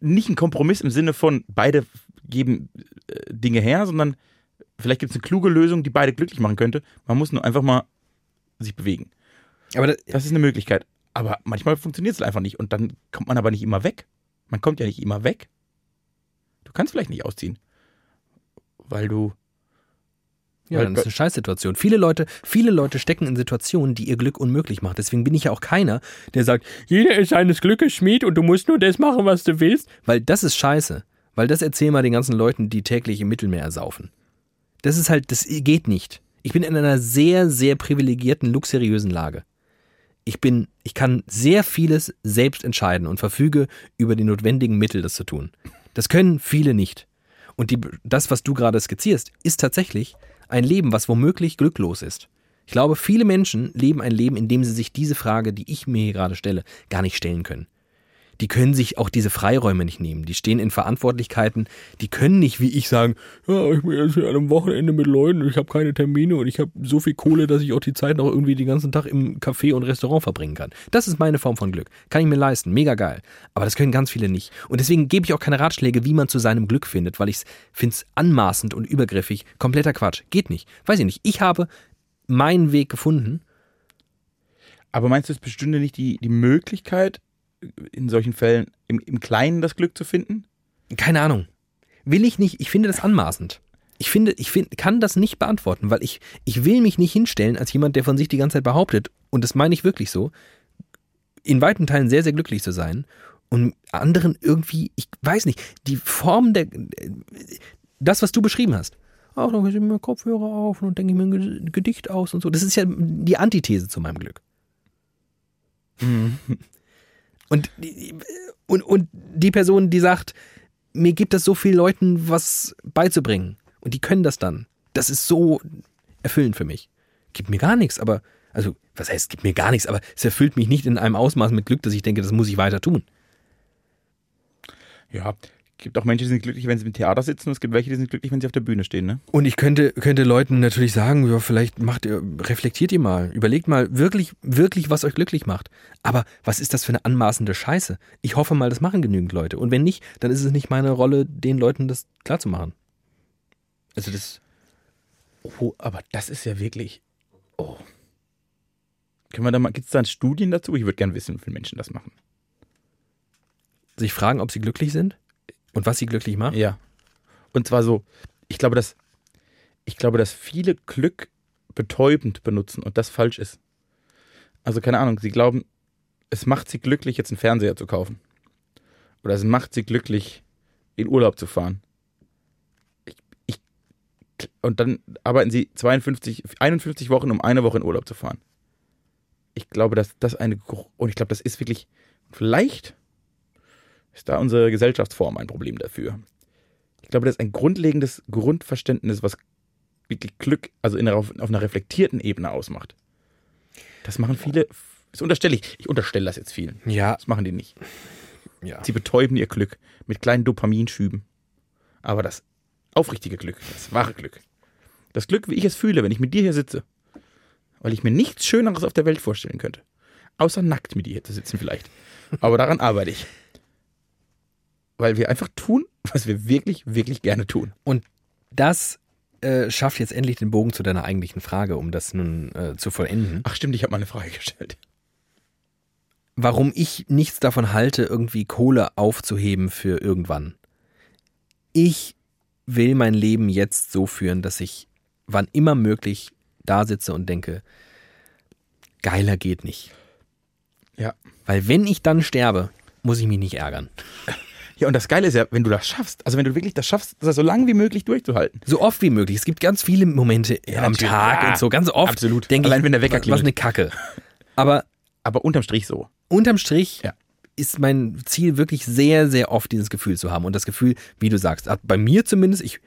nicht einen Kompromiss im Sinne von beide geben äh, Dinge her, sondern vielleicht gibt es eine kluge Lösung, die beide glücklich machen könnte. Man muss nur einfach mal sich bewegen. Aber das, Das ist eine Möglichkeit. Aber manchmal funktioniert es einfach nicht und dann kommt man aber nicht immer weg. Man kommt ja nicht immer weg. Du kannst vielleicht nicht ausziehen, weil du ja, dann ist eine Scheißsituation. Viele Leute, viele Leute stecken in Situationen, die ihr Glück unmöglich machen. Deswegen bin ich ja auch keiner, der sagt, jeder ist seines Glückes Schmied und du musst nur das machen, was du willst. Weil das ist scheiße. Weil das erzähl mal den ganzen Leuten, die täglich im Mittelmeer ersaufen. Das ist halt, das geht nicht. Ich bin in einer sehr, sehr privilegierten, luxuriösen Lage. Ich bin, ich kann sehr vieles selbst entscheiden und verfüge über die notwendigen Mittel, das zu tun. Das können viele nicht. Und die, das, was du gerade skizzierst, ist tatsächlich ein Leben, was womöglich glücklos ist. Ich glaube, viele Menschen leben ein Leben, in dem sie sich diese Frage, die ich mir hier gerade stelle, gar nicht stellen können die können sich auch diese Freiräume nicht nehmen. Die stehen in Verantwortlichkeiten, die können nicht wie ich sagen, ja, ich bin jetzt hier an einem Wochenende mit Leuten, ich habe keine Termine und ich habe so viel Kohle, dass ich auch die Zeit noch irgendwie den ganzen Tag im Café und Restaurant verbringen kann. Das ist meine Form von Glück. Kann ich mir leisten, mega geil. Aber das können ganz viele nicht. Und deswegen gebe ich auch keine Ratschläge, wie man zu seinem Glück findet, weil ich finde es anmaßend und übergriffig. Kompletter Quatsch. Geht nicht. Weiß ich nicht. Ich habe meinen Weg gefunden. Aber meinst du, es bestünde nicht die, die Möglichkeit, in solchen Fällen im, im Kleinen das Glück zu finden? Keine Ahnung. Will ich nicht, ich finde das anmaßend. Ich finde, ich find, kann das nicht beantworten, weil ich, ich will mich nicht hinstellen als jemand, der von sich die ganze Zeit behauptet, und das meine ich wirklich so, in weiten Teilen sehr, sehr glücklich zu sein und anderen irgendwie, ich weiß nicht, die Form der, das, was du beschrieben hast. Auch dann ich mir Kopfhörer auf und denke ich mir ein Gedicht aus und so. Das ist ja die Antithese zu meinem Glück. Und, und, und die Person, die sagt, mir gibt es so vielen Leuten was beizubringen. Und die können das dann. Das ist so erfüllend für mich. Gibt mir gar nichts, aber, also, was heißt, gibt mir gar nichts, aber es erfüllt mich nicht in einem Ausmaß mit Glück, dass ich denke, das muss ich weiter tun. Ja, gibt auch Menschen, die sind glücklich, wenn sie im Theater sitzen und es gibt welche, die sind glücklich, wenn sie auf der Bühne stehen. Ne? Und ich könnte, könnte Leuten natürlich sagen, ja, vielleicht macht ihr, reflektiert ihr mal, überlegt mal wirklich, wirklich, was euch glücklich macht. Aber was ist das für eine anmaßende Scheiße? Ich hoffe mal, das machen genügend Leute. Und wenn nicht, dann ist es nicht meine Rolle, den Leuten das klarzumachen. Also das. Oh, aber das ist ja wirklich. Oh. Können wir da mal, gibt es da Studien dazu? Ich würde gerne wissen, wie viele Menschen das machen. Sich fragen, ob sie glücklich sind? Und was sie glücklich macht? Ja. Und zwar so, ich glaube, dass, ich glaube, dass viele Glück betäubend benutzen und das falsch ist. Also keine Ahnung, sie glauben, es macht sie glücklich, jetzt einen Fernseher zu kaufen. Oder es macht sie glücklich, in Urlaub zu fahren. Ich, ich, und dann arbeiten sie 52, 51 Wochen, um eine Woche in Urlaub zu fahren. Ich glaube, dass das eine, und ich glaube, das ist wirklich, vielleicht ist da unsere Gesellschaftsform ein Problem dafür. Ich glaube, das ist ein grundlegendes Grundverständnis, was wirklich Glück, also in, auf, auf einer reflektierten Ebene ausmacht. Das machen viele, das unterstelle ich, ich unterstelle das jetzt vielen. Ja. Das machen die nicht. Ja. Sie betäuben ihr Glück mit kleinen Dopaminschüben. Aber das aufrichtige Glück, das wahre Glück, das Glück, wie ich es fühle, wenn ich mit dir hier sitze, weil ich mir nichts Schöneres auf der Welt vorstellen könnte, außer nackt mit dir hier zu sitzen vielleicht. Aber daran arbeite ich weil wir einfach tun, was wir wirklich, wirklich gerne tun. Und das äh, schafft jetzt endlich den Bogen zu deiner eigentlichen Frage, um das nun äh, zu vollenden. Ach stimmt, ich habe mal eine Frage gestellt. Warum ich nichts davon halte, irgendwie Kohle aufzuheben für irgendwann. Ich will mein Leben jetzt so führen, dass ich wann immer möglich da sitze und denke, geiler geht nicht. Ja. Weil wenn ich dann sterbe, muss ich mich nicht ärgern. Ja, und das Geile ist ja, wenn du das schaffst, also wenn du wirklich das schaffst, das so lange wie möglich durchzuhalten. So oft wie möglich. Es gibt ganz viele Momente ja, am Tag ja, und so, ganz oft. Absolut. Denke Allein wenn der Wecker klingelt. Was eine Kacke. Aber, aber unterm Strich so. Unterm Strich ja. ist mein Ziel wirklich sehr, sehr oft dieses Gefühl zu haben. Und das Gefühl, wie du sagst, bei mir zumindest, ich,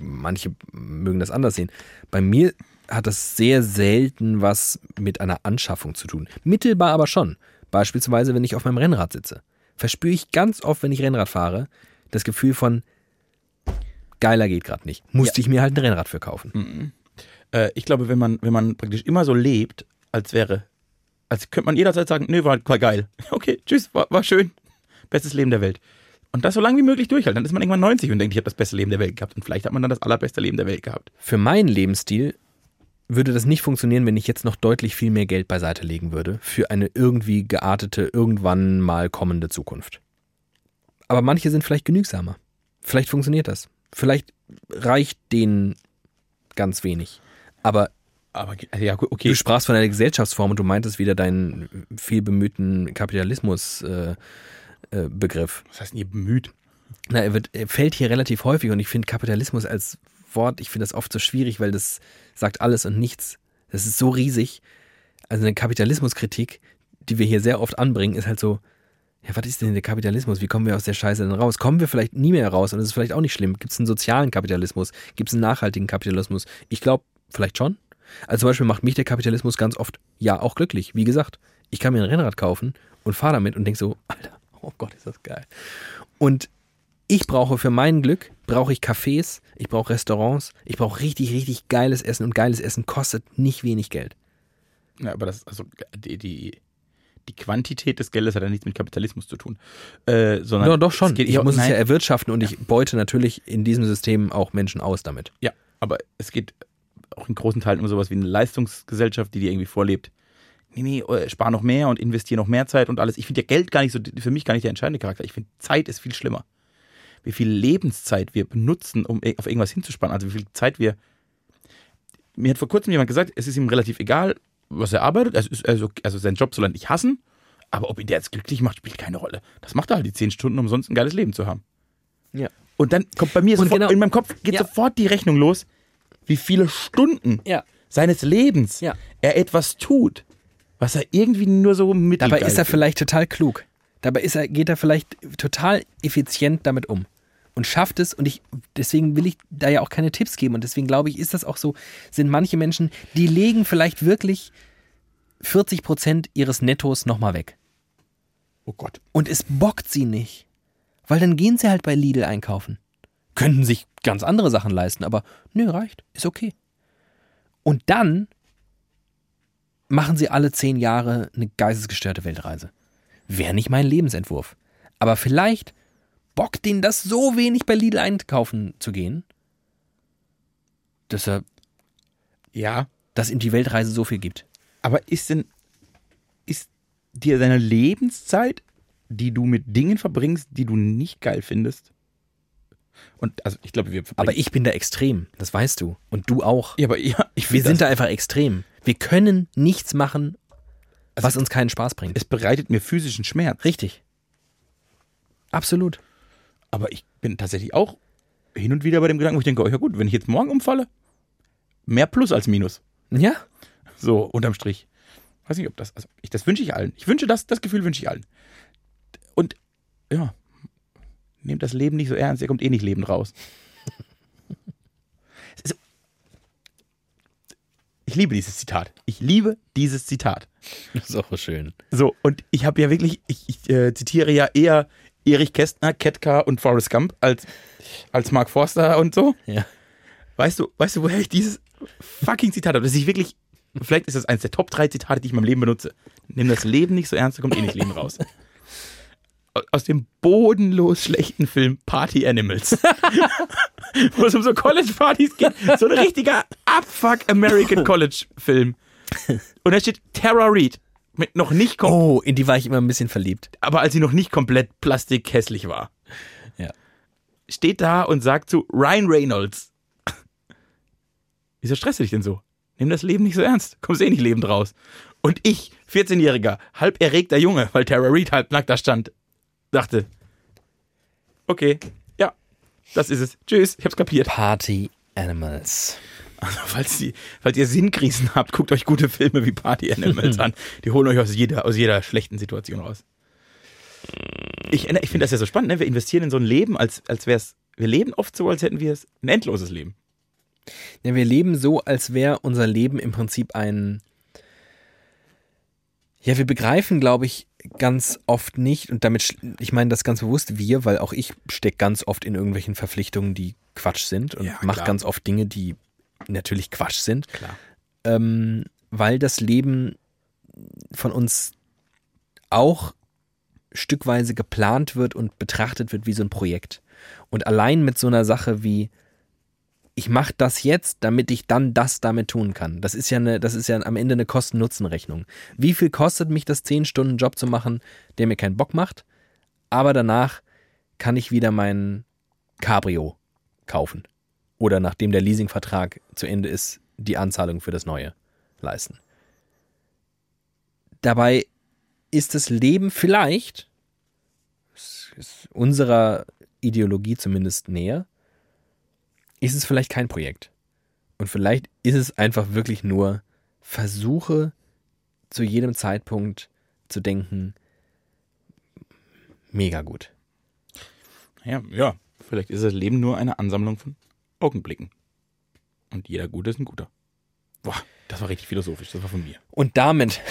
manche mögen das anders sehen, bei mir hat das sehr selten was mit einer Anschaffung zu tun. Mittelbar aber schon. Beispielsweise, wenn ich auf meinem Rennrad sitze verspüre ich ganz oft, wenn ich Rennrad fahre, das Gefühl von geiler geht gerade nicht. Musste ja. ich mir halt ein Rennrad für kaufen. Mhm. Äh, ich glaube, wenn man, wenn man praktisch immer so lebt, als wäre, als könnte man jederzeit sagen, nö, war, war geil. [LAUGHS] Okay, tschüss, war, war schön. Bestes Leben der Welt. Und das so lange wie möglich durchhalten. Dann ist man irgendwann 90 und denkt, ich habe das beste Leben der Welt gehabt. Und vielleicht hat man dann das allerbeste Leben der Welt gehabt. Für meinen Lebensstil würde das nicht funktionieren, wenn ich jetzt noch deutlich viel mehr Geld beiseite legen würde für eine irgendwie geartete, irgendwann mal kommende Zukunft. Aber manche sind vielleicht genügsamer. Vielleicht funktioniert das. Vielleicht reicht denen ganz wenig. Aber, Aber ja, okay. du sprachst von einer Gesellschaftsform und du meintest wieder deinen viel bemühten Kapitalismus-Begriff. Äh, äh, Was heißt denn ihr bemüht? Na, er, wird, er fällt hier relativ häufig und ich finde Kapitalismus als Wort, ich finde das oft so schwierig, weil das sagt alles und nichts. Das ist so riesig. Also eine Kapitalismuskritik, die wir hier sehr oft anbringen, ist halt so, ja, was ist denn der Kapitalismus? Wie kommen wir aus der Scheiße denn raus? Kommen wir vielleicht nie mehr raus und das ist vielleicht auch nicht schlimm. Gibt es einen sozialen Kapitalismus? Gibt es einen nachhaltigen Kapitalismus? Ich glaube, vielleicht schon. Also zum Beispiel macht mich der Kapitalismus ganz oft, ja, auch glücklich. Wie gesagt, ich kann mir ein Rennrad kaufen und fahre damit und denke so, Alter, oh Gott, ist das geil. Und ich brauche für mein Glück, brauche ich Cafés, ich brauche Restaurants, ich brauche richtig, richtig geiles Essen und geiles Essen kostet nicht wenig Geld. Ja, aber das, also die, die, die Quantität des Geldes hat ja nichts mit Kapitalismus zu tun. Äh, sondern Ja, doch schon. es geht Ich eher- muss es nein, ja erwirtschaften und ich beute natürlich in diesem System auch Menschen aus damit. Ja, aber es geht auch in großen Teilen um sowas wie eine Leistungsgesellschaft, die dir irgendwie vorlebt. Nee, nee, äh, spar noch mehr und investiere noch mehr Zeit und alles. Ich finde ja Geld gar nicht so, für mich gar nicht der entscheidende Charakter. Ich finde Zeit ist viel schlimmer. Wie viel Lebenszeit wir benutzen, um e- auf irgendwas hinzuspannen. Also wie viel Zeit wir. Mir hat vor kurzem jemand gesagt, es ist ihm relativ egal, was er arbeitet. Also, also sein Job soll er nicht hassen. Aber ob ihn der jetzt glücklich macht, spielt keine Rolle. Das macht er halt die zehn Stunden, um sonst ein geiles Leben zu haben. Ja. Und dann kommt bei mir sofort, genau- in meinem Kopf geht Ja. sofort die Rechnung los, wie viele Stunden Ja. seines Lebens Ja. er etwas tut, was er irgendwie nur so mittelgeil Dabei ist er vielleicht total klug. Dabei ist er, geht er vielleicht total effizient damit um und schafft es. Und ich, deswegen will ich da ja auch keine Tipps geben. Und deswegen glaube ich, ist das auch so, sind manche Menschen, die legen vielleicht wirklich 40 Prozent ihres Nettos nochmal weg. Oh Gott. Und es bockt sie nicht. Weil dann gehen sie halt bei Lidl einkaufen. Könnten sich ganz andere Sachen leisten, aber nö, reicht. Ist okay. Und dann machen sie alle zehn Jahre eine geistesgestörte Weltreise. Wäre nicht mein Lebensentwurf. Aber vielleicht bockt ihnen das so wenig bei Lidl einkaufen zu gehen, dass er, Ja, dass ihm die Weltreise so viel gibt. aber ist denn, ist dir deine Lebenszeit, die du mit Dingen verbringst, die du nicht geil findest? Und also ich glaube, wir. Aber ich bin da extrem, das weißt du. Und du auch. ja, aber ja, ich Wir sind da einfach extrem. Wir können nichts machen, was uns keinen Spaß bringt. es bereitet mir physischen Schmerz. Richtig. Absolut. Aber ich bin tatsächlich auch hin und wieder bei dem Gedanken, wo ich denke, oh ja gut, wenn ich jetzt morgen umfalle, mehr Plus als Minus. Ja, So, unterm Strich. Weiß nicht, ob das, also ich, das wünsche ich allen. Ich wünsche das, das Gefühl wünsche ich allen. Und ja, nehmt das Leben nicht so ernst, ihr kommt eh nicht lebend raus. [LAUGHS] Ich liebe dieses Zitat. Ich liebe dieses Zitat. das ist auch schön. So, und ich habe ja wirklich, ich, ich äh, zitiere ja eher Erich Kästner, Ketka und Forrest Gump als, als Mark Forster und so. Ja. Weißt du, weißt du, woher ich dieses fucking Zitat habe? Dass ich wirklich, vielleicht ist das eines der Top 3 Zitate, die ich in meinem Leben benutze. Nimm das Leben nicht so ernst, da kommt eh nicht Leben raus. [LAUGHS] Aus dem bodenlos schlechten Film Party Animals. [LAUGHS] Wo es um so College-Partys geht. So ein richtiger Abfuck American College-Film. Und da steht Tara Reid. Mit noch nicht kom Oh, in die war ich immer ein bisschen verliebt. aber als sie noch nicht komplett plastikhässlich war. Ja. Steht da und sagt zu Ryan Reynolds. Wieso stresst du dich denn so? Nimm das Leben nicht so ernst. Kommst eh nicht lebend raus. Und ich, 14-jähriger, halb erregter Junge, weil Tara Reid halb nackt da stand, dachte, okay, ja, das ist es. Tschüss, ich hab's kapiert. Party Animals. Also, [LAUGHS] falls, die, falls ihr Sinnkrisen habt, guckt euch gute Filme wie Party Animals [LAUGHS] an. Die holen euch aus jeder, aus jeder schlechten Situation raus. Ich, ich finde das ja so spannend, ne? Wir investieren in so ein Leben, als, als wäre es. Wir leben oft so, als hätten wir es ein endloses Leben. Ja, wir leben so, als wäre unser Leben im Prinzip ein. Ja, wir begreifen, glaube ich, ganz oft nicht, und damit, ich meine das ganz bewusst wir, weil auch ich stecke ganz oft in irgendwelchen Verpflichtungen, die Quatsch sind und Ja, mache ganz oft Dinge, die natürlich Quatsch sind. Klar. ähm, weil das Leben von uns auch stückweise geplant wird und betrachtet wird wie so ein Projekt. Und allein mit so einer Sache wie ich mache das jetzt, damit ich dann das damit tun kann. Das ist ja eine, das ist ja am Ende eine Kosten-Nutzen-Rechnung. Wie viel kostet mich das 10 Stunden Job zu machen, der mir keinen Bock macht, aber danach kann ich wieder mein Cabrio kaufen oder nachdem der Leasingvertrag zu Ende ist, die Anzahlung für das neue leisten. Dabei ist das Leben vielleicht unserer Ideologie zumindest näher, ist es vielleicht kein Projekt. Und vielleicht ist es einfach wirklich nur Versuche zu jedem Zeitpunkt zu denken, mega gut. Ja, ja. Vielleicht ist das Leben nur eine Ansammlung von Augenblicken. Und jeder Gute ist ein Guter. Boah, das war richtig philosophisch. Das war von mir. Und damit [LAUGHS]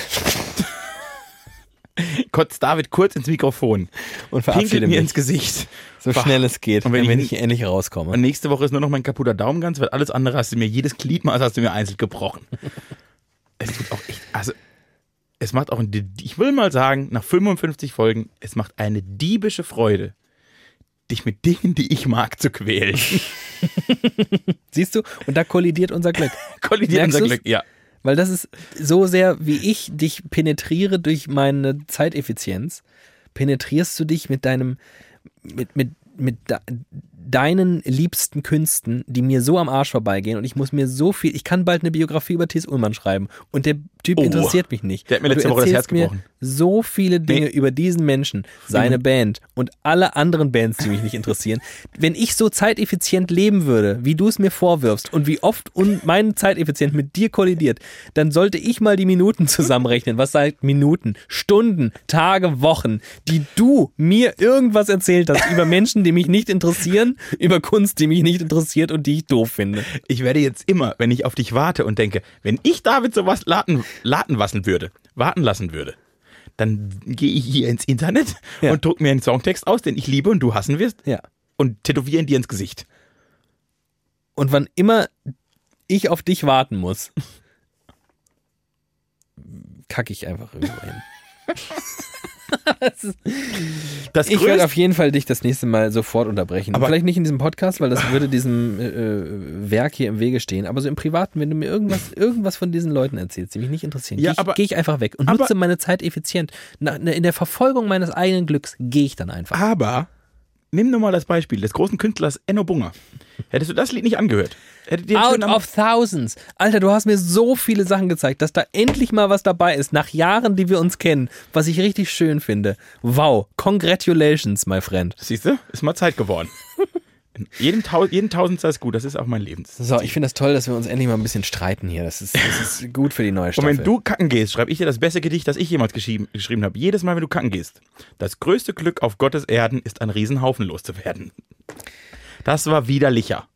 Kotzt David kurz ins Mikrofon und pinkelt verabschiede mir mich, ins Gesicht. so Bah. schnell es geht, Und wenn wenn, ich- ich endlich rauskomme. Und nächste Woche ist nur noch mein kaputter Daumen ganz, weil alles andere hast du mir, jedes Gliedmaß hast du mir einzeln gebrochen. [LAUGHS] es tut auch echt, also, es macht auch, ein- ich will mal sagen, nach 55 Folgen, es macht eine diebische Freude, dich mit Dingen, die ich mag, zu quälen. [LAUGHS] Siehst du? Und da kollidiert unser Glück. [LAUGHS] Kollidiert Merkst unser du's? Glück, ja. Weil das ist so sehr, wie ich dich penetriere durch meine Zeiteffizienz, penetrierst du dich mit deinem, mit, mit, mit de, deinen liebsten Künsten, die mir so am Arsch vorbeigehen und ich muss mir so viel, ich kann bald eine Biografie über Thies Ullmann schreiben und der Typ Oh. interessiert mich nicht. Der hat mir letzte Woche das Herz gebrochen. so viele Dinge Nee. über diesen Menschen, seine Band und alle anderen Bands, die mich nicht interessieren. Wenn ich so zeiteffizient leben würde, wie du es mir vorwirfst und wie oft un mein Zeiteffizient mit dir kollidiert, dann sollte ich mal die Minuten zusammenrechnen. Was seit Minuten, Stunden, Tage, Wochen, die du mir irgendwas erzählt hast über Menschen, die mich nicht interessieren, über Kunst, die mich nicht interessiert und die ich doof finde. Ich werde jetzt immer, wenn ich auf dich warte und denke, wenn ich David sowas laten, laten lassen würde, warten lassen würde, dann gehe ich hier ins Internet Ja. und druck mir einen Songtext aus, den ich liebe und du hassen wirst Ja. und tätowiere ihn dir ins Gesicht. Und wann immer ich auf dich warten muss, kacke ich einfach irgendwo hin. [LAUGHS] [LAUGHS] Das Ich werde auf jeden Fall dich das nächste Mal sofort unterbrechen. Aber- Vielleicht nicht in diesem Podcast, weil das würde diesem äh, äh, Werk hier im Wege stehen. Aber so im Privaten, wenn du mir irgendwas, irgendwas von diesen Leuten erzählst, die mich nicht interessieren, Ja, gehe ich, geh ich einfach weg und nutze meine Zeit effizient. In der Verfolgung meines eigenen Glücks gehe ich dann einfach. aber nimm nur mal das Beispiel des großen Künstlers Enno Bunger. Hättest du das Lied nicht angehört? Out of thousands. Alter, du hast mir so viele Sachen gezeigt, dass da endlich mal was dabei ist, nach Jahren, die wir uns kennen, was ich richtig schön finde. Wow. Congratulations, my friend. Siehst du? Ist mal Zeit geworden. Jeden, Tau jeden Tausendstel ist gut, das ist auch mein Lebens. So, ich finde das toll, dass wir uns endlich mal ein bisschen streiten hier. Das ist, das ist [LAUGHS] gut für die neue Und Staffel. wenn du kacken gehst, schreibe ich dir das beste Gedicht, das ich jemals geschrieben, geschrieben habe. Jedes Mal, wenn du kacken gehst. Das größte Glück auf Gottes Erden ist, ein Riesenhaufen loszuwerden. Das war widerlicher.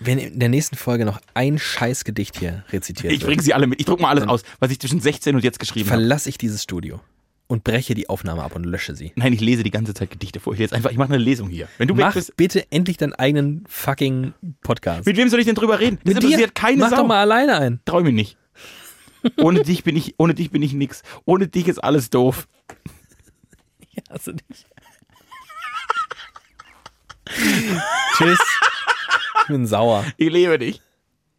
Wenn in der nächsten Folge noch ein Scheißgedicht hier rezitiert Ich wird, bringe sie alle mit. Ich druck mal alles aus, was ich zwischen 16 und jetzt geschrieben habe. verlasse ich dieses Studio und breche die Aufnahme ab und lösche sie. Nein, ich lese die ganze Zeit Gedichte vor. Ich jetzt einfach, ich mache eine Lesung hier. Wenn du Mach bist, bitte endlich deinen eigenen fucking Podcast. mit wem soll ich denn drüber reden? Das Mit interessiert keine Mach Sau. doch mal alleine ein. Trau mir nicht. Ohne dich bin ich, ohne dich bin ich nix. Ohne dich ist alles doof. Ich hasse dich. [LAUGHS] Tschüss. Ich bin sauer. Ich liebe dich.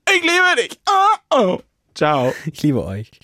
Ich liebe dich. Oh, oh. Ciao. Ich liebe euch.